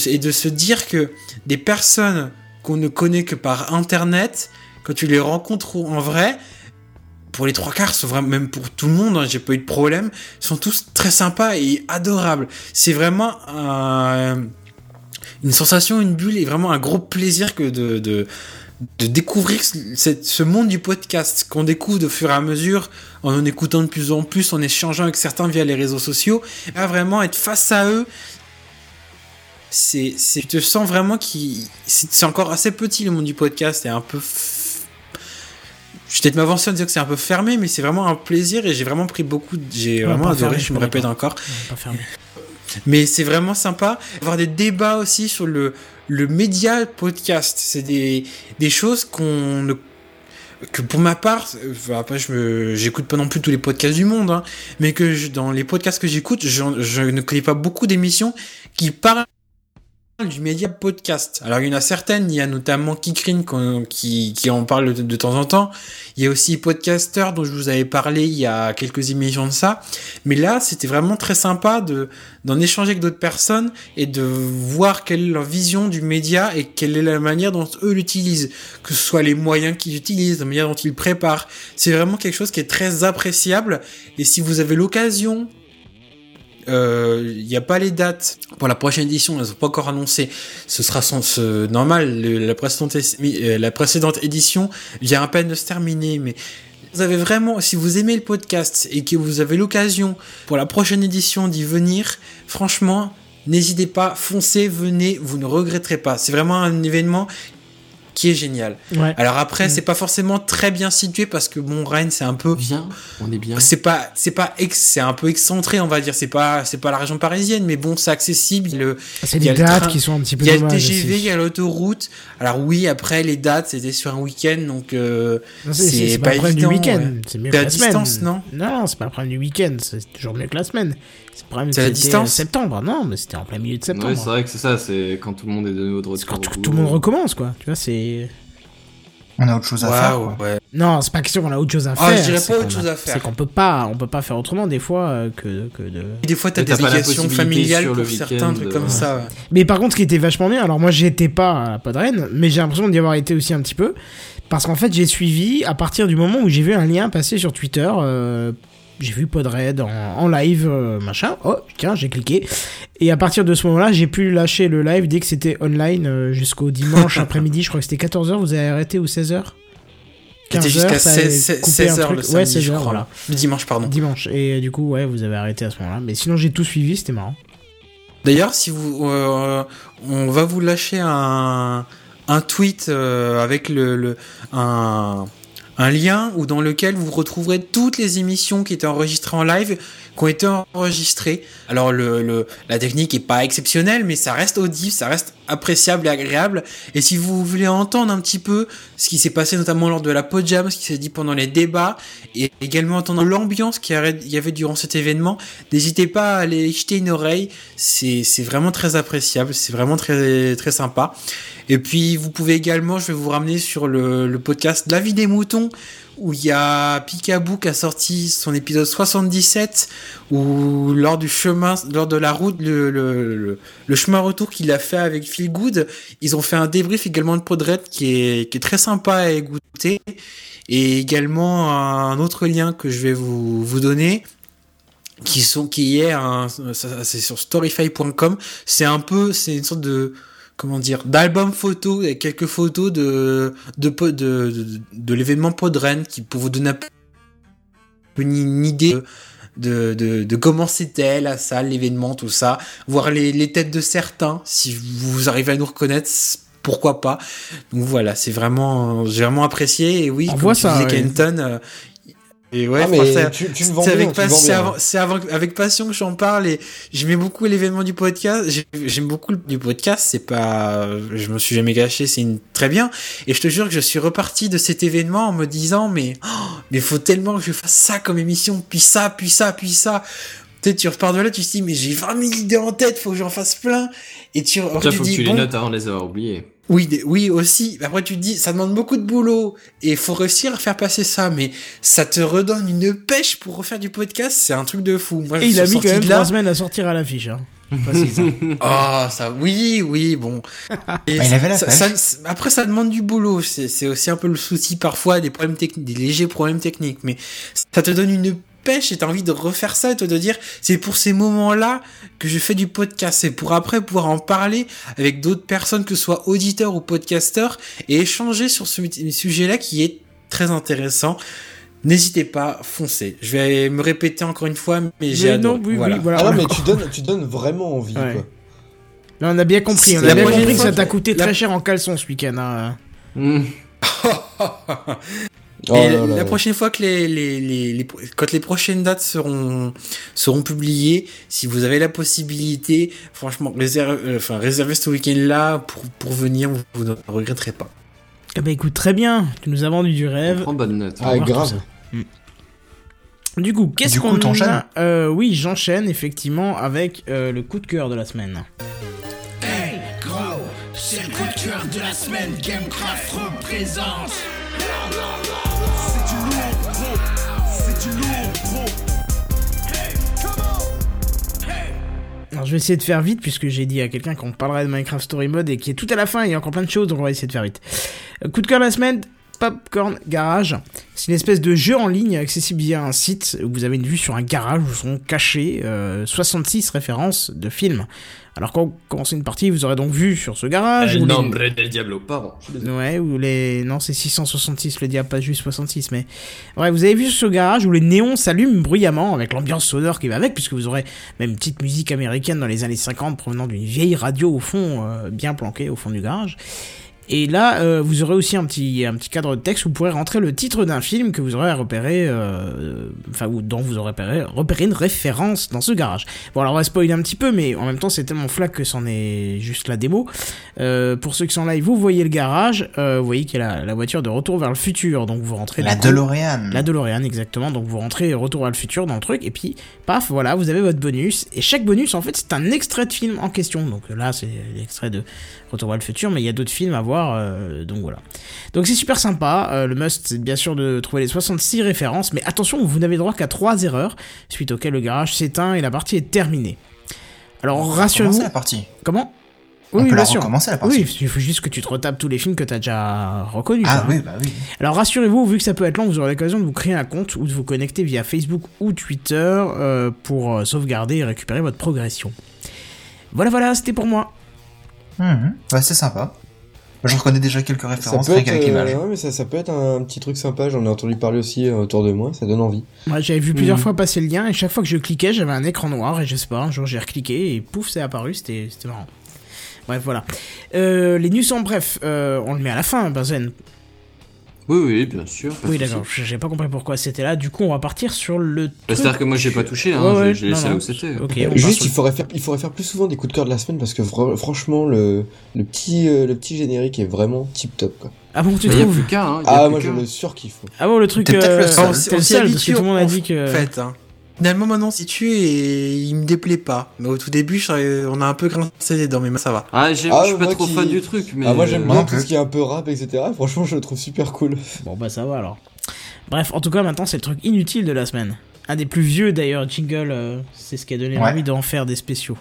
Et de se dire que des personnes qu'on ne connaît que par internet, quand tu les rencontres en vrai, pour les trois quarts, même pour tout le monde, hein, j'ai pas eu de problème, sont tous très sympas et adorables. C'est vraiment un- une sensation, une bulle et vraiment un gros plaisir que de, de, de découvrir ce, ce monde du podcast qu'on découvre de fur et à mesure en en écoutant de plus en plus, en échangeant avec certains via les réseaux sociaux. Et là, vraiment être face à eux, c'est, tu te sens vraiment qu'il, c'est, encore assez petit le monde du podcast et un peu. f- Je vais peut-être m'avancer en disant que c'est un peu fermé, mais c'est vraiment un plaisir et j'ai vraiment pris beaucoup. de- J'ai vraiment adoré, fermé, je me répète encore. Pas fermé. Mais c'est vraiment sympa. Avoir des débats aussi sur le, le média podcast. C'est des, des choses qu'on ne. Que pour ma part, après je me, j'écoute pas non plus tous les podcasts du monde, hein, mais que je- dans les podcasts que j'écoute, je, je ne connais pas beaucoup d'émissions qui parlent du média podcast. Alors il y en a certaines, il y a notamment Kikrin qui, qui en parle de, temps en temps. Il y a aussi Podcaster dont je vous avais parlé il y a quelques émissions de ça. Mais là, c'était vraiment très sympa de d'en échanger avec d'autres personnes et de voir quelle est leur vision du média et quelle est la manière dont eux l'utilisent, que ce soit les moyens qu'ils utilisent, la manière dont ils préparent. C'est vraiment quelque chose qui est très appréciable. Et si vous avez l'occasion il n'y a pas les dates pour la prochaine édition, elles sont pas encore annoncées. Ce sera sans, ce, normal, la, précédente, euh, la précédente édition vient à peine de se terminer, mais vous avez vraiment, si vous aimez le podcast et que vous avez l'occasion pour la prochaine édition d'y venir, franchement, n'hésitez pas, foncez, venez, vous ne regretterez pas. C'est vraiment un événement qui est génial. Ouais. Alors après, Mm. c'est pas forcément très bien situé parce que bon, Rennes, c'est un peu Bien, on est bien. c'est pas c'est pas ex- c'est un peu excentré on va dire c'est pas c'est pas la région parisienne mais bon c'est accessible le C'est il y des a le dates train- qui sont un petit peu il y a le TGV il y a l'autoroute alors oui après les dates c'était sur un week-end donc euh, Non, c'est- pas, pas le problème du évident, week-end, c'est mieux C'est que la semaine. distance, non? Non, c'est pas le problème du week-end, c'est toujours mieux que la semaine. C'est problème C'est c'était distance septembre. Non, mais c'était en plein milieu de septembre. Ouais, c'est vrai que c'est ça, c'est quand tout le monde est de nouveau de C'est retour. quand au tout, tout le monde recommence, quoi. Tu vois, c'est. On a autre chose à faire. Waouh, quoi. ouais. Non, c'est pas question qu'on a autre chose à faire. Ah, je dirais c'est pas autre qu'on chose à faire. C'est qu'on peut pas, on peut pas faire autrement des fois euh, que, que de. Et des fois t'as des la obligations familiales pour certains trucs comme ouais. ça ouais. Mais par contre, ce qui était vachement bien, alors moi j'étais pas à Podren, mais j'ai l'impression d'y avoir été aussi un petit peu, parce qu'en fait j'ai suivi à partir du moment où j'ai vu un lien passer sur Twitter, euh, j'ai vu Podred en, en live, euh, machin, oh tiens j'ai cliqué, et à partir de ce moment-là j'ai pu lâcher le live dès que c'était online euh, jusqu'au dimanche [LAUGHS] après-midi, je crois que c'était 14h, vous avez arrêté ou 16h C'était jusqu'à 16 16 heures le ouais, samedi 16 je crois voilà. le dimanche pardon. Dimanche, et euh, du coup ouais vous avez arrêté à ce moment-là, mais sinon j'ai tout suivi, c'était marrant. D'ailleurs, si vous, euh, on va vous lâcher un, un tweet avec le, le un, un lien ou dans lequel vous retrouverez toutes les émissions qui étaient enregistrées en live, qui ont été enregistrées. Alors la technique est pas exceptionnelle, mais ça reste audible, ça reste appréciable et agréable. Et si vous voulez entendre un petit peu ce qui s'est passé notamment lors de la Podjam, ce qui s'est dit pendant les débats, et également entendre l'ambiance qu'il y avait- durant cet événement, n'hésitez pas à aller jeter une oreille. C'est vraiment très appréciable, c'est vraiment très très sympa. Et puis vous pouvez également, je vais vous ramener sur le podcast La vie des moutons où il y a Picaboo qui a sorti son épisode 77 où lors du chemin, lors de la route, le, le, le, le chemin retour qu'il a fait avec Phil Good, ils ont fait un débrief également de Podred qui est, qui est très sympa à écouter et également un autre lien que je vais vous, vous donner qui sont qui est un c'est sur storyfy.com c'est un peu c'est une sorte de comment dire d'album photo avec quelques photos de de de, de, de l'événement Podren qui pour vous donner un peu une, une idée de, de, de comment c'était la salle l'événement tout ça voir les, les têtes de certains si vous arrivez à nous reconnaître pourquoi pas donc voilà c'est vraiment j'ai vraiment apprécié et oui On comme voit tu ça, disais ouais. Kenton euh, et ouais Ah, mais tu- tu c'est bien, avec, tu le pas- bien. avant- c'est avant- avec passion que j'en parle et j'aimais beaucoup l'événement du podcast. J'ai- J'aime beaucoup le du podcast. C'est pas, je me suis jamais gâché. C'est une très bien. Et je te jure que je suis reparti de cet événement en me disant mais oh, mais faut tellement que je fasse ça comme émission, puis ça, puis ça, puis ça. Peut-être tu repars de là, tu te dis mais j'ai 20 000 idées en tête, faut que j'en fasse plein. Et tu, tu faut que tu les bon, notes avant de les avoir oubliés. Oui, oui aussi. Après tu te dis, ça demande beaucoup de boulot et il faut réussir à faire passer ça, mais ça te redonne une pêche pour refaire du podcast. C'est un truc de fou. Moi, Et je il a mis quand sorti même là. trois semaines à sortir à l'affiche. Hein. [LAUGHS] Ah, ça, oui, oui, bon. Et [LAUGHS] Bah, il avait la ça- pêche. ça- ça- après, ça demande du boulot. C'est c'est aussi un peu le souci parfois des problèmes techniques, des légers problèmes techniques, mais ça te donne une pêche et t'as envie de refaire ça et de te dire, c'est pour ces moments-là que je fais du podcast. C'est pour après pouvoir en parler avec d'autres personnes, que ce soit auditeurs ou podcasteurs, et échanger sur ce sujet-là qui est très intéressant. N'hésitez pas, foncez. Je vais me répéter encore une fois, mais j'ai adoré. non, oui, Voilà. oui, voilà. Ah non, mais tu donnes, tu donnes vraiment envie, Ouais. quoi. Là, on a bien compris. On La a bien compris que ça t'a coûté la- très cher en caleçon ce week-end. hein. Hmm. [LAUGHS] Oh Et là la, là la là. prochaine fois que les, les, les, les- quand les prochaines dates seront seront publiées, si vous avez la possibilité, franchement, réserve, euh, enfin réservez ce week-end-là pour pour venir, vous, vous ne regretterez pas. Eh ben écoute, très bien. Tu nous as vendu du On rêve. prend bonne note. Ah, On grave. Mm. Du coup, qu'est-ce qu'on t'enchaînes a euh, Oui, j'enchaîne effectivement avec euh, le coup de cœur de la semaine. Hey, gros, c'est le coup de cœur de la semaine. Gamecraft représente. Alors je vais essayer de faire vite puisque j'ai dit à quelqu'un qu'on parlerait de Minecraft Story Mode et qui est tout à la fin, il y a encore plein de choses donc on va essayer de faire vite. Euh, Coup de cœur la semaine, Popcorn Garage. C'est une espèce de jeu en ligne accessible via un site où vous avez une vue sur un garage où sont cachées euh, 66 références de films. Alors quand vous commencez une partie, vous aurez donc vu sur ce garage. El où les- nombre del diablo, pardon. Ouais, ou les. Non, c'est 666 le diable, pas juste 66, mais. Ouais, vous avez vu ce garage où les néons s'allument bruyamment avec l'ambiance sonore qui va avec, puisque vous aurez même une petite musique américaine dans les années 50 provenant d'une vieille radio au fond, euh, bien planquée au fond du garage. Et là, euh, vous aurez aussi un petit, un petit cadre de texte où vous pourrez rentrer le titre d'un film que vous aurez repéré, euh, enfin, ou dont vous aurez repéré, repéré une référence dans ce garage. Bon, alors on va spoiler un petit peu, mais en même temps, c'est tellement flac que c'en est juste la démo. Euh, pour ceux qui sont live, vous voyez le garage, euh, vous voyez qu'il y a la, la voiture de retour vers le futur, donc vous rentrez. La DeLorean. La DeLorean, exactement. Donc vous rentrez retour vers le futur dans le truc, et puis paf, voilà, vous avez votre bonus. Et chaque bonus, en fait, c'est un extrait de film en question. Donc là, c'est l'extrait de Retour vers le futur, mais il y a d'autres films à voir, euh, donc voilà. Donc c'est super sympa. Euh, le must, c'est bien sûr de trouver les 66 références, mais attention, vous n'avez droit qu'à 3 erreurs, suite auxquelles le garage s'éteint et la partie est terminée. Alors On rassurez-vous. la partie. Comment? On Oui, peut bien la sûr. recommencer la partie. Oui, il faut juste que tu te retapes tous les films que tu as déjà reconnus. Ah hein. oui, bah oui. Alors rassurez-vous, vu que ça peut être long, vous aurez l'occasion de vous créer un compte ou de vous connecter via Facebook ou Twitter euh, pour sauvegarder et récupérer votre progression. Voilà, voilà, c'était pour moi. Mhm. Ouais, c'est sympa. Je reconnais déjà quelques Ça références rien qu'avec euh, l'image. ouais, mais ça, ça peut être un petit truc sympa. J'en ai entendu parler aussi euh, autour de moi. Ça donne envie. Moi, j'avais vu plusieurs Mhm. fois passer le lien et chaque fois que je cliquais, j'avais un écran noir et je sais pas, un jour j'ai recliqué et pouf, c'est apparu, c'était c'était marrant. Bref, voilà. Euh, les news en bref, euh, on le met à la fin, Benzen. Oui, oui, bien sûr. Oui, d'accord, j'ai pas compris pourquoi c'était là. Du coup, on va partir sur le. Bah, C'est-à-dire que moi j'ai pas touché, hein, Ouais, ouais, j'ai j'ai non, laissé là non. où c'était. Juste, il le- faudrait faire, il faudrait faire plus souvent des coups de cœur de la semaine parce que franchement, le, le petit, euh, le petit générique est vraiment tip top quoi. Ah bon, tu Bah, y a trouves plus qu'un, hein, Ah, moi je le surkiffe. Ah bon, le truc. Euh, le seul parce que tout le monde a dit que. En fait, hein. Finalement, maintenant, si tu et il me déplaît pas. Mais au tout début, je- on a un peu grincé les dents, mais ça va. Ah, Ah, je suis pas trop qui- fan du truc, mais. Ah, moi j'aime euh, bien tout ce qui est un peu rap, etc. Franchement, je le trouve super cool. Bon bah ça va alors. Bref, en tout cas maintenant c'est le truc inutile de la semaine. Un des plus vieux d'ailleurs, jingle, euh, c'est ce qui a donné Ouais. envie d'en faire des spéciaux.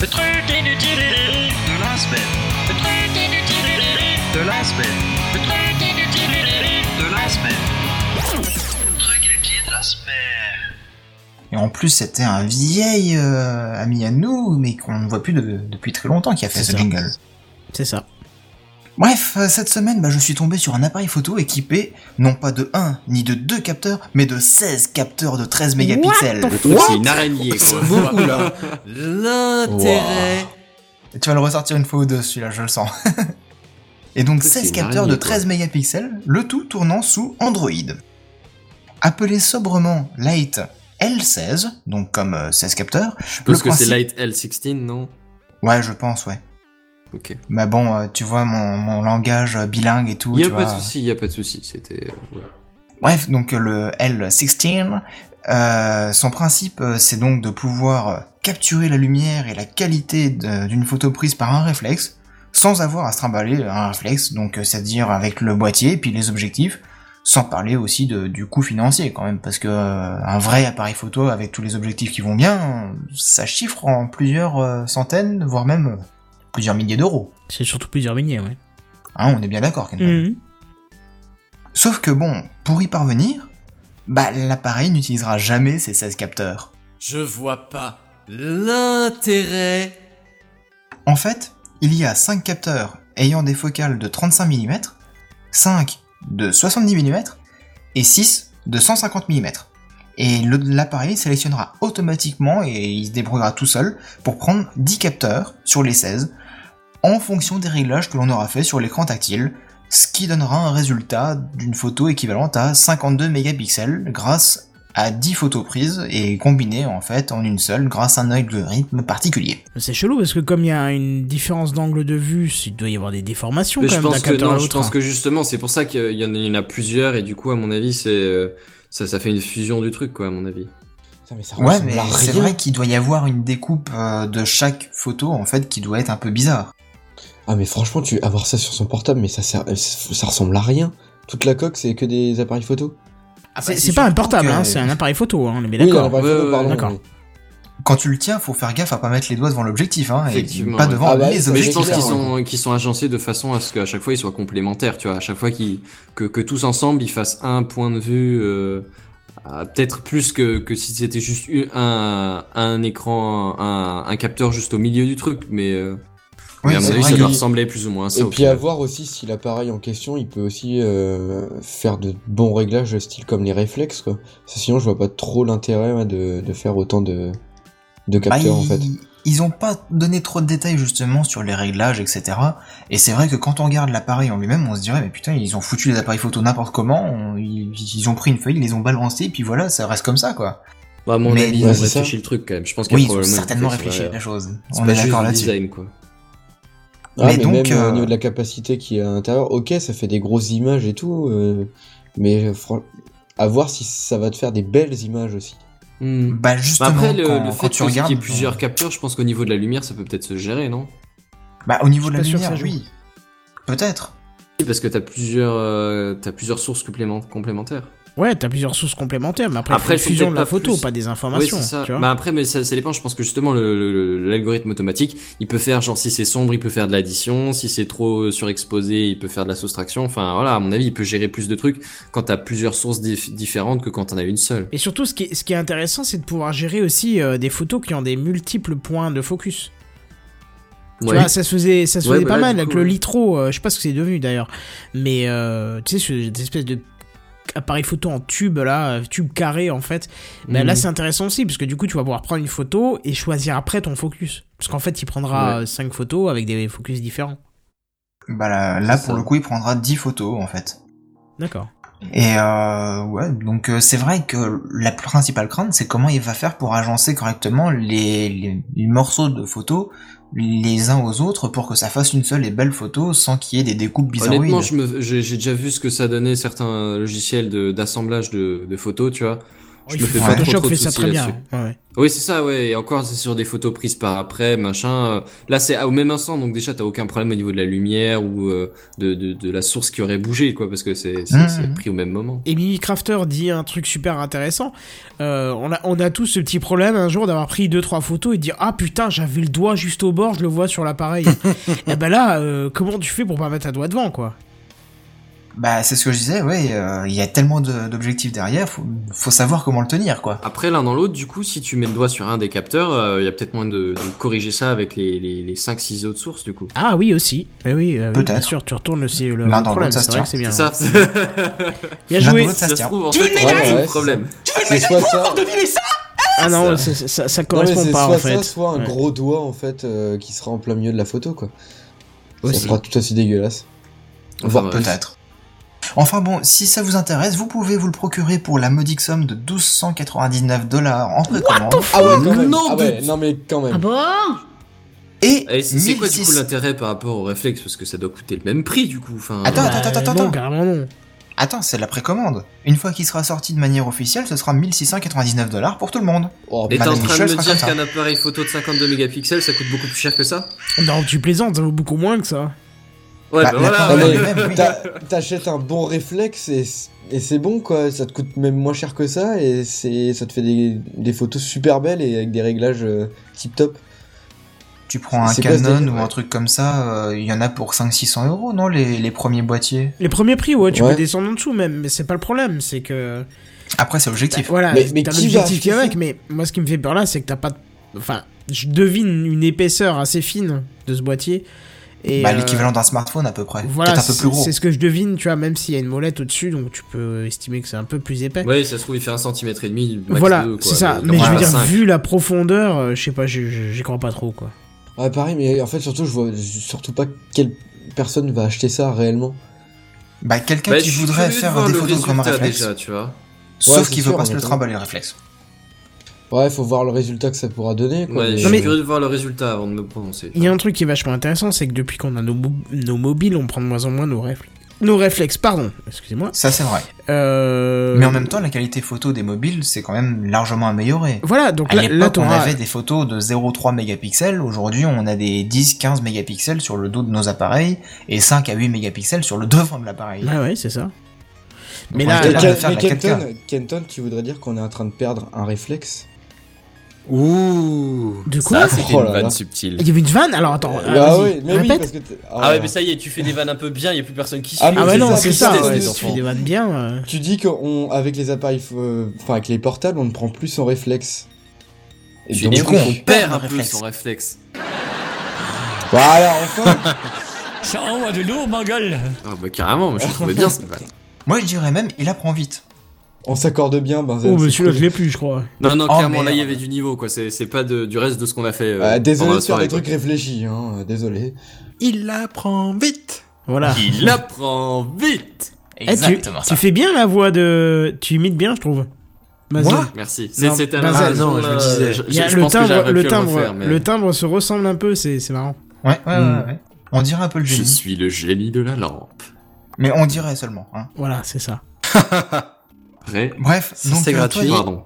Le truc inutile de la semaine. Le truc inutile de la semaine. Et en plus, c'était un vieil euh, ami à nous, mais qu'on ne voit plus de- depuis très longtemps, qui a fait ce ça. jingle. C'est ça. Bref, euh, cette semaine, bah, je suis tombé sur un appareil photo équipé, non pas de 1 ni de 2 capteurs, mais de 16 capteurs de 13 mégapixels. Le truc, c'est une araignée, quoi. Beaucoup, là. L'intérêt. Et tu vas le ressortir une fois ou deux, celui-là, je le sens. [LAUGHS] Et donc C'est 16 une capteurs de araignée, quoi. 13 mégapixels, le tout tournant sous Android. Appelé sobrement Light L16, donc comme euh, 16 capteurs. Je pense que c'est Light L16, non? Ouais, je pense, ouais. Ok. Mais bon, euh, tu vois, mon, mon langage euh, bilingue et tout. Y a tu pas de souci, y a pas de souci. C'était. euh. Bref, donc euh, le L16, euh, son principe, euh, c'est donc de pouvoir euh, capturer la lumière et la qualité d'une photo prise par un réflexe, sans avoir à se trimballer un réflexe, donc euh, c'est-à-dire avec le boîtier et puis les objectifs, sans parler aussi de- du coût financier quand même, parce que euh, un vrai appareil photo avec tous les objectifs qui vont bien, ça chiffre en plusieurs euh, centaines, voire même euh, plusieurs milliers d'euros. C'est surtout plusieurs milliers, ouais. Hein, on est bien d'accord. Mhm. Sauf que bon, pour y parvenir, bah l'appareil n'utilisera jamais ces 16 capteurs. Je vois pas l'intérêt. En fait, il y a 5 capteurs ayant des focales de 35 mm, 5 de 70 mm et 6 de 150 mm. Et l'appareil sélectionnera automatiquement et il se débrouillera tout seul pour prendre 10 capteurs sur les 16 en fonction des réglages que l'on aura fait sur l'écran tactile, ce qui donnera un résultat d'une photo équivalente à 52 mégapixels grâce à 10 photos prises et combinées en fait en une seule grâce à un algorithme particulier. C'est chelou parce que comme il y a une différence d'angle de vue, il doit y avoir des déformations Mais quand je même d'un pense que capteur à non, je l'autre. pense hein. que justement c'est pour ça qu'il y en a, il y en a plusieurs et du coup à mon avis c'est euh, ça, ça fait une fusion du truc quoi à mon avis. Putain, mais ça Ouais, mais c'est vrai qu'il doit y avoir une découpe euh, de chaque photo en fait qui doit être un peu bizarre. Ah mais franchement, tu avoir ça sur son portable, mais ça sert, ça ressemble à rien. Toute la coque, c'est que des appareils photo. Ah bah, C'est c'est pas un portable, que- hein, c'est un appareil photo, hein, Oui, d'accord. quand tu le tiens, faut faire gaffe à pas mettre les doigts devant l'objectif, hein, et pas devant Ah bah, les ça, Mais je pense objectifs. qu'ils sont, qu'ils sont agencés de façon à ce qu'à chaque fois ils soient complémentaires, tu vois. À chaque fois qu'ils, que, que tous ensemble ils fassent un point de vue, euh, peut-être plus que, que si c'était juste un, un écran, un, un capteur juste au milieu du truc, mais, euh, mais à mon c'est avis ça doit ressembler plus ou moins à ça. Et puis à voir aussi si l'appareil en question, il peut aussi euh, faire de bons réglages, style comme les réflexes, quoi. Sinon, je vois pas trop l'intérêt ouais, de, de faire autant de, de Bah, capteurs, en fait. Ils ont pas donné trop de détails justement sur les réglages, etc. Et c'est vrai que quand on regarde l'appareil en lui-même, on se dirait mais putain ils ont foutu les appareils photo n'importe comment, on- ils, ils ont pris une feuille, ils les ont balancés, et puis voilà, ça reste comme ça quoi. Bah, à mon Mais- avis, ils ont réfléchi le truc quand même. Je pense qu'il y Oui, ont certainement réfléchi à la chose. On est d'accord là-dessus. quoi. Ah, Mais mais, donc, même euh, euh, au niveau de la capacité qui est à l'intérieur, ok, ça fait des grosses images et tout, euh, mais fran- à voir si ça va te faire des belles images aussi. Hmm. Bah Bah, justement, après, le, quand, le quand fait qu'il regardes, y ait plusieurs capteurs, je pense qu'au niveau de la lumière, ça peut peut-être se gérer, non? Bah au niveau de la lumière, oui, peut-être. Oui, Parce que t'as plusieurs, euh, t'as plusieurs sources complément- complémentaires. Ouais, t'as plusieurs sources complémentaires, mais après, Après, fusion de la photo, plus- pas des Oui, informations. c'est ça. tu vois. Bah après, mais ça, ça dépend. Je pense que justement, l'algorithme automatique, il peut faire, genre, si c'est sombre, il peut faire de l'addition. Si c'est trop surexposé, il peut faire de la soustraction. Enfin, voilà, à mon avis, il peut gérer plus de trucs quand t'as plusieurs sources dif- différentes que quand t'en as une seule. Et surtout, ce qui est, ce qui est intéressant, c'est de pouvoir gérer aussi euh, des photos qui ont des multiples points de focus. Tu Ouais. vois, ça se faisait, ça se Ouais, faisait bah pas là, mal avec le litro. euh, je sais pas ce que c'est devenu d'ailleurs, mais euh, tu sais, ce- des espèces de appareil photo en tube là, tube carré en fait. Mhm. Là, c'est intéressant aussi parce que du coup, tu vas pouvoir prendre une photo et choisir après ton focus. Parce qu'en fait, il prendra Ouais. 5 photos avec des focus différents. Bah là, pour ça. le coup, il prendra 10 photos en fait. D'accord. Et euh, ouais, donc euh, c'est vrai que la principale crainte, c'est comment il va faire pour agencer correctement les, les, les morceaux de photos les uns aux autres pour que ça fasse une seule et belle photo sans qu'il y ait des découpes bizarroïdes. Honnêtement, j'ai déjà vu ce que ça donnait certains logiciels d'assemblage de photos, tu vois. Je me fais pas trop, de fait ça soucis très bien. là-dessus. Ouais, ouais. Oui, c'est ça, ouais. Et encore, c'est sur des photos prises par après, machin. Là, c'est au même instant, donc déjà, t'as aucun problème au niveau de la lumière ou euh, de, de, de la source qui aurait bougé, quoi, parce que c'est c'est pris au même moment. Et Mimi Crafter dit un truc super intéressant. Euh, on, a, on a tous ce petit problème un jour d'avoir pris deux trois photos et de dire ah putain j'avais le doigt juste au bord, je le vois sur l'appareil. [LAUGHS] et ben là, euh, comment tu fais pour pas mettre un doigt devant quoi? Bah c'est ce que je disais, ouais, euh, il y a tellement de- d'objectifs derrière, faut, faut savoir comment le tenir quoi. Après, l'un dans l'autre, du coup, si tu mets le doigt sur un des capteurs, euh, il y a peut-être moyen de, de corriger ça avec les, les, les 5-6 autres sources, du coup. Ah oui aussi. Eh oui, euh, oui, Peut-être. bien sûr, tu retournes le, L'un dans problème. l'autre, ça C'est se tient. c'est bien. Ça. Bien joué. ça se trouve, en fait, Ouais, c'est ouais, le c'est problème. C'est soit ça, Ah non, ça, ça, non, correspond pas soit en fait. ça, soit un Ouais. gros doigt en fait euh, qui sera en plein milieu de la photo quoi. Ça sera tout aussi dégueulasse. Enfin, Voire peut-être. Enfin bon, si ça vous intéresse, vous pouvez vous le procurer pour la modique somme de 1299 dollars en précommande. Ah ouais, quand même. Non, ah ouais, non mais quand même. Ah bon Et Et c'est quoi, du 1600 coup, l'intérêt par rapport au réflexe? Parce que ça doit coûter le même prix, du coup. Enfin, Attends, Bah, attends, attends, non, attends. carrément non. Attends, c'est de la précommande. Une fois qu'il sera sorti de manière officielle, ce sera 1699 dollars pour tout le monde. Oh, Et t'es en train Michel de me dire qu'un appareil photo de 52 mégapixels, ça coûte beaucoup plus cher que ça? Non, tu plaisantes, ça vaut beaucoup moins que ça. Ouais, Bah, bah, voilà. [LAUGHS] T'achètes un bon réflexe et, et c'est bon quoi, ça te coûte même moins cher que ça et c'est ça te fait des, des photos super belles et avec des réglages tip top. Tu prends un Canon délire, ou ouais. un truc comme ça, euh, il y en a pour 500-600 euros, non les, les premiers boîtiers? Les premiers prix, ouais, tu Ouais. peux descendre en dessous même, mais c'est pas le problème, c'est que. Après, c'est Bah, objectif. voilà, Mais- mais t'as l'objectif qui avec, mais moi ce qui me fait peur là, c'est que t'as pas. de- Enfin, je devine une épaisseur assez fine de ce boîtier. Et, bah, euh, l'équivalent d'un smartphone à peu près. Voilà, un peu c'est plus gros. c'est ce que je devine, tu vois, même s'il y a une molette au-dessus, donc tu peux estimer que c'est un peu plus épais. Ouais, ça se trouve, il fait un centimètre et demi. max voilà, c'est ça. Mais Mais je veux dire, vu la profondeur, euh, je sais pas, j'y- crois pas trop, quoi. Ouais pareil mais en fait surtout je vois surtout pas quelle personne va acheter ça réellement. Bah, quelqu'un Bah, qui voudrait faire des photos comme un réflexe. déjà, tu vois. Sauf Ouais, qu'il veut sûr, pas se le trimballer le réflexe. Ouais faut voir le résultat que ça pourra donner quoi. Ouais, mais- je suis mais- curieux de voir le résultat avant de me prononcer. Il y a un truc qui est vachement intéressant, c'est que depuis qu'on a nos, mo- nos mobiles, on prend de moins en moins nos réflexes. Nos réflexes, pardon, excusez-moi. Ça, c'est vrai. Euh... Mais en même temps, la qualité photo des mobiles, c'est quand même largement amélioré. Voilà, donc À là, on avait des photos de 0,3 mégapixels. Aujourd'hui, on a des 10-15 mégapixels sur le dos de nos appareils et 5 à 8 mégapixels sur le devant de l'appareil. Ouais, ouais, c'est ça. Donc, Mais on là, là là- de Ken- faire mais la 4K. Kenton, Kenton, tu voudrais dire qu'on est en train de perdre un réflexe? Ouh. De quoi Ça, c'était Oh une là vanne subtile. Il y avait une vanne Alors attends, euh, Ah oui, mais oui, répète. parce que. t'es- Ah ouais, mais ça y est, tu fais des vannes un peu bien, il y a plus personne qui suit. Ah, mais Ah ouais, c'est non, ça, c'est ça, ça, ouais, les tu fais des vannes bien. euh. Tu dis qu'avec les appareils, euh, enfin avec les portables, on ne prend plus son réflexe. Et Tu donc, dis du qu'on coup, on perd un peu son réflexe. voilà, enfin. Ça envoie de lourd, ma gueule. Ah bah carrément, moi je trouvais bien cette vanne. Moi, je dirais même, il apprend vite. On s'accorde bien, Benzen. Oh, mais celui-là, cool. je l'ai plus, je crois. Non, non, Oh, clairement, là il y merde. avait du niveau quoi, c'est c'est pas de, du reste de ce qu'on a fait. euh, Ah, désolé de faire des trucs réfléchis, hein. euh, Désolé. Il apprend vite. Voilà. Il [LAUGHS] apprend vite Eh, tu, tu fais bien la voix de. Tu imites bien, je trouve. Mazel. Moi Merci. C'est- C'était un Bazel. Ah, non, je me disais. je, je le pense timbre, le timbre, refaire, mais le timbre se ressemble un peu, c'est c'est marrant. Ouais, ouais, ouais, Hmm. ouais. On dirait un peu le je génie. suis le génie de la lampe. Mais on dirait seulement. Hein. Voilà, c'est ça. [LAUGHS] Prêt Bref, c'est euh, gratuit. toi, Pardon.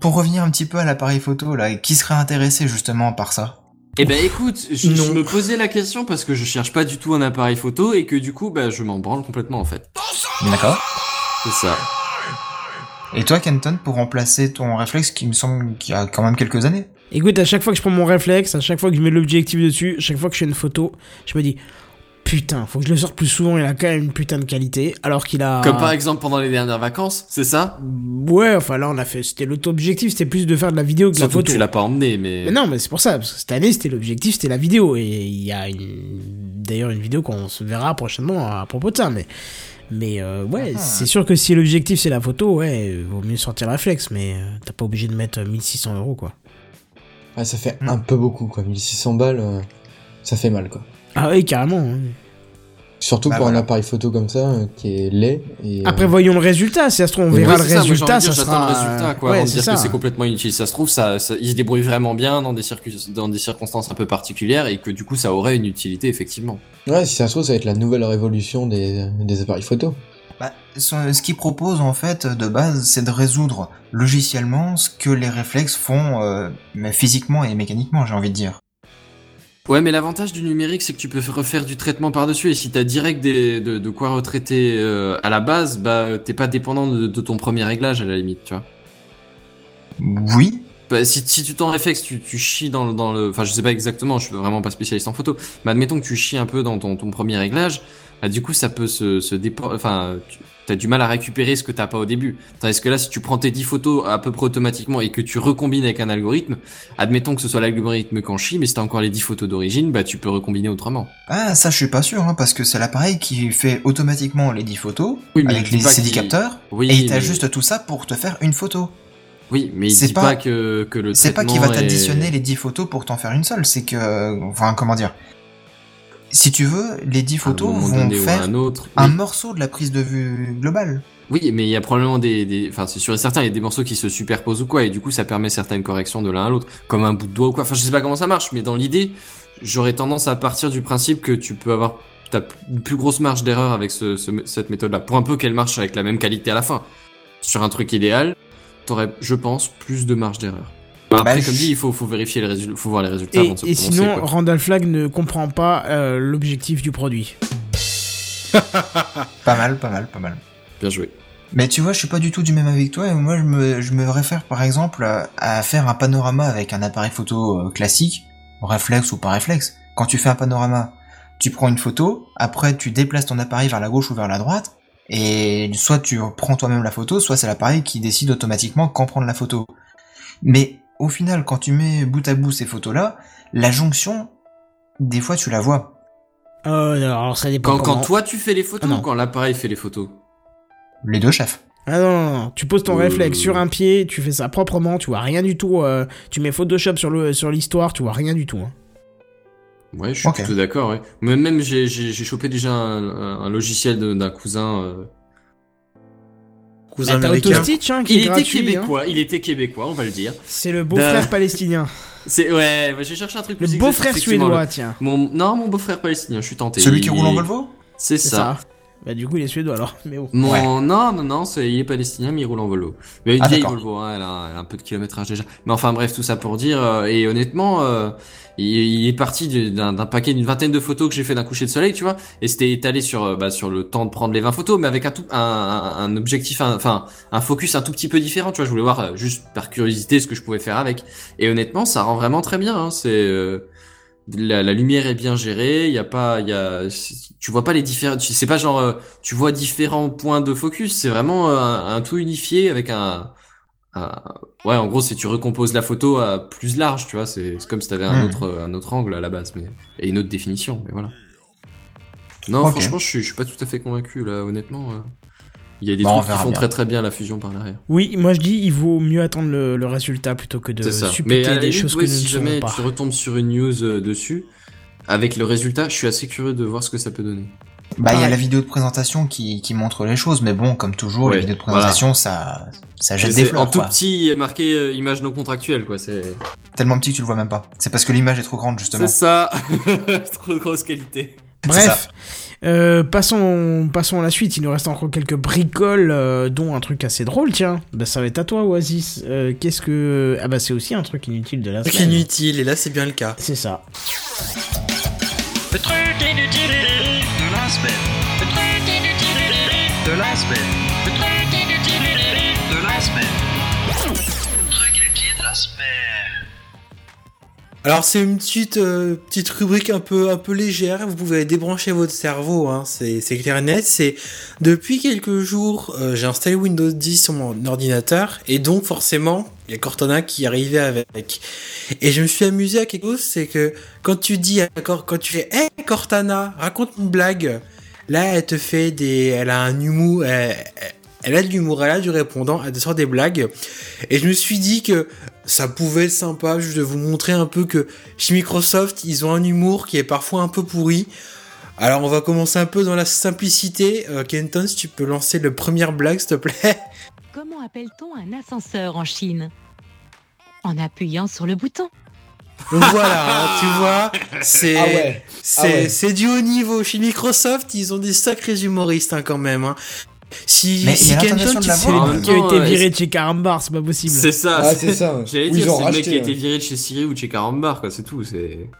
pour revenir un petit peu à l'appareil photo, là, qui serait intéressé justement par ça? Eh ben écoute, je, je me posais la question parce que je cherche pas du tout un appareil photo et que du coup bah je m'en branle complètement en fait. D'accord. C'est ça. Et toi, Kenton, pour remplacer ton réflexe qui me semble qu'il y a quand même quelques années? Écoute, à chaque fois que je prends mon réflexe, à chaque fois que je mets l'objectif dessus, à chaque fois que je fais une photo, je me dis putain, faut que je le sorte plus souvent, il a quand même une putain de qualité, alors qu'il a. Comme par exemple pendant les dernières vacances, c'est ça? Ouais, enfin là on a fait, c'était l'auto-objectif, c'était plus de faire de la vidéo que de la Surtout que photo. tu l'as pas emmené mais. Mais non, mais c'est pour ça, parce que cette année c'était l'objectif, c'était la vidéo, et il y a une... d'ailleurs une vidéo qu'on se verra prochainement à propos de ça, mais. Mais euh, ouais, Ah. c'est sûr que si l'objectif c'est la photo, ouais, euh, vaut mieux sortir le réflexe, mais euh, t'as pas obligé de mettre euh, 1600 euros quoi. Ah, ça fait un peu beaucoup, quoi. 1600 balles, euh, ça fait mal, quoi. Ah oui, carrément. hein. Surtout Bah, pour voilà. un appareil photo comme ça, euh, qui est laid. Et, euh, Après, voyons le résultat. Si ça se trouve, on verra Ouais, le c'est ça, moi, résultat. de ça sera. le résultat quoi ouais, avant de c'est dire ça. que c'est complètement inutile. Ça se trouve ça, ça- il se débrouille vraiment bien dans des circuits dans des circonstances un peu particulières et que du coup ça aurait une utilité effectivement. Ouais, si ça se trouve, ça va être la nouvelle révolution des, des appareils photo. bah, ce, ce qu'il propose en fait de base, c'est de résoudre logiciellement ce que les réflexes font euh, mais physiquement et mécaniquement, j'ai envie de dire. Ouais, mais l'avantage du numérique, c'est que tu peux refaire du traitement par-dessus. Et si t'as direct des, de, de quoi retraiter euh, à la base, bah t'es pas dépendant de, de ton premier réglage à la limite, tu vois. Oui, Bah, si, si tu t'en réflexes, tu, tu chies dans, le- dans le... Enfin, je sais pas exactement, je suis vraiment pas spécialiste en photo, mais admettons que tu chies un peu dans ton, ton premier réglage, bah, du coup, ça peut se, se. Enfin, tu as du mal à récupérer ce que t'as pas au début. Tandis que là, si tu prends tes 10 photos à peu près automatiquement et que tu recombines avec un algorithme, admettons que ce soit l'algorithme qu'en chie, mais si t'as encore les 10 photos d'origine, bah tu peux recombiner autrement. ah ça je suis pas sûr, hein, parce que c'est l'appareil qui fait automatiquement les 10 photos Oui, mais avec les CD capteurs Oui, et il mais- t'ajuste tout ça pour te faire une photo. Oui, mais il C'est pas- pas, que, que le C'est pas qu'il va est- t'additionner les 10 photos pour t'en faire une seule, c'est que enfin comment dire. Si tu veux, les 10 à un photos vont faire un autre. un Oui. morceau de la prise de vue globale. Oui, mais il y a probablement des, des, enfin, c'est sûr et certain, il y a des morceaux qui se superposent ou quoi, et du coup, ça permet certaines corrections de l'un à l'autre, comme un bout de doigt ou quoi. Enfin, je sais pas comment ça marche, mais dans l'idée, j'aurais tendance à partir du principe que tu peux avoir ta plus grosse marge d'erreur avec ce, ce- cette méthode-là, pour un peu qu'elle marche avec la même qualité à la fin. Sur un truc idéal, t'aurais, je pense, plus de marge d'erreur. Bah, Après, Bah, comme je- dit, il faut, faut vérifier les résultats, faut voir les résultats Et, avant de se et sinon, quoi. Randall Flagg ne comprend pas euh, l'objectif du produit. [LAUGHS] Pas mal, pas mal, pas mal. Bien joué. Mais tu vois, je suis pas du tout du même avec toi. Et moi, je me, je me réfère par exemple à- à faire un panorama avec un appareil photo euh, classique, réflexe ou pas réflexe. Quand tu fais un panorama, tu prends une photo, après tu déplaces ton appareil vers la gauche ou vers la droite, et soit tu prends toi-même la photo, soit c'est l'appareil qui décide automatiquement quand prendre la photo. Mais au final, quand tu mets bout à bout ces photos-là, la jonction, des fois tu la vois. Euh, alors ça dépend. Quand, quand comment. toi tu fais les photos Ah, non. ou quand l'appareil fait les photos Les deux chefs. Ah non, non, non, tu poses ton Euh. réflexe sur un pied, tu fais ça proprement, tu vois rien du tout. euh, tu mets Photoshop sur le sur l'histoire, tu vois rien du tout. hein. Ouais, je suis Ok. plutôt d'accord, ouais. Même, j'ai, j'ai, j'ai chopé déjà un, un- un logiciel de- d'un cousin. Cousin Bah, américain. Autostitch, hein, qui Il est était gratuit, hein. québécois, il était québécois, on va le dire. C'est le beau-frère palestinien. [LAUGHS] C'est, ouais, bah, j'ai cherché un truc Le plus beau-frère suédois, le- tiens. Mon, non, mon beau-frère palestinien, je suis tenté. Celui qui Il- roule en Volvo? C'est ça. ça. Bah, du coup, il est suédois alors. Mais bon. Mon... Ouais. Non, non, non, il est palestinien, mais il roule en Volvo. Mais une Ah, vieille. Volvo, hein, elle, a, elle a un peu de kilométrage déjà. Mais enfin bref, tout ça pour dire, euh, et honnêtement, euh, il, est parti du- d'un, paquet d'une vingtaine de photos que j'ai fait d'un coucher de soleil, tu vois, et c'était étalé sur, euh, bah, sur le temps de prendre les 20 photos, mais avec un, tout, un, un, objectif, enfin un, focus un tout petit peu différent, tu vois, je voulais voir euh, juste par curiosité ce que je pouvais faire avec. Et honnêtement, ça rend vraiment très bien, hein, c'est... euh, la, lumière est bien gérée, il y a pas, il y a, tu vois pas les différents, c'est pas genre, euh, tu vois différents points de focus, c'est vraiment un tout unifié avec un, un- ouais, en gros, c'est tu recomposes la photo à plus large, tu vois, c'est comme si t'avais un Hmm. autre, un autre angle à la base, mais et une autre définition, mais voilà. Non, franchement, je suis, je suis pas tout à fait convaincu là, honnêtement. euh. Il y a des Bon, trucs qui font bien. très très bien la fusion par l'arrière. Oui, moi je dis, il vaut mieux attendre le, le résultat plutôt que de supputer des limite, choses ouais, que nous si ne jamais pas. tu retombes sur une news euh, dessus, avec le résultat, je suis assez curieux de voir ce que ça peut donner. Bah, il y a la vidéo de présentation qui, qui montre les choses, mais bon, comme toujours, Ouais, les vidéos de présentation, ça, ça jette des fleurs, en tout quoi. petit marqué euh, image non contractuelle, quoi. C'est Tellement petit que tu le vois même pas. C'est parce que l'image est trop grande, justement. c'est ça. [LAUGHS] Trop de grosse qualité. Bref, euh, passons, passons à la suite. Il nous reste encore quelques bricoles, euh, dont un truc assez drôle, tiens. Bah, ça va être à toi, Oasis. Euh, Qu'est-ce que. Ah, bah, c'est aussi un truc inutile de la Truc semaine. inutile, et là c'est bien le cas. C'est ça. Le truc inutile de la semaine. Le truc Alors c'est une petite euh, petite rubrique un peu un peu légère. Vous pouvez débrancher votre cerveau, hein. C'est clair et net. Depuis quelques jours, euh, j'ai installé Windows 10 sur mon ordinateur et donc forcément il y a Cortana qui arrivé avec. Et je me suis amusé à quelque chose, c'est que quand tu dis à quand tu fais Hey Cortana, raconte une blague. Là, elle te fait des, elle a un humour, elle, elle a de l'humour, elle a du répondant, elle te sort des blagues. Et je me suis dit que ça pouvait être sympa juste de vous montrer un peu que chez Microsoft, ils ont un humour qui est parfois un peu pourri. Alors on va commencer un peu dans la simplicité. Euh, Kenton, si tu peux lancer le première blague, s'il te plaît. [LAUGHS] Comment appelle-t-on un ascenseur en Chine? En appuyant sur le bouton. Donc voilà, hein, tu vois, c'est Ah ouais. c'est Ah ouais. du haut niveau. Chez Microsoft, ils ont des sacrés humoristes hein, quand même. hein. Si, Mais si a l'intonation Kenton, de tu la sais- voix, En hein. même Qui a été viré de chez Carambar, c'est pas possible. C'est ça. Ah, c'est ça. J'allais dire, ils ont c'est le mec qui a été viré de chez Siri ou de chez Carambar, quoi. C'est tout. C'est.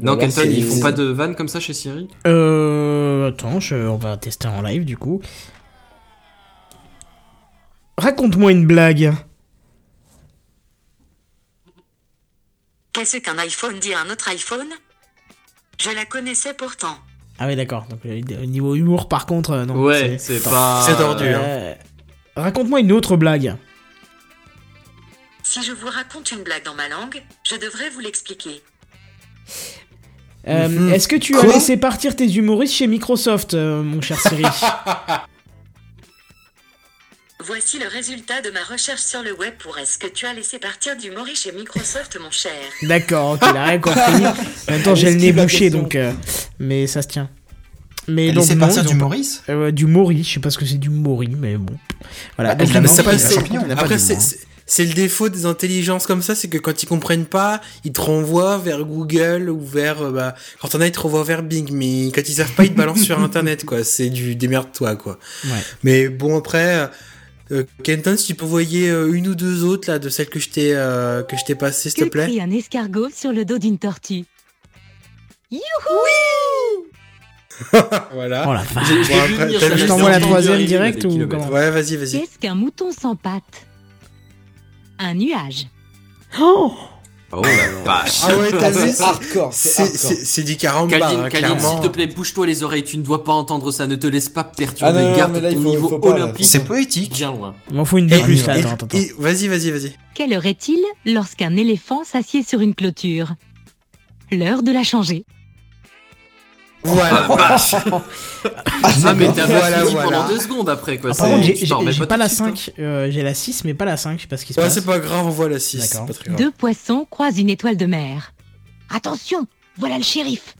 Non, Voilà, Kenton, c'est- ils font pas de vannes comme ça chez Siri? Euh. Attends, je- on va tester en live du coup. Raconte-moi une blague. Qu'est-ce qu'un iPhone dit à un autre iPhone? Je la connaissais pourtant. Ah oui, d'accord. Donc, euh, au niveau humour, par contre, euh, non. Ouais, c'est pas. C'est tordu, hein. Euh, Raconte-moi une autre blague. Si je vous raconte une blague dans ma langue, je devrais vous l'expliquer. Euh, Mhm. Est-ce que tu as laissé partir tes humoristes chez Microsoft, euh, mon cher Siri [LAUGHS] Voici le résultat de ma recherche sur le web pour Est-ce que tu as laissé partir du Maury chez Microsoft, mon cher? D'accord, ok, il a rien compris. En même temps, j'ai le nez bouché, donc. euh, mais ça se tient. Mais donc, non, partir ils du Maurice? Euh, du Mori, je sais pas ce que c'est du Mori, mais bon. Voilà. Bah, Donc, menthe, pas- champignon. Après, c'est- c'est c'est le défaut des intelligences comme ça, c'est que quand ils comprennent pas, ils te renvoient vers Google ou vers, euh, bah, quand on a, ils te renvoient vers Bing, mais quand ils savent pas, ils te balancent sur [LAUGHS] Internet, quoi. C'est du démerde-toi, quoi. Ouais. Mais bon, après, euh, Kenton, si tu peux envoyer euh, une ou deux autres, là, de celles que je t'ai, euh, que je t'ai passées, s'il te plaît. crie un escargot sur le dos d'une tortue Voilà. Oh t'as ça, vu- j'ai Je t'envoie la troisième arriver direct des ou comment Ouais, vas-y, vas-y. Qu'est-ce qu'un mouton sans pattes? Un nuage. Oh Oh la vache. Ah ouais, t'as vu, c'est hardcore, c'est, du carambar, Kaline, hein, Kaline, s'il te plaît, bouge-toi les oreilles, tu ne dois pas entendre ça, ne te laisse pas perturber, Ah non, non, garde mais là, il ton faut- niveau faut pas, là. olympique C'est poétique. bien loin. Il m'en faut une de plus là, et- attends, attends. attends. et- vas-y, vas-y, vas-y. Quelle heure est-il lorsqu'un éléphant s'assied sur une clôture? L'heure de la changer. Voilà. Ah, [LAUGHS] mais t'as Voilà, fini voilà. pendant deux secondes après, quoi. Ah, par contre, j'ai- pas pas la de suite, hein. 5, euh, j'ai la 6, mais pas la 5, je sais pas ce qui se Ouais, passe. c'est pas grave, on voit la 6. D'accord. Pas très grave. Deux poissons croisent une étoile de mer. Attention, voilà le shérif.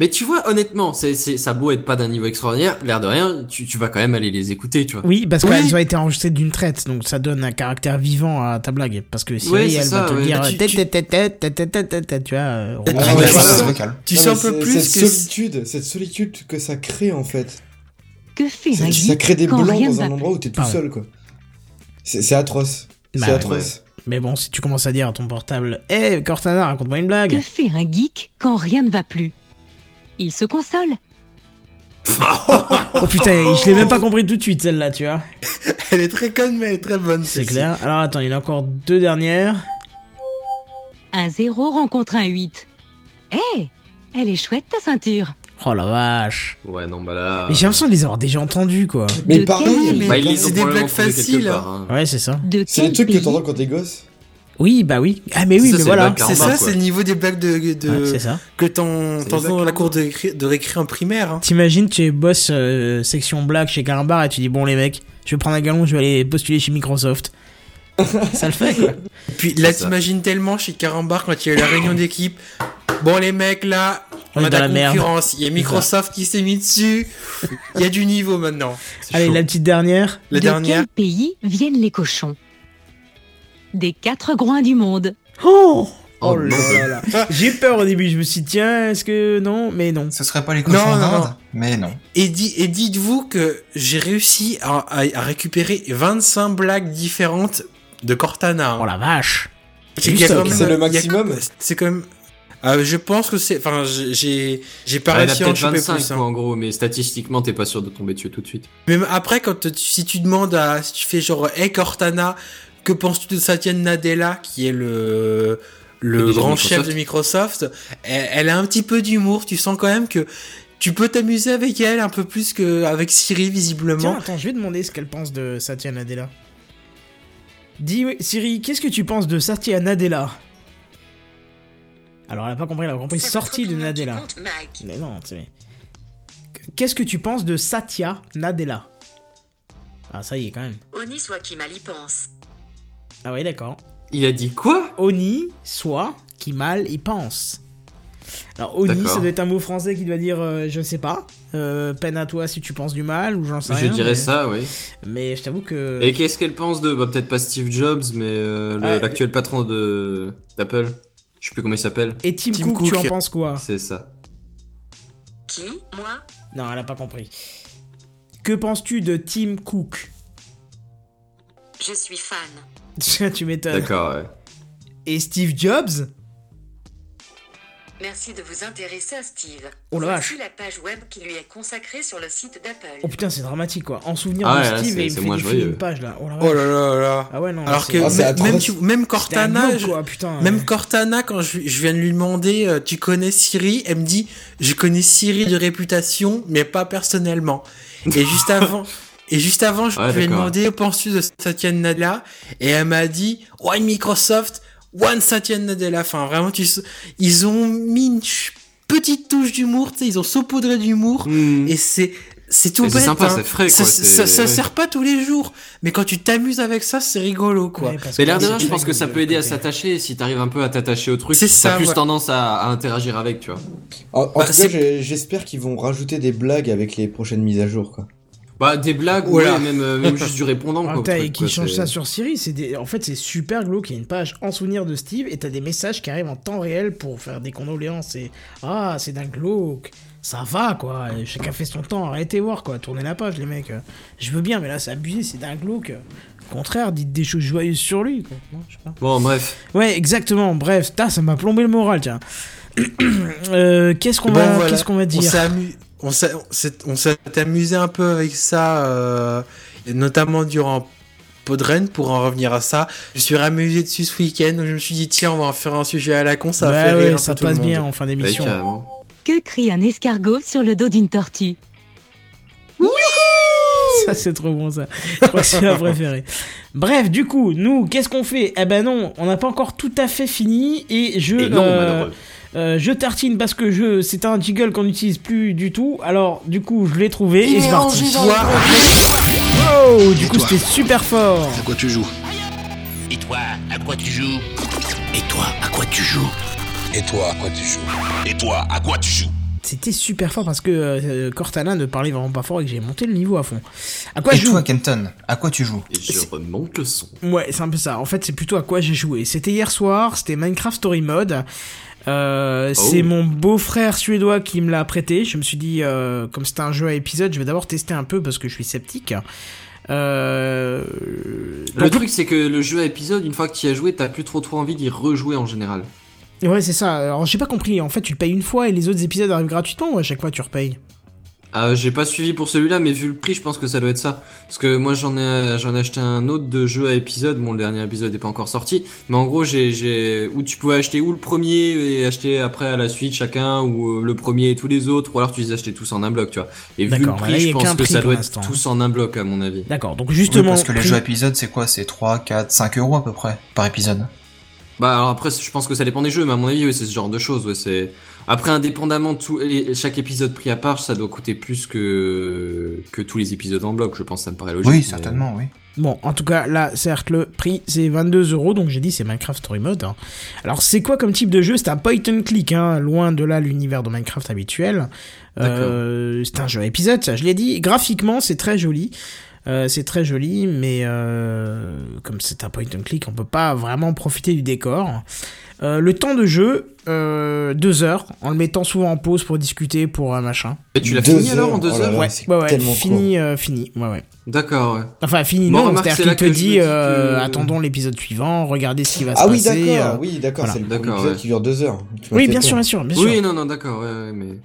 Mais tu vois, honnêtement, c'est, c'est, ça beau être pas d'un niveau extraordinaire, l'air de rien, tu, tu vas quand même aller les écouter, tu vois. Oui, parce qu'elles ont été enregistrées d'une traite, donc ça donne un caractère vivant à ta blague. Parce que Ouais, c'est elle va ça, te ouais. dire, tu- tête, tu- tête, tête, tête, tête, tête, tête, tête, tu vois. euh, Tu sens- un peu plus cette solitude, cette solitude que ça crée en fait. Que fait Ça, un ça geek crée des blancs dans un va endroit où t'es tout seul quoi. C'est atroce. Bah C'est ouais. atroce. Mais bon, si tu commences à dire à ton portable, hé, Cortana, raconte-moi une blague. Que fait un geek quand rien ne va plus? Il se console. Oh putain, je l'ai même pas compris tout de suite celle-là, tu vois. Elle est très conne, mais elle est très bonne. C'est clair. Alors attends, il y en a encore deux dernières. Un 0 rencontre un 8. Hé Elle est chouette ta ceinture. Oh la vache. Ouais, non, bah là. Mais j'ai l'impression de les avoir déjà entendus, quoi. Mais De pareil, mais Bah, c'est des blagues faciles, part, hein. Ouais, c'est ça. C'est les quel trucs que t'entends quand t'es gosse. Oui, bah oui. Ah mais oui, Ça, mais c'est voilà. C'est ça, c'est le niveau des blagues de, de ça. que t'entends dans la cour de, récré- de récré en primaire. Hein. T'imagines, tu bosses euh, section blague chez Carambar et tu dis bon les mecs, je vais prendre un galon, je vais aller postuler chez Microsoft. [LAUGHS] ça le fait quoi. Et puis là, t'imagines tellement chez Carambar quand il y a eu la réunion d'équipe. Bon, les mecs, là, On on, est a de la, la merde. concurrence. Il y a Microsoft qui s'est mis dessus. Il y a du niveau maintenant. Allez, chaud. la petite dernière. La de dernière. quel pays viennent les cochons? Des quatre groins du monde. Oh Oh, là non. là là. [LAUGHS] J'ai eu peur au début, je me suis dit tiens, est-ce que non Mais non. Ce serait pas les cochons Non, non, d'Inde. Mais non. Et, di- et dites-vous que j'ai réussi à, à- à récupérer 25 blagues différentes de Cortana. hein. Oh la vache. C'est du qu'il y a stock, quand même- C'est le il y a- maximum C'est quand même. Euh, je pense que c'est. Enfin, j'ai- j'ai j'ai pas Ouais, il y en a réussi à en peut-être choper 25, plus. hein. quoi, en gros, mais statistiquement, t'es pas sûr de tomber dessus tout de suite. Même après, quand tu- si tu demandes à, si tu fais genre, hey Cortana, que penses-tu de Satya Nadella, qui est le, le grand Microsoft. chef de Microsoft, elle, elle a un petit peu d'humour, tu sens quand même que tu peux t'amuser avec elle un peu plus qu'avec Siri, Tiens, visiblement. attends, je vais demander ce qu'elle pense de Satya Nadella. Dis Siri, qu'est-ce que tu penses de Satya Nadella? Alors elle a pas compris, elle a compris C'est sortie de Nadella. Mais non, tu sais. Qu'est-ce que tu penses de Satya Nadella? Ah ça y est quand même. Oni soit qui mal y pense. Ah oui d'accord. Il a dit quoi? Oni, soit, qui mal y pense. Alors Oni, ça doit être un mot français qui doit dire, euh, je sais pas, euh, peine à toi si tu penses du mal ou j'en sais Je rien. dirais mais- ça, oui. Mais je t'avoue que. Et qu'est-ce qu'elle pense de, bah, peut-être pas Steve Jobs, mais euh, le- Ouais. l'actuel patron de d'Apple Je sais plus comment il s'appelle. Et Tim, Tim Cook, tu en Cook. penses quoi? C'est ça. Qui? Moi? Non, elle a pas compris. Que penses-tu de Tim Cook? Je suis fan. Tu m'étonnes. D'accord, ouais. Et Steve Jobs Merci de vous intéresser à Steve. Oh la vache. la page web qui lui est consacrée sur le site d'Apple. Oh putain, c'est dramatique quoi. En souvenir Ah de là, Steve, c'est- et il me fait moins défiler joyeux. une page là. Oh la Oh là là là. Ah ouais, non. Alors que même, tu- même Cortana, je- quoi, putain. même Cortana, quand je, je viens de lui demander, euh, tu connais Siri, elle me dit, je connais Siri de réputation, mais pas personnellement. Et juste [LAUGHS] avant, et juste avant, je Ouais, lui ai demandé, penses-tu de Satya Nadella? Et elle m'a dit, ouais, Microsoft, one Satya Nadella. Enfin, vraiment, tu, sais, ils ont mis une petite touche d'humour, tu sais, ils ont saupoudré d'humour, Hmm. et c'est, c'est tout Mais c'est bête, sympa, hein. c'est frais, Ça, quoi, ça, ça ouais. sert pas tous les jours. Mais quand tu t'amuses avec ça, c'est rigolo, quoi. Ouais, Mais l'air de rien, je pense que ça peut aider à s'attacher. Si t'arrives un peu à t'attacher au truc, C'est t'as ça, plus ouais. tendance à, à interagir avec, tu vois. En, en Bah, tout cas, j'espère qu'ils vont rajouter des blagues avec les prochaines mises à jour, quoi. Bah, des blagues, Voilà. ouais, même, euh, même juste du répondant, Ah, quoi. au et qui quoi, change ça sur Siri, c'est des... en fait c'est super glauque. Il y a une page en souvenir de Steve et t'as des messages qui arrivent en temps réel pour faire des condoléances. Et ah, c'est d'un glauque. Ça va quoi. Chacun fait son temps. Arrêtez voir quoi. Tournez la page les mecs. Je veux bien, mais là c'est abusé. C'est d'un glauque. Au contraire, dites des choses joyeuses sur lui. Quoi. Non, je sais pas. Bon, bref. Ouais, exactement. Bref, ça m'a plombé le moral, tiens. [CLEARS THROAT] Euh, qu'est-ce qu'on Bon, va, voilà. qu'est-ce qu'on va dire? On s'est- amusé un peu avec ça, euh, et notamment durant Podren, pour en revenir à ça. Je suis amusé dessus ce week-end, donc je me suis dit, tiens, on va en faire un sujet à la con, ça va Ouais, faire ouais, rire ça peu tout le passe monde. bien en fin Ouais, d'émission. Que crie un escargot sur le dos d'une tortue Ça, c'est trop bon, ça. Je crois que c'est ma préférée. Bref, du coup, nous, qu'est-ce qu'on fait? Eh ben non, on n'a pas encore tout à fait fini et je. Et non, euh, malheureux. Euh, je tartine parce que je, c'est un jiggle qu'on n'utilise plus du tout. Alors, du coup, je l'ai trouvé et c'est parti. Oh, du coup, c'était super fort. À quoi tu joues Et toi, à quoi tu joues Et toi, à quoi tu joues Et toi, à quoi tu joues Et toi, à quoi tu joues c'était super fort parce que euh, Cortana ne parlait vraiment pas fort et que j'ai monté le niveau à fond. À quoi Et je joue toi, Kenton, à quoi tu joues Et je remonte le son. Ouais, c'est un peu ça. En fait, c'est plutôt à quoi j'ai joué. C'était hier soir, c'était Minecraft Story Mode. Euh, Oh. C'est mon beau-frère suédois qui me l'a prêté. Je me suis dit, euh, comme c'était un jeu à épisode, je vais d'abord tester un peu parce que je suis sceptique. Euh, Le donc- truc, c'est que le jeu à épisode, une fois que tu y as joué, t'as plus trop trop envie d'y rejouer en général. Ouais, c'est ça. Alors, j'ai pas compris. En fait, tu le payes une fois et les autres épisodes arrivent gratuitement ou à chaque fois tu repayes? Ah, j'ai pas suivi pour celui-là, mais vu le prix, je pense que ça doit être ça. Parce que moi, j'en ai, j'en ai acheté un autre de jeu à épisode. Bon, le dernier épisode n'est pas encore sorti, mais en gros, j'ai, j'ai, où tu pouvais acheter ou le premier et acheter après à la suite chacun, ou euh, le premier et tous les autres, ou alors tu les achetais tous en un bloc, tu vois. Et vu le là, prix, je pense que ça doit être tous en un bloc, à mon avis. D'accord, donc Oui, justement. parce que les jeux épisodes, c'est quoi? C'est 3, 4, 5 euros à peu près par épisode. Bah alors après je pense que ça dépend des jeux mais à mon avis oui, c'est ce genre de choses ouais, c'est après indépendamment de tout les- chaque épisode pris à part ça doit coûter plus que que tous les épisodes en bloc je pense ça me paraît logique. Oui, mais- certainement, oui. Bon, en tout cas, là, certes, le prix, c'est 22 euros, donc j'ai dit c'est Minecraft Story Mode. hein. Alors, c'est quoi comme type de jeu? C'est un point and click, hein, loin de là l'univers de Minecraft habituel. Euh, c'est un jeu à épisode, ça, je l'ai dit. Graphiquement, c'est très joli. Euh, c'est très joli, mais euh, comme c'est un point and click, on peut pas vraiment profiter du décor. Euh, le temps de jeu, euh, deux heures, en le mettant souvent en pause pour discuter, pour un machin. Et tu l'as fini alors en deux oh là heures là. Ouais, fini, euh, fini, ouais, ouais. D'accord ouais. Enfin, fini, Bon, non, c'est-à-dire qu'il te dit, que- euh, attendons l'épisode suivant, regardez ce qui va se Ah oui, passer. d'accord, euh, oui, d'accord, voilà. c'est le premier D'accord, épisode ouais. qui dure deux heures. Tu Oui, bien sûr, bien sûr, bien Oui sûr. non non d'accord ouais, ouais, mais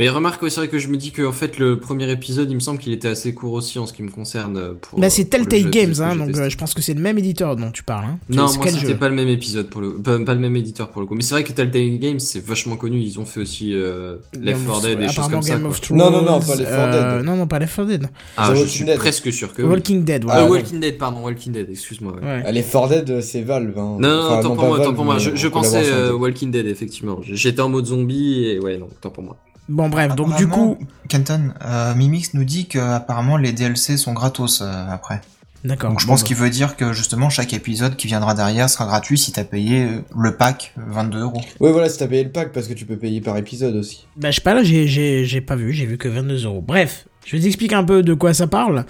mais remarque ouais, c'est vrai que je me dis que en fait le premier épisode il me semble qu'il était assez court aussi en ce qui me concerne euh, pour Bah, c'est le Telltale Games, hein, donc testé. euh, je pense que c'est le même éditeur dont tu parles. Hein. Non, moi c'était pas le même épisode pour le, pas, pas le même éditeur pour le coup. Mais c'est vrai que Telltale Games c'est vachement connu. Ils ont fait aussi euh, Left 4 Dead et des choses comme ça. Game quoi. of Thrones. Non, non, non, pas Left 4 euh, Dead. non, non, pas Left 4 Dead. Ah, The je Walking suis Dead. presque sûr que. oui. Walking Dead, Euh, voilà. Ah, Walking Dead, pardon, Walking Dead. Excuse-moi. ouais. Ouais. Ah, Les 4 Dead, c'est Valve. Hein. Non, non, Enfin, tant pour moi, tant pour moi. Je, en je pensais euh, Walking Dead, effectivement. J'étais en mode zombie et ouais, non, tant pour moi. Bon, bref, donc du coup. Kenton, euh, Mimix nous dit que apparemment les DLC sont gratos euh, après. D'accord. Donc je bon, pense bah. qu'il veut dire que justement chaque épisode qui viendra derrière sera gratuit si t'as payé euh, le pack euh, 22 euros. Ouais, voilà, si t'as payé le pack, parce que tu peux payer par épisode aussi. Bah, je sais pas, là, j'ai- j'ai j'ai pas vu, j'ai vu que 22 euros. Bref, je vais t'expliquer un peu de quoi ça parle.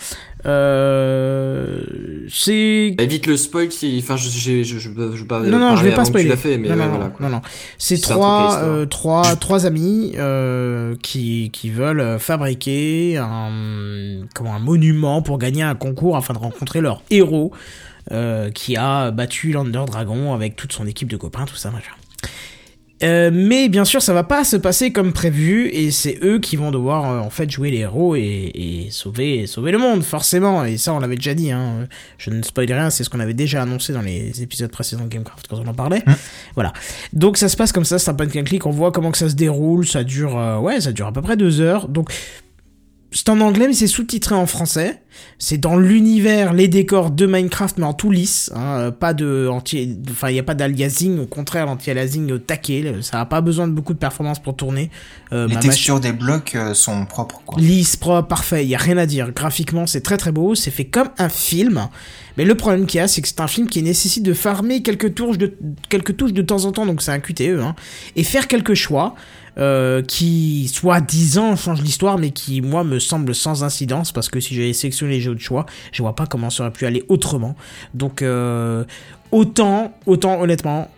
Euh. C'est. Évite le spoil. Si... Enfin, je, je, je, je, je pas. Non, non, je vais pas spoiler. fait, mais non, ouais, non, voilà. non, non. C'est trois, euh, trois, trois amis euh, qui, qui veulent euh, fabriquer un, comment, un monument pour gagner un concours afin de rencontrer leur héros euh, qui a battu l'Under Dragon avec toute son équipe de copains, tout ça, machin. Euh, mais bien sûr, ça va pas se passer comme prévu et c'est eux qui vont devoir euh, en fait jouer les héros et, et sauver sauver le monde forcément. Et ça, on l'avait déjà dit. Hein. Je ne spoil rien, c'est ce qu'on avait déjà annoncé dans les épisodes précédents de Gamecraft quand on en parlait. Voilà. Donc ça se passe comme ça, c'est un point and click. On voit comment que ça se déroule. Ça dure, euh, ouais, ça dure à peu près deux heures. Donc c'est en anglais, mais c'est sous-titré en français. C'est dans l'univers, les décors de Minecraft, mais en tout lisse. hein, euh, pas de anti, enfin, il n'y a pas d'aliasing. Au contraire, l'anti-aliasing au taquet. Ça n'a pas besoin de beaucoup de performance pour tourner. Euh, les textures des blocs euh, sont propres quoi. Lisse, propre, parfait, il y a rien à dire. Graphiquement, c'est très très beau, c'est fait comme un film. Mais le problème qu'il y a, c'est que c'est un film qui nécessite de farmer quelques touches de, quelques touches de temps en temps, donc c'est un QTE, hein, et faire quelques choix euh, qui, soi-disant, changent l'histoire, mais qui, moi, me semblent sans incidence, parce que si j'avais sélectionné les jeux de choix, je vois pas comment ça aurait pu aller autrement. Donc, euh, autant, autant, honnêtement,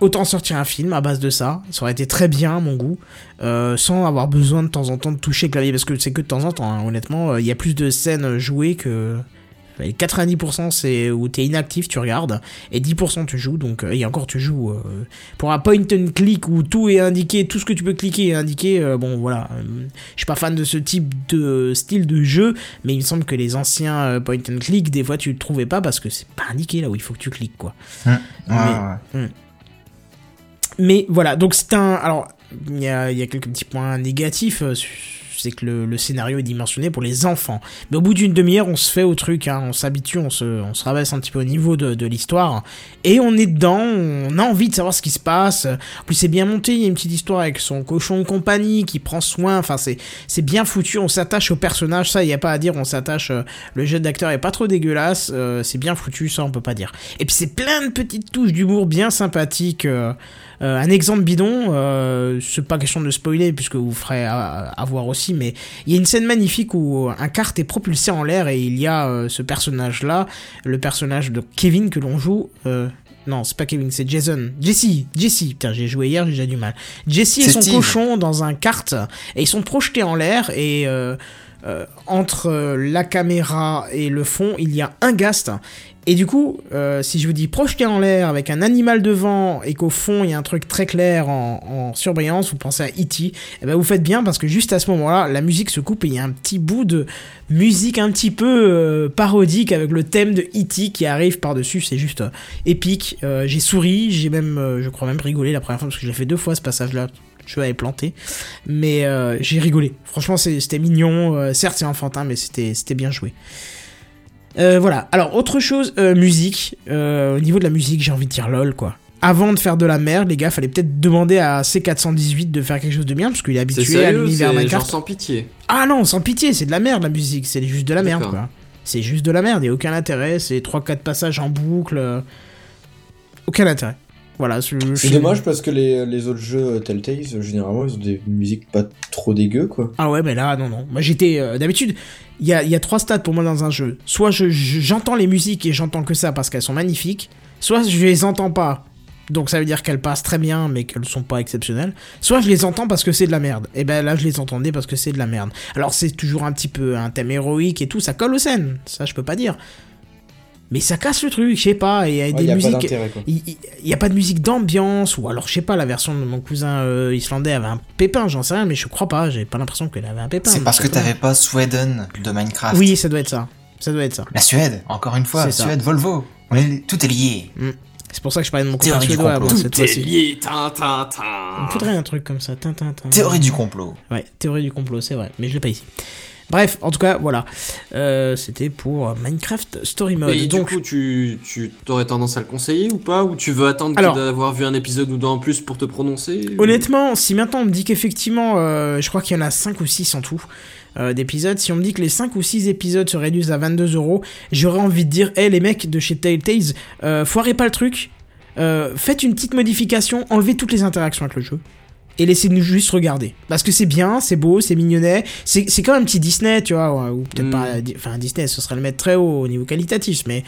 autant sortir un film à base de ça, ça aurait été très bien à mon goût, euh, sans avoir besoin de temps en temps de toucher le clavier, parce que c'est que de temps en temps, hein, honnêtement, il y a plus de scènes jouées que... Et 90% c'est où t'es inactif, tu regardes, et 10% tu joues, donc, euh, et encore tu joues. euh, pour un point and click où tout est indiqué, tout ce que tu peux cliquer est indiqué, euh, bon voilà. je suis pas fan de ce type de style de jeu, mais il me semble que les anciens point and click, des fois tu le trouvais pas parce que c'est pas indiqué là où il faut que tu cliques, quoi. Hum, ouais, Mais- ouais. Mais voilà, donc c'est un. Alors, il y a, il y a quelques petits points négatifs c'est que le, scénario est dimensionné pour les enfants. Mais au bout d'une demi-heure, on se fait au truc, hein, on s'habitue, on se, on se rabaisse un petit peu au niveau de, l'histoire, et on est dedans, on a envie de savoir ce qui se passe. En plus, c'est bien monté, il y a une petite histoire avec son cochon de compagnie qui prend soin, enfin, c'est, bien foutu, on s'attache au personnage, ça, il n'y a pas à dire, on s'attache, euh, le jeu d'acteur est pas trop dégueulasse, euh, c'est bien foutu, ça, on peut pas dire. Et puis, c'est plein de petites touches d'humour bien sympathiques. euh, un exemple bidon, euh, c'est pas question de spoiler puisque vous ferez à, à voir aussi, mais il y a une scène magnifique où un kart est propulsé en l'air et il y a euh, ce personnage-là, le personnage de Kevin que l'on joue. euh, non, c'est pas Kevin, c'est Jason. Jesse, Jesse. Putain, j'ai joué hier, j'ai déjà du mal. Jesse et son Steve. cochon dans un kart et ils sont projetés en l'air et euh, euh, entre euh, la caméra et le fond, il y a un gast. Et du coup, euh, si je vous dis projeté en l'air avec un animal devant et qu'au fond il y a un truc très clair en, surbrillance, vous pensez à E.T., eh ben vous faites bien parce que juste à ce moment-là, la musique se coupe et il y a un petit bout de musique un petit peu euh, parodique avec le thème de E.T. qui arrive par-dessus. C'est juste euh, épique. J'ai souri, j'ai même, je crois même rigolé la première fois parce que je l'ai fait deux fois ce passage-là. Je avais planté, mais j'ai rigolé. Franchement, c'était mignon. Certes, c'est enfantin, mais c'était bien joué. Euh, voilà. Alors, autre chose, euh, musique. Euh, au niveau de la musique, j'ai envie de dire lol, quoi. Avant de faire de la merde, les gars, fallait peut-être demander à C418 de faire quelque chose de bien, parce qu'il est habitué à l'univers Minecraft. sans pitié. Ah non, sans pitié, c'est de la merde la musique, c'est juste de la merde, quoi. C'est juste de la merde, a aucun intérêt, c'est 3-4 passages en boucle. Aucun intérêt. Voilà, je- C'est je- dommage parce que les, les autres jeux euh, Telltale, généralement, ils ont des musiques pas trop dégueu, quoi. Ah ouais, mais là, non, non. Moi, j'étais. euh, D'habitude, il y a, y a trois stades pour moi dans un jeu. Soit je- je- j'entends les musiques et j'entends que ça parce qu'elles sont magnifiques. Soit je les entends pas. Donc ça veut dire qu'elles passent très bien, mais qu'elles sont pas exceptionnelles. Soit je les entends parce que c'est de la merde. Et ben là, je les entendais parce que c'est de la merde. Alors c'est toujours un petit peu un thème héroïque et tout, ça colle aux scènes. Ça, je peux pas dire. Mais ça casse le truc, je sais pas. Et il y a Ouais, des y a musiques. Il n'y a pas de musique d'ambiance, ou alors je sais pas, la version de mon cousin euh, islandais avait un pépin, j'en sais rien, mais je crois pas, j'ai pas l'impression qu'elle avait un pépin. C'est parce que t'avais pas Sweden de Minecraft. Oui, ça doit être ça. Ça doit être ça. La Suède, encore une fois, C'est ça. Suède, Volvo. On est- Tout est lié. Mm. C'est pour ça que je parlais de mon du suédois complot. bon, cette Tout est fois-ci. lié, tin, tin, tin. Il me faudrait un truc comme ça. tin, tin, tin. Théorie du complot. Ouais, théorie du complot, c'est vrai, mais je l'ai pas ici. Bref, en tout cas, voilà. Euh, C'était pour Minecraft Story Mode. Et Donc, du coup, tu, tu aurais tendance à le conseiller ou pas? Ou tu veux attendre d'avoir vu un épisode ou deux en plus pour te prononcer? Ou- Honnêtement, si maintenant on me dit qu'effectivement, euh, je crois qu'il y en a 5 ou 6 en tout euh, d'épisodes, si on me dit que les 5 ou 6 épisodes se réduisent à 22 euros, j'aurais envie de dire, hé les mecs de chez Telltales, foirez pas le truc, faites une petite modification, enlevez toutes les interactions avec le jeu. Et laissez-nous juste regarder. Parce que c'est bien, c'est beau, c'est mignonnet. C'est c'est comme un petit Disney, tu vois. Ou peut-être Mm. pas. Enfin, Disney, ce serait le mettre très haut au niveau qualitatif. Mais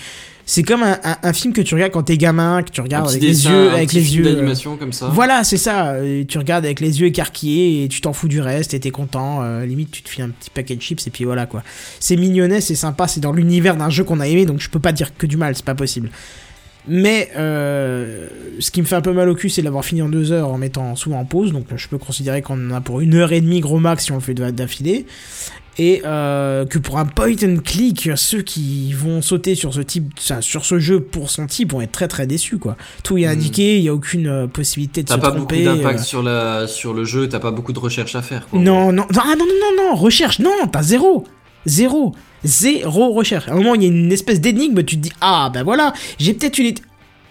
c'est comme un, un- un film que tu regardes quand t'es gamin, que tu regardes avec les yeux. un Avec petit les film yeux. d'animation comme ça. voilà, c'est ça. Tu regardes avec les yeux écarquillés et tu t'en fous du reste et t'es content. euh, limite, tu te files un petit paquet de chips et puis voilà quoi. C'est mignonnet, c'est sympa, c'est dans l'univers d'un jeu qu'on a aimé, donc je peux pas dire que du mal, c'est pas possible. Mais euh, ce qui me fait un peu mal au cul, c'est de l'avoir fini en deux heures en mettant souvent en pause. Donc je peux considérer qu'on en a pour une heure et demie gros max si on le fait de- d'affilée. Et euh, que pour un point and click, ceux qui vont sauter sur ce type, enfin, sur ce jeu pour son type vont être très très déçus quoi. Tout est indiqué, il y a aucune euh, possibilité de T'as se pas tromper. beaucoup d'impact euh. sur, la, sur le jeu, t'as pas beaucoup de recherche à faire. Quoi. Non, non, non, ah, non, non, non, non, recherche, non, t'as zéro. Zéro. Zéro recherche. À un moment, il y a une espèce d'énigme, tu te dis, ah, ben voilà, j'ai peut-être une...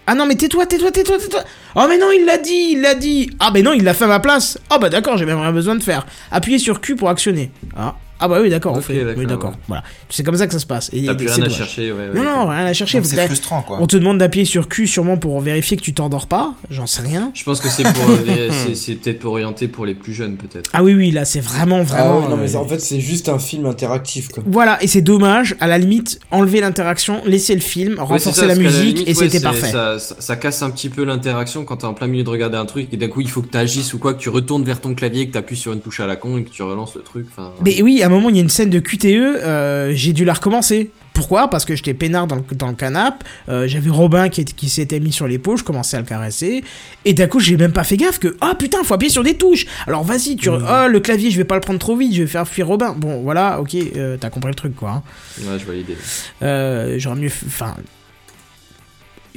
Ah non, mais tais-toi, tais-toi, tais-toi, tais-toi. Oh, mais non, il l'a dit, il l'a dit. Ah, ben non, il l'a fait à ma place. Ah, bah d'accord, j'ai même rien besoin de faire. Appuyez sur Q pour actionner. Ah, ah bah oui, d'accord, on fait. d'accord, Oui, d'accord. ouais. Voilà. C'est comme ça que ça se passe. Et T'as plus c'est rien à chercher, ouais. ouais, Non, non, rien à chercher. C'est frustrant, quoi. On te demande d'appuyer sur Q sûrement pour vérifier que tu t'endors pas. J'en sais rien. Je pense que c'est pour, euh, [LAUGHS] c'est- c'est peut-être pour orienter pour les plus jeunes, peut-être. Ah oui, oui, là, c'est vraiment, Ah vraiment. ouais, non, mais euh, en fait, c'est juste un film interactif, quoi. Voilà, et c'est dommage, à la limite, enlever l'interaction, laisser le film, renforcer ça, la musique, limite, et ouais, c'était parfait. Ça, ça- ça casse un petit peu l'interaction quand t'es en plein milieu de regarder un truc et d'un coup il faut que t'agisses ou quoi, que tu retournes vers ton clavier, que t'appuies sur une touche à la con et que tu relances le truc. Mais oui, moment, il y a une scène de QTE, euh, j'ai dû la recommencer. Pourquoi? Parce que j'étais peinard dans le, dans le canapé, euh, j'avais Robin qui, était- qui s'était mis sur l'épaule, je commençais à le caresser, et d'un coup, j'ai même pas fait gaffe que, ah putain, faut appuyer sur des touches Alors vas-y, tu... Mmh. Oh, le clavier, je vais pas le prendre trop vite, je vais faire fuir Robin. Bon, voilà, ok, euh, t'as compris le truc, quoi. hein. ouais, je vois l'idée. Euh, J'aurais mieux. Enfin.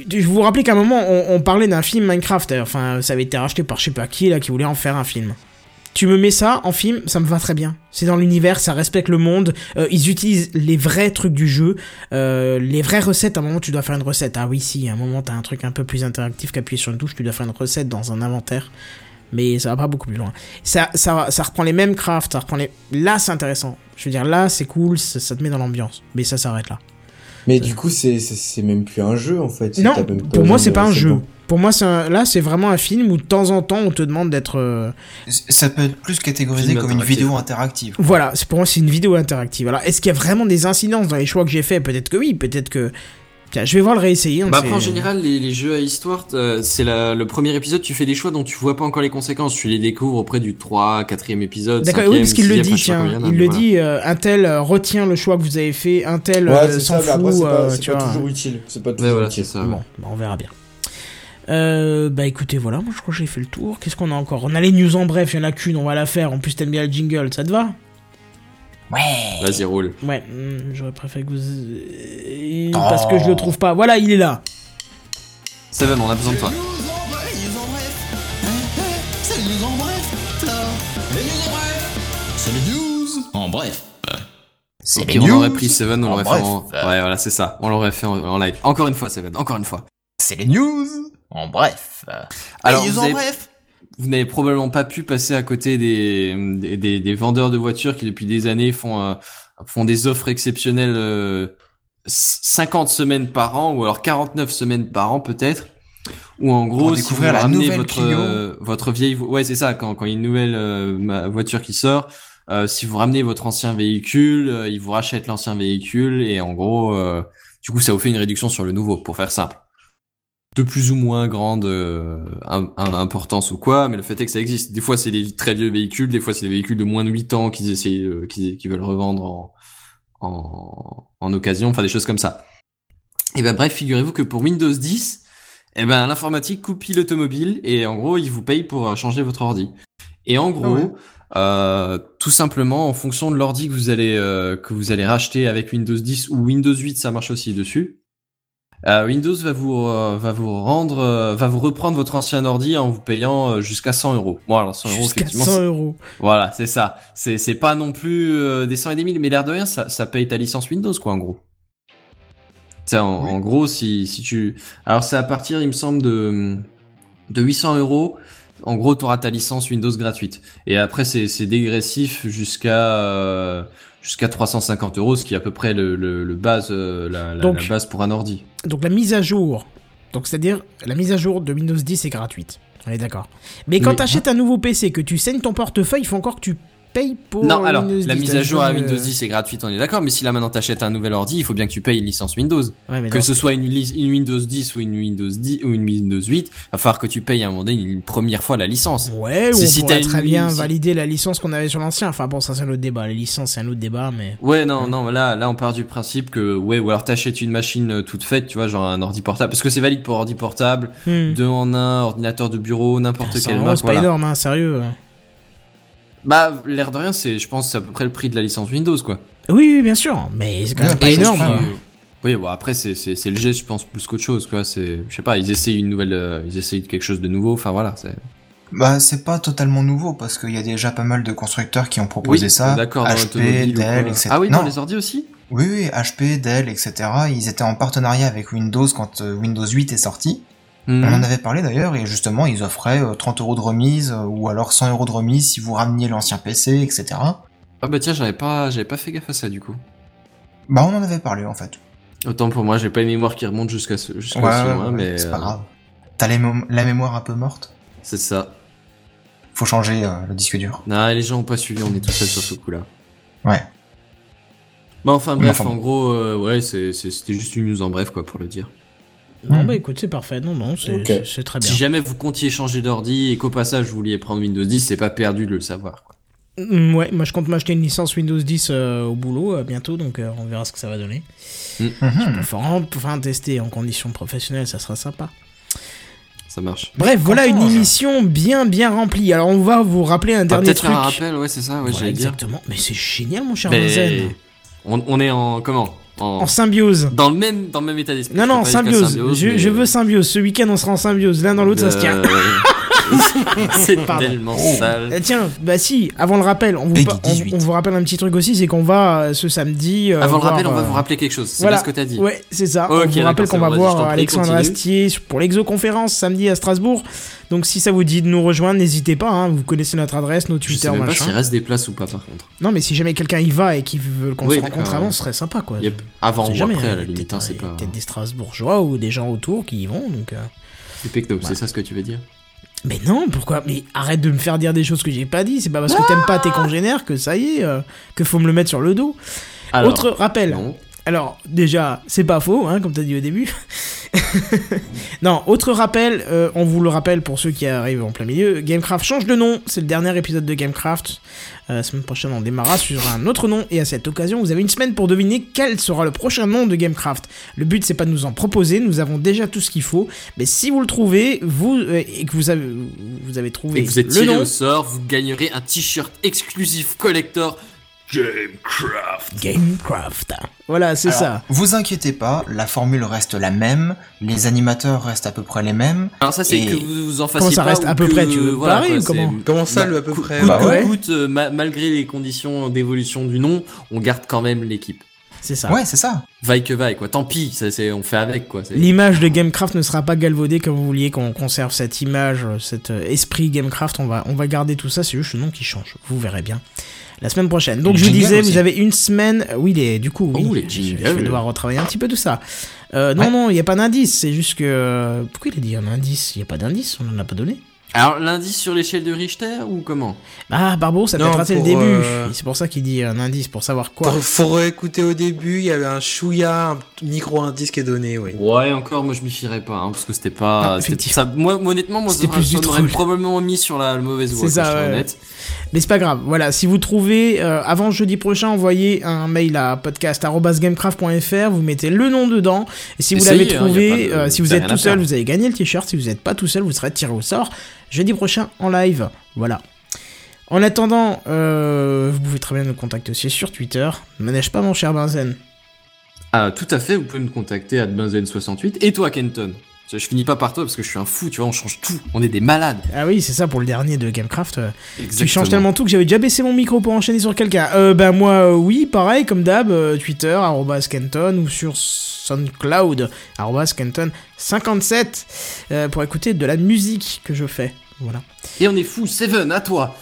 Je vous rappelle qu'à un moment, on, on parlait d'un film Minecraft. Enfin, ça avait été racheté par je sais pas qui, là, qui voulait en faire un film. Tu me mets ça en film, ça me va très bien. C'est dans l'univers, ça respecte le monde. euh, ils utilisent les vrais trucs du jeu, euh, les vraies recettes. À un moment, tu dois faire une recette. Ah oui, si. À un moment, t'as un truc un peu plus interactif qu'appuyer sur une touche. Tu dois faire une recette dans un inventaire. Mais ça va pas beaucoup plus loin. Ça, ça, ça reprend les mêmes crafts. Ça reprend les. Là, c'est intéressant. Je veux dire, là, c'est cool. Ça, ça te met dans l'ambiance. Mais ça s'arrête là. Mais du coup, c'est même plus un jeu en fait. Non, pour moi, c'est pas un jeu. bon. Pour moi, un- là, c'est vraiment un film où de temps en temps, on te demande d'être. euh, Ça peut être plus catégorisé Film comme une vidéo interactive. Voilà, pour moi c'est une vidéo interactive. Alors est-ce qu'il y a vraiment des incidences dans les choix que j'ai faits? Peut-être que oui, peut-être que. Tiens, je vais voir le réessayer. hein, Bah après, en général, les, les jeux à histoire, euh, c'est le premier épisode, tu fais des choix dont tu vois pas encore les conséquences. Tu les découvres auprès du 3, 4ème épisode. D'accord, 5e, oui, parce qu'il le 6e, dit, tiens. combien, Il le voilà. dit, euh, un tel euh, retient le choix que vous avez fait, un tel Ouais, euh, c'est s'en après, fout, c'est pas, euh, pas toujours utile. C'est pas Ouais, toujours voilà, utile. c'est ça. Bon, bah, on verra bien. Euh, bah écoutez, voilà, moi je crois que j'ai fait le tour. Qu'est-ce qu'on a encore? On a les news en bref, il y en a qu'une, on va la faire. En plus, t'aimes bien le jingle, ça te va? Ouais. Vas-y, roule. Ouais, hmm, j'aurais préféré que vous. euh, Parce que je le trouve pas. Voilà, il est là. Seven, on a besoin de toi. C'est les news en bref, ça. Les news en bref. C'est les news en bref. C'est Ok, les on news. aurait pris Seven, on en l'aurait fait bref. en... Ouais, voilà, c'est ça. On l'aurait fait en, en live. Encore une fois, Seven, encore une fois. C'est les news. En bref. Alors, les news vous en avez- bref. Vous n'avez probablement pas pu passer à côté des, des, des- des vendeurs de voitures qui depuis des années font, euh, font des offres exceptionnelles euh, 50 semaines par an ou alors 49 semaines par an peut-être. Ou en gros, Pour si vous la nouvelle votre, euh, votre vieille, ouais c'est ça, quand, quand il y a une nouvelle euh, voiture qui sort, euh, si vous ramenez votre ancien véhicule, euh, ils vous rachètent l'ancien véhicule et en gros, euh, du coup ça vous fait une réduction sur le nouveau, pour faire simple de plus ou moins grande euh, im- im- importance ou quoi, mais le fait est que ça existe. Des fois, c'est des très vieux véhicules, des fois, c'est des véhicules de moins de 8 ans qu'ils essayent, euh, qu'ils veulent revendre en, en, en occasion, enfin des choses comme ça. Et ben bref, figurez-vous que pour Windows 10, eh ben l'informatique coupe l'automobile et en gros, ils vous payent pour euh, changer votre ordi. Et en gros, ouais. euh, tout simplement, en fonction de l'ordi que vous allez euh, que vous allez racheter avec Windows 10 ou Windows 8, ça marche aussi dessus. Euh, Windows va vous euh, va vous rendre euh, va vous reprendre votre ancien ordi en vous payant euh, jusqu'à 100 euros. Bon alors 100 euros effectivement. 100 c'est- euros. Voilà c'est ça. C'est c'est pas non plus des 100 et des 1000 mais l'air de rien ça ça paye ta licence Windows quoi en gros. Ça en, en gros si si tu alors c'est à partir il me semble de de 800 euros. En gros, tu auras ta licence Windows gratuite. Et après, c'est c'est dégressif jusqu'à jusqu'à 350 euros, ce qui est à peu près le, le, le base, euh, la, la- Donc- la base pour un ordi. Donc la mise à jour. Donc c'est-à-dire la mise à jour de Windows 10 est gratuite. On est d'accord. Mais quand Mais- t'achètes un nouveau PC, que tu saignes ton portefeuille, il faut encore que tu payes pour non, alors, Windows 10. la mise à jour à de- Windows 10 est gratuite, on est d'accord, mais si là maintenant t'achètes un nouvel ordi, il faut bien que tu payes une licence Windows. Ouais, mais que ce soit une, Windows 10 ou une Windows 10 ou une Windows 8, va falloir que tu payes à un moment donné une première fois la licence. Ouais, ou on si pourrait très bien si- valider la licence qu'on avait sur l'ancien. Enfin bon, ça c'est un autre débat. Les licences c'est un autre débat, mais... Ouais, non, non, là, là, on part du principe que, ouais, ou alors t'achètes une machine euh, toute faite, tu vois, genre un ordi portable, parce que c'est valide pour ordi portable, Hmm. deux en un, ordinateur de bureau, n'importe 100 quelle marque, c'est pas voilà. énorme, hein, sérieux. Bah, l'air de rien, c'est, je pense, c'est à peu près le prix de la licence Windows, quoi. Oui, oui, bien sûr, mais c'est quand même Ouais, pas énorme. trouve- Oui, bon, après, c'est, c'est, c'est le geste, je pense, plus qu'autre chose, quoi. C'est, je sais pas, ils essayent une nouvelle, euh, ils essayent quelque chose de nouveau, enfin voilà, c'est. Bah, c'est pas totalement nouveau parce qu'il y a déjà pas mal de constructeurs qui ont proposé Oui, ça. d'accord, dans HP, Dell, etc. Ah oui, non, dans les ordi aussi? oui, oui, HP, Dell, etc. Ils étaient en partenariat avec Windows quand euh, Windows 8 est sorti. Mhm. On en avait parlé d'ailleurs et justement ils offraient euh, 30 euros de remise euh, ou alors 100 euros de remise si vous rameniez l'ancien PC, etc. Ah bah tiens, j'avais pas, j'avais pas fait gaffe à ça, du coup. Bah on en avait parlé en fait. Autant pour moi, j'ai pas une mémoire qui remonte jusqu'à ce, jusqu'à Ouais, aussi ouais, loin, ouais, mais. c'est pas euh, grave. T'as la mémoire un peu morte? C'est ça. Faut changer euh, le disque dur. Non, les gens ont pas suivi, on est tout seul sur ce coup-là. Ouais. Bah enfin bref, Enfin, en gros, euh, ouais, c'est, c'est- c'était juste une news en bref, quoi, pour le dire. Non, Hmm. bah écoute, c'est parfait. Non, non, c'est très bien. Si jamais vous comptiez changer d'ordi et qu'au passage vous vouliez prendre Windows 10, c'est pas perdu de le savoir, quoi. Mm, Ouais, moi je compte m'acheter une licence Windows 10 euh, au boulot euh, bientôt, donc euh, on verra ce que ça va donner. Faut vraiment enfin, tester en conditions professionnelles, ça sera sympa. Ça marche. Bref, voilà une émission bien bien remplie. Alors on va vous rappeler un dernier peut-être truc. faire un rappel, ouais, c'est ça, ouais, Voilà, j'allais dire. exactement. Mais c'est génial, mon cher on, on est en comment? En, En symbiose. dans le même dans le même état d'esprit. Non, non, jusqu'à symbiose. je, mais- je veux symbiose. Ce week-end, on sera en symbiose. L'un dans l'autre, ça se tient. [LAUGHS] C'est tellement sale. Euh, tiens, bah si, avant le rappel, on vous, Peggy pa- on- 18. on vous rappelle un petit truc aussi, c'est qu'on va euh, ce samedi. euh, Avant le voir, rappel, on va euh, vous rappeler quelque chose. C'est Voilà. bien ce que t'as dit. Ouais, c'est ça. Ok, on vous d'accord, rappelle c'est qu'on bon, va vas-y, voir je t'en prie, Alexandre continue. Astier pour l'exoconférence samedi à Strasbourg. Donc si ça vous dit de nous rejoindre, n'hésitez pas. hein, vous connaissez notre adresse, nos Je Twitter, sais même pas machin. s'il reste des places ou pas, par contre. Non, mais si jamais quelqu'un y va et qu'il veut qu'on Oui, se rencontre avant, ce serait sympa quoi. Yep. Avant ou jamais, après, à hein, la limite, hein, c'est pas. Peut-être des Strasbourgeois ou des gens autour qui y vont. Donc, euh. C'est ça ce que tu veux dire Mais non, pourquoi? Mais arrête de me faire dire des choses que j'ai pas dit. C'est pas parce que t'aimes pas tes congénères que ça y est, euh, que faut me le mettre sur le dos. Alors, Autre rappel. non. Alors, déjà, c'est pas faux, hein, comme t'as dit au début. [LAUGHS] non, autre rappel, euh, on vous le rappelle pour ceux qui arrivent en plein milieu, Gamecraft change de nom, c'est le dernier épisode de Gamecraft. Euh, la semaine prochaine, on démarrera sur un autre nom, et à cette occasion, vous avez une semaine pour deviner quel sera le prochain nom de Gamecraft. Le but, c'est pas de nous en proposer, nous avons déjà tout ce qu'il faut, mais si vous le trouvez, vous, euh, et que vous avez, vous avez trouvé Et que vous êtes le tiré nom, au sort, vous gagnerez un t-shirt exclusif collector Gamecraft. Gamecraft. Voilà, c'est Alors, ça. Vous inquiétez pas, la formule reste la même, les animateurs restent à peu près les mêmes. Alors ça c'est Et- que vous vous en Comment fassiez ça pas reste à peu près, tu veux voilà, pareil quoi, ou comment Comment ça, Bah, le à peu coûte- près coûte Bah ouais. coûte, euh, ma- malgré les conditions d'évolution du nom, on garde quand même l'équipe. C'est ça. Ouais, c'est ça. Vaille que vaille quoi. Tant pis, ça, c'est, on fait avec quoi. L'image de Gamecraft ne sera pas galvaudée comme vous vouliez qu'on conserve cette image, cet euh, esprit Gamecraft. On va, on va garder tout ça, c'est juste le nom qui change. Vous verrez bien la semaine prochaine. Donc je vous disais, aussi. vous avez une semaine. euh, Oui, les, du coup, oui. Oh, les je, vais devoir retravailler un petit peu tout ça. Euh, non, Ouais. non, il n'y a pas d'indice. C'est juste que. Pourquoi il a dit un indice? Il n'y a pas d'indice, on n'en a pas donné. Alors l'indice sur l'échelle de Richter ou comment? Ah, Barbeau, ça peut être raté le début. euh, C'est pour ça qu'il dit un indice, pour savoir quoi. Faut, faut réécouter au début, il y avait un chouïa, un micro-indice qui est donné, oui. Ouais, encore, moi je m'y fierais pas, hein, parce que c'était pas. Ah, ça, moi, honnêtement, moi, troll. probablement mis sur la, la mauvaise voie. Ça, ouais. honnête. Mais c'est pas grave. Voilà, si vous trouvez euh, avant jeudi prochain, envoyez un mail à podcast@gamecraft.fr, vous mettez le nom dedans et si vous l'avez hein, trouvé, de- euh, si vous êtes tout seul, vous allez gagner le t-shirt, si vous n'êtes pas tout seul, vous serez tiré au sort jeudi prochain en live. Voilà. En attendant, euh, vous pouvez très bien nous contacter aussi sur Twitter. Ne manège pas mon cher Benzen. Ah, tout à fait, vous pouvez me contacter à benzen68. Et toi, Kenton? Je finis pas par toi parce que je suis un fou, tu vois, on change tout. On est des malades. Ah oui, c'est ça pour le dernier de Gamecraft. euh, Tu changes tellement tout que j'avais déjà baissé mon micro pour enchaîner sur quelqu'un. Euh, ben moi, euh, oui, pareil, comme d'hab, Twitter, Kenton, ou sur SoundCloud, arrobas Kenton57, euh, pour écouter de la musique que je fais. Voilà. Et on est fou, Seven, à toi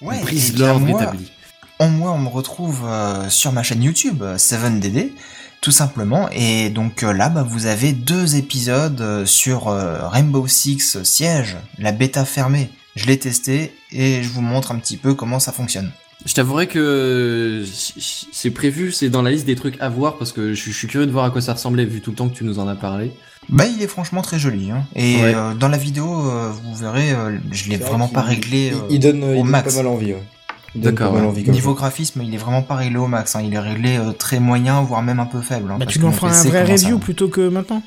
Ouais, bien l'ordre établi. on, moi, on me retrouve euh, sur ma chaîne YouTube, euh, 7DD, tout simplement. Et donc euh, là, bah, vous avez deux épisodes euh, sur euh, Rainbow Six Siege, la bêta fermée. Je l'ai testé et je vous montre un petit peu comment ça fonctionne. Je t'avouerai que c'est prévu, c'est dans la liste des trucs à voir parce que je je suis curieux de voir à quoi ça ressemblait vu tout le temps que tu nous en as parlé. Bah, il est franchement très joli. Hein. Et Ouais. euh, dans la vidéo, euh, vous verrez, euh, je l'ai vrai vraiment pas réglé il- euh, il donne, il au donne max. pas mal envie, ouais. Il D'accord, ouais. Niveau graphisme, il est vraiment pas réglé au max. Hein. Il est réglé euh, très moyen, voire même un peu faible. hein, Bah, parce tu nous feras un vrai review plutôt que maintenant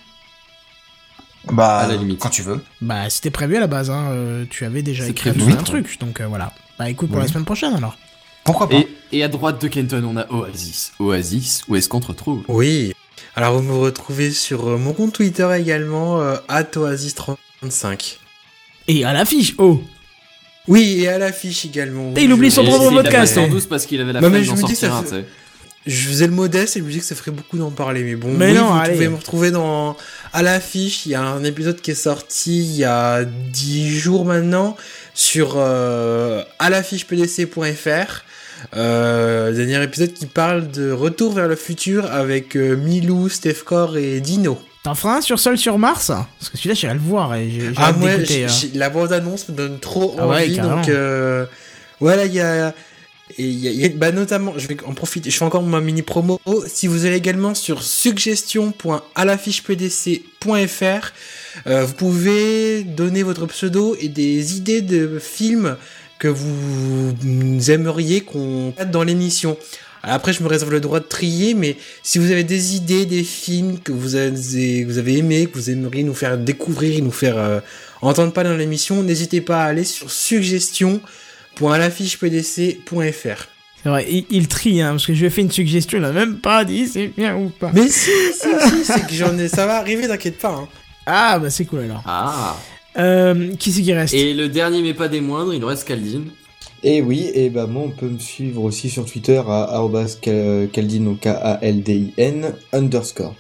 Bah, À la limite. quand tu veux. Bah, c'était prévu à la base, hein. euh, tu avais déjà C'est écrit prévu. un truc, donc euh, voilà. Bah, écoute, pour Oui. la semaine prochaine alors. Pourquoi pas Et, et à droite de Kenton, on a Oasis. Oasis, où est-ce qu'on te retrouve? Oui. Alors, vous me retrouvez sur euh, mon compte Twitter également, euh, @oasis35. Et à l'affiche, oh Oui, et à l'affiche également. Et il oublie son propre podcast, fait en hein. douce parce qu'il avait la flemme d'en sortir fait-. Je faisais le modeste et je me dis que ça ferait beaucoup d'en parler, mais bon. Mais oui, non, vous allez. pouvez me retrouver dans à l'affiche. Il y a un épisode qui est sorti il y a 10 jours maintenant sur euh, à l'affichepdc.fr. Euh, dernier épisode qui parle de Retour vers le futur avec euh, Milou, Stefcore et Dino. T'en feras un sur Sol sur Mars? Parce que celui-là, j'irai le voir et Ah moi, d'écouter, j'ai- hein. j'ai- la bande annonce me donne trop Ah ouais, envie, carrément. donc euh, voilà, il y a, et il y a- il y a- bah notamment, je vais en profiter, je fais encore ma mini promo. Si vous allez également sur suggestion.alaffichepdc.fr, euh, vous pouvez donner votre pseudo et des idées de films que vous aimeriez qu'on mette dans l'émission. Après, je me réserve le droit de trier, mais si vous avez des idées, des films que vous avez, vous avez aimés, que vous aimeriez nous faire découvrir, nous faire euh, entendre parler dans l'émission, n'hésitez pas à aller sur vrai, il, il trie, hein, parce que je lui ai fait une suggestion, il a même pas dit c'est bien ou pas. Mais si, si, si, c'est que j'en ai, ça va arriver, t'inquiète pas. hein. Ah, bah c'est cool alors. Ah Euh, qui c'est qui reste Et le dernier, mais pas des moindres, il nous reste Kaldin. Et oui, et bah moi on peut me suivre aussi sur Twitter à arobase Cal- Kaldin, underscore.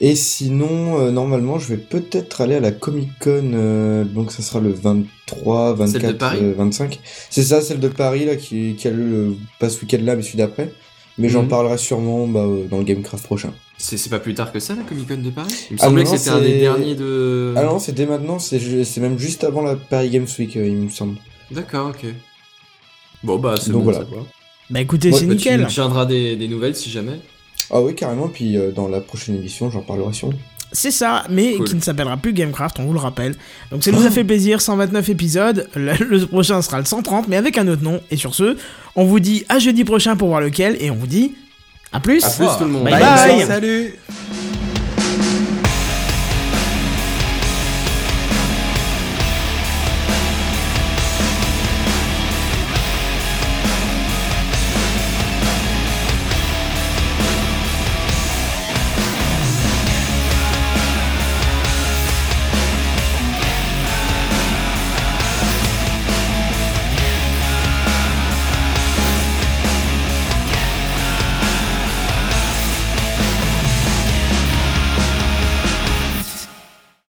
Et sinon, euh, normalement, je vais peut-être aller à la Comic Con, euh, donc ça sera le 23, 24, Celle de Paris euh, 25. C'est ça, celle de Paris, là, qui, qui a lieu le, pas ce week-end là, mais celui d'après. Mais j'en Mhm. parlerai sûrement bah, euh, dans le Gamecraft prochain. C'est pas plus tard que ça, la Comic Con de Paris? Il me Ah semblait non, que c'était un des derniers de. Ah non, c'est dès maintenant, c'est même juste avant la Paris Games Week, euh, il me semble. D'accord, ok. Bon, bah, c'est Donc bon, voilà. ça va. Bah écoutez, Ouais, c'est bah, Tu nickel. nous tiendras des, des nouvelles si jamais. Ah oui, carrément, puis euh, dans la prochaine émission, j'en parlerai sûrement. C'est ça, mais Cool. qui ne s'appellera plus Gamecraft, on vous le rappelle. Donc ça nous a fait plaisir, 129 épisodes. Le, le prochain sera le 130, mais avec un autre nom. Et sur ce, on vous dit à jeudi prochain pour voir lequel, et on vous dit à plus. À plus tout le monde. Bye Bye. bye. Salut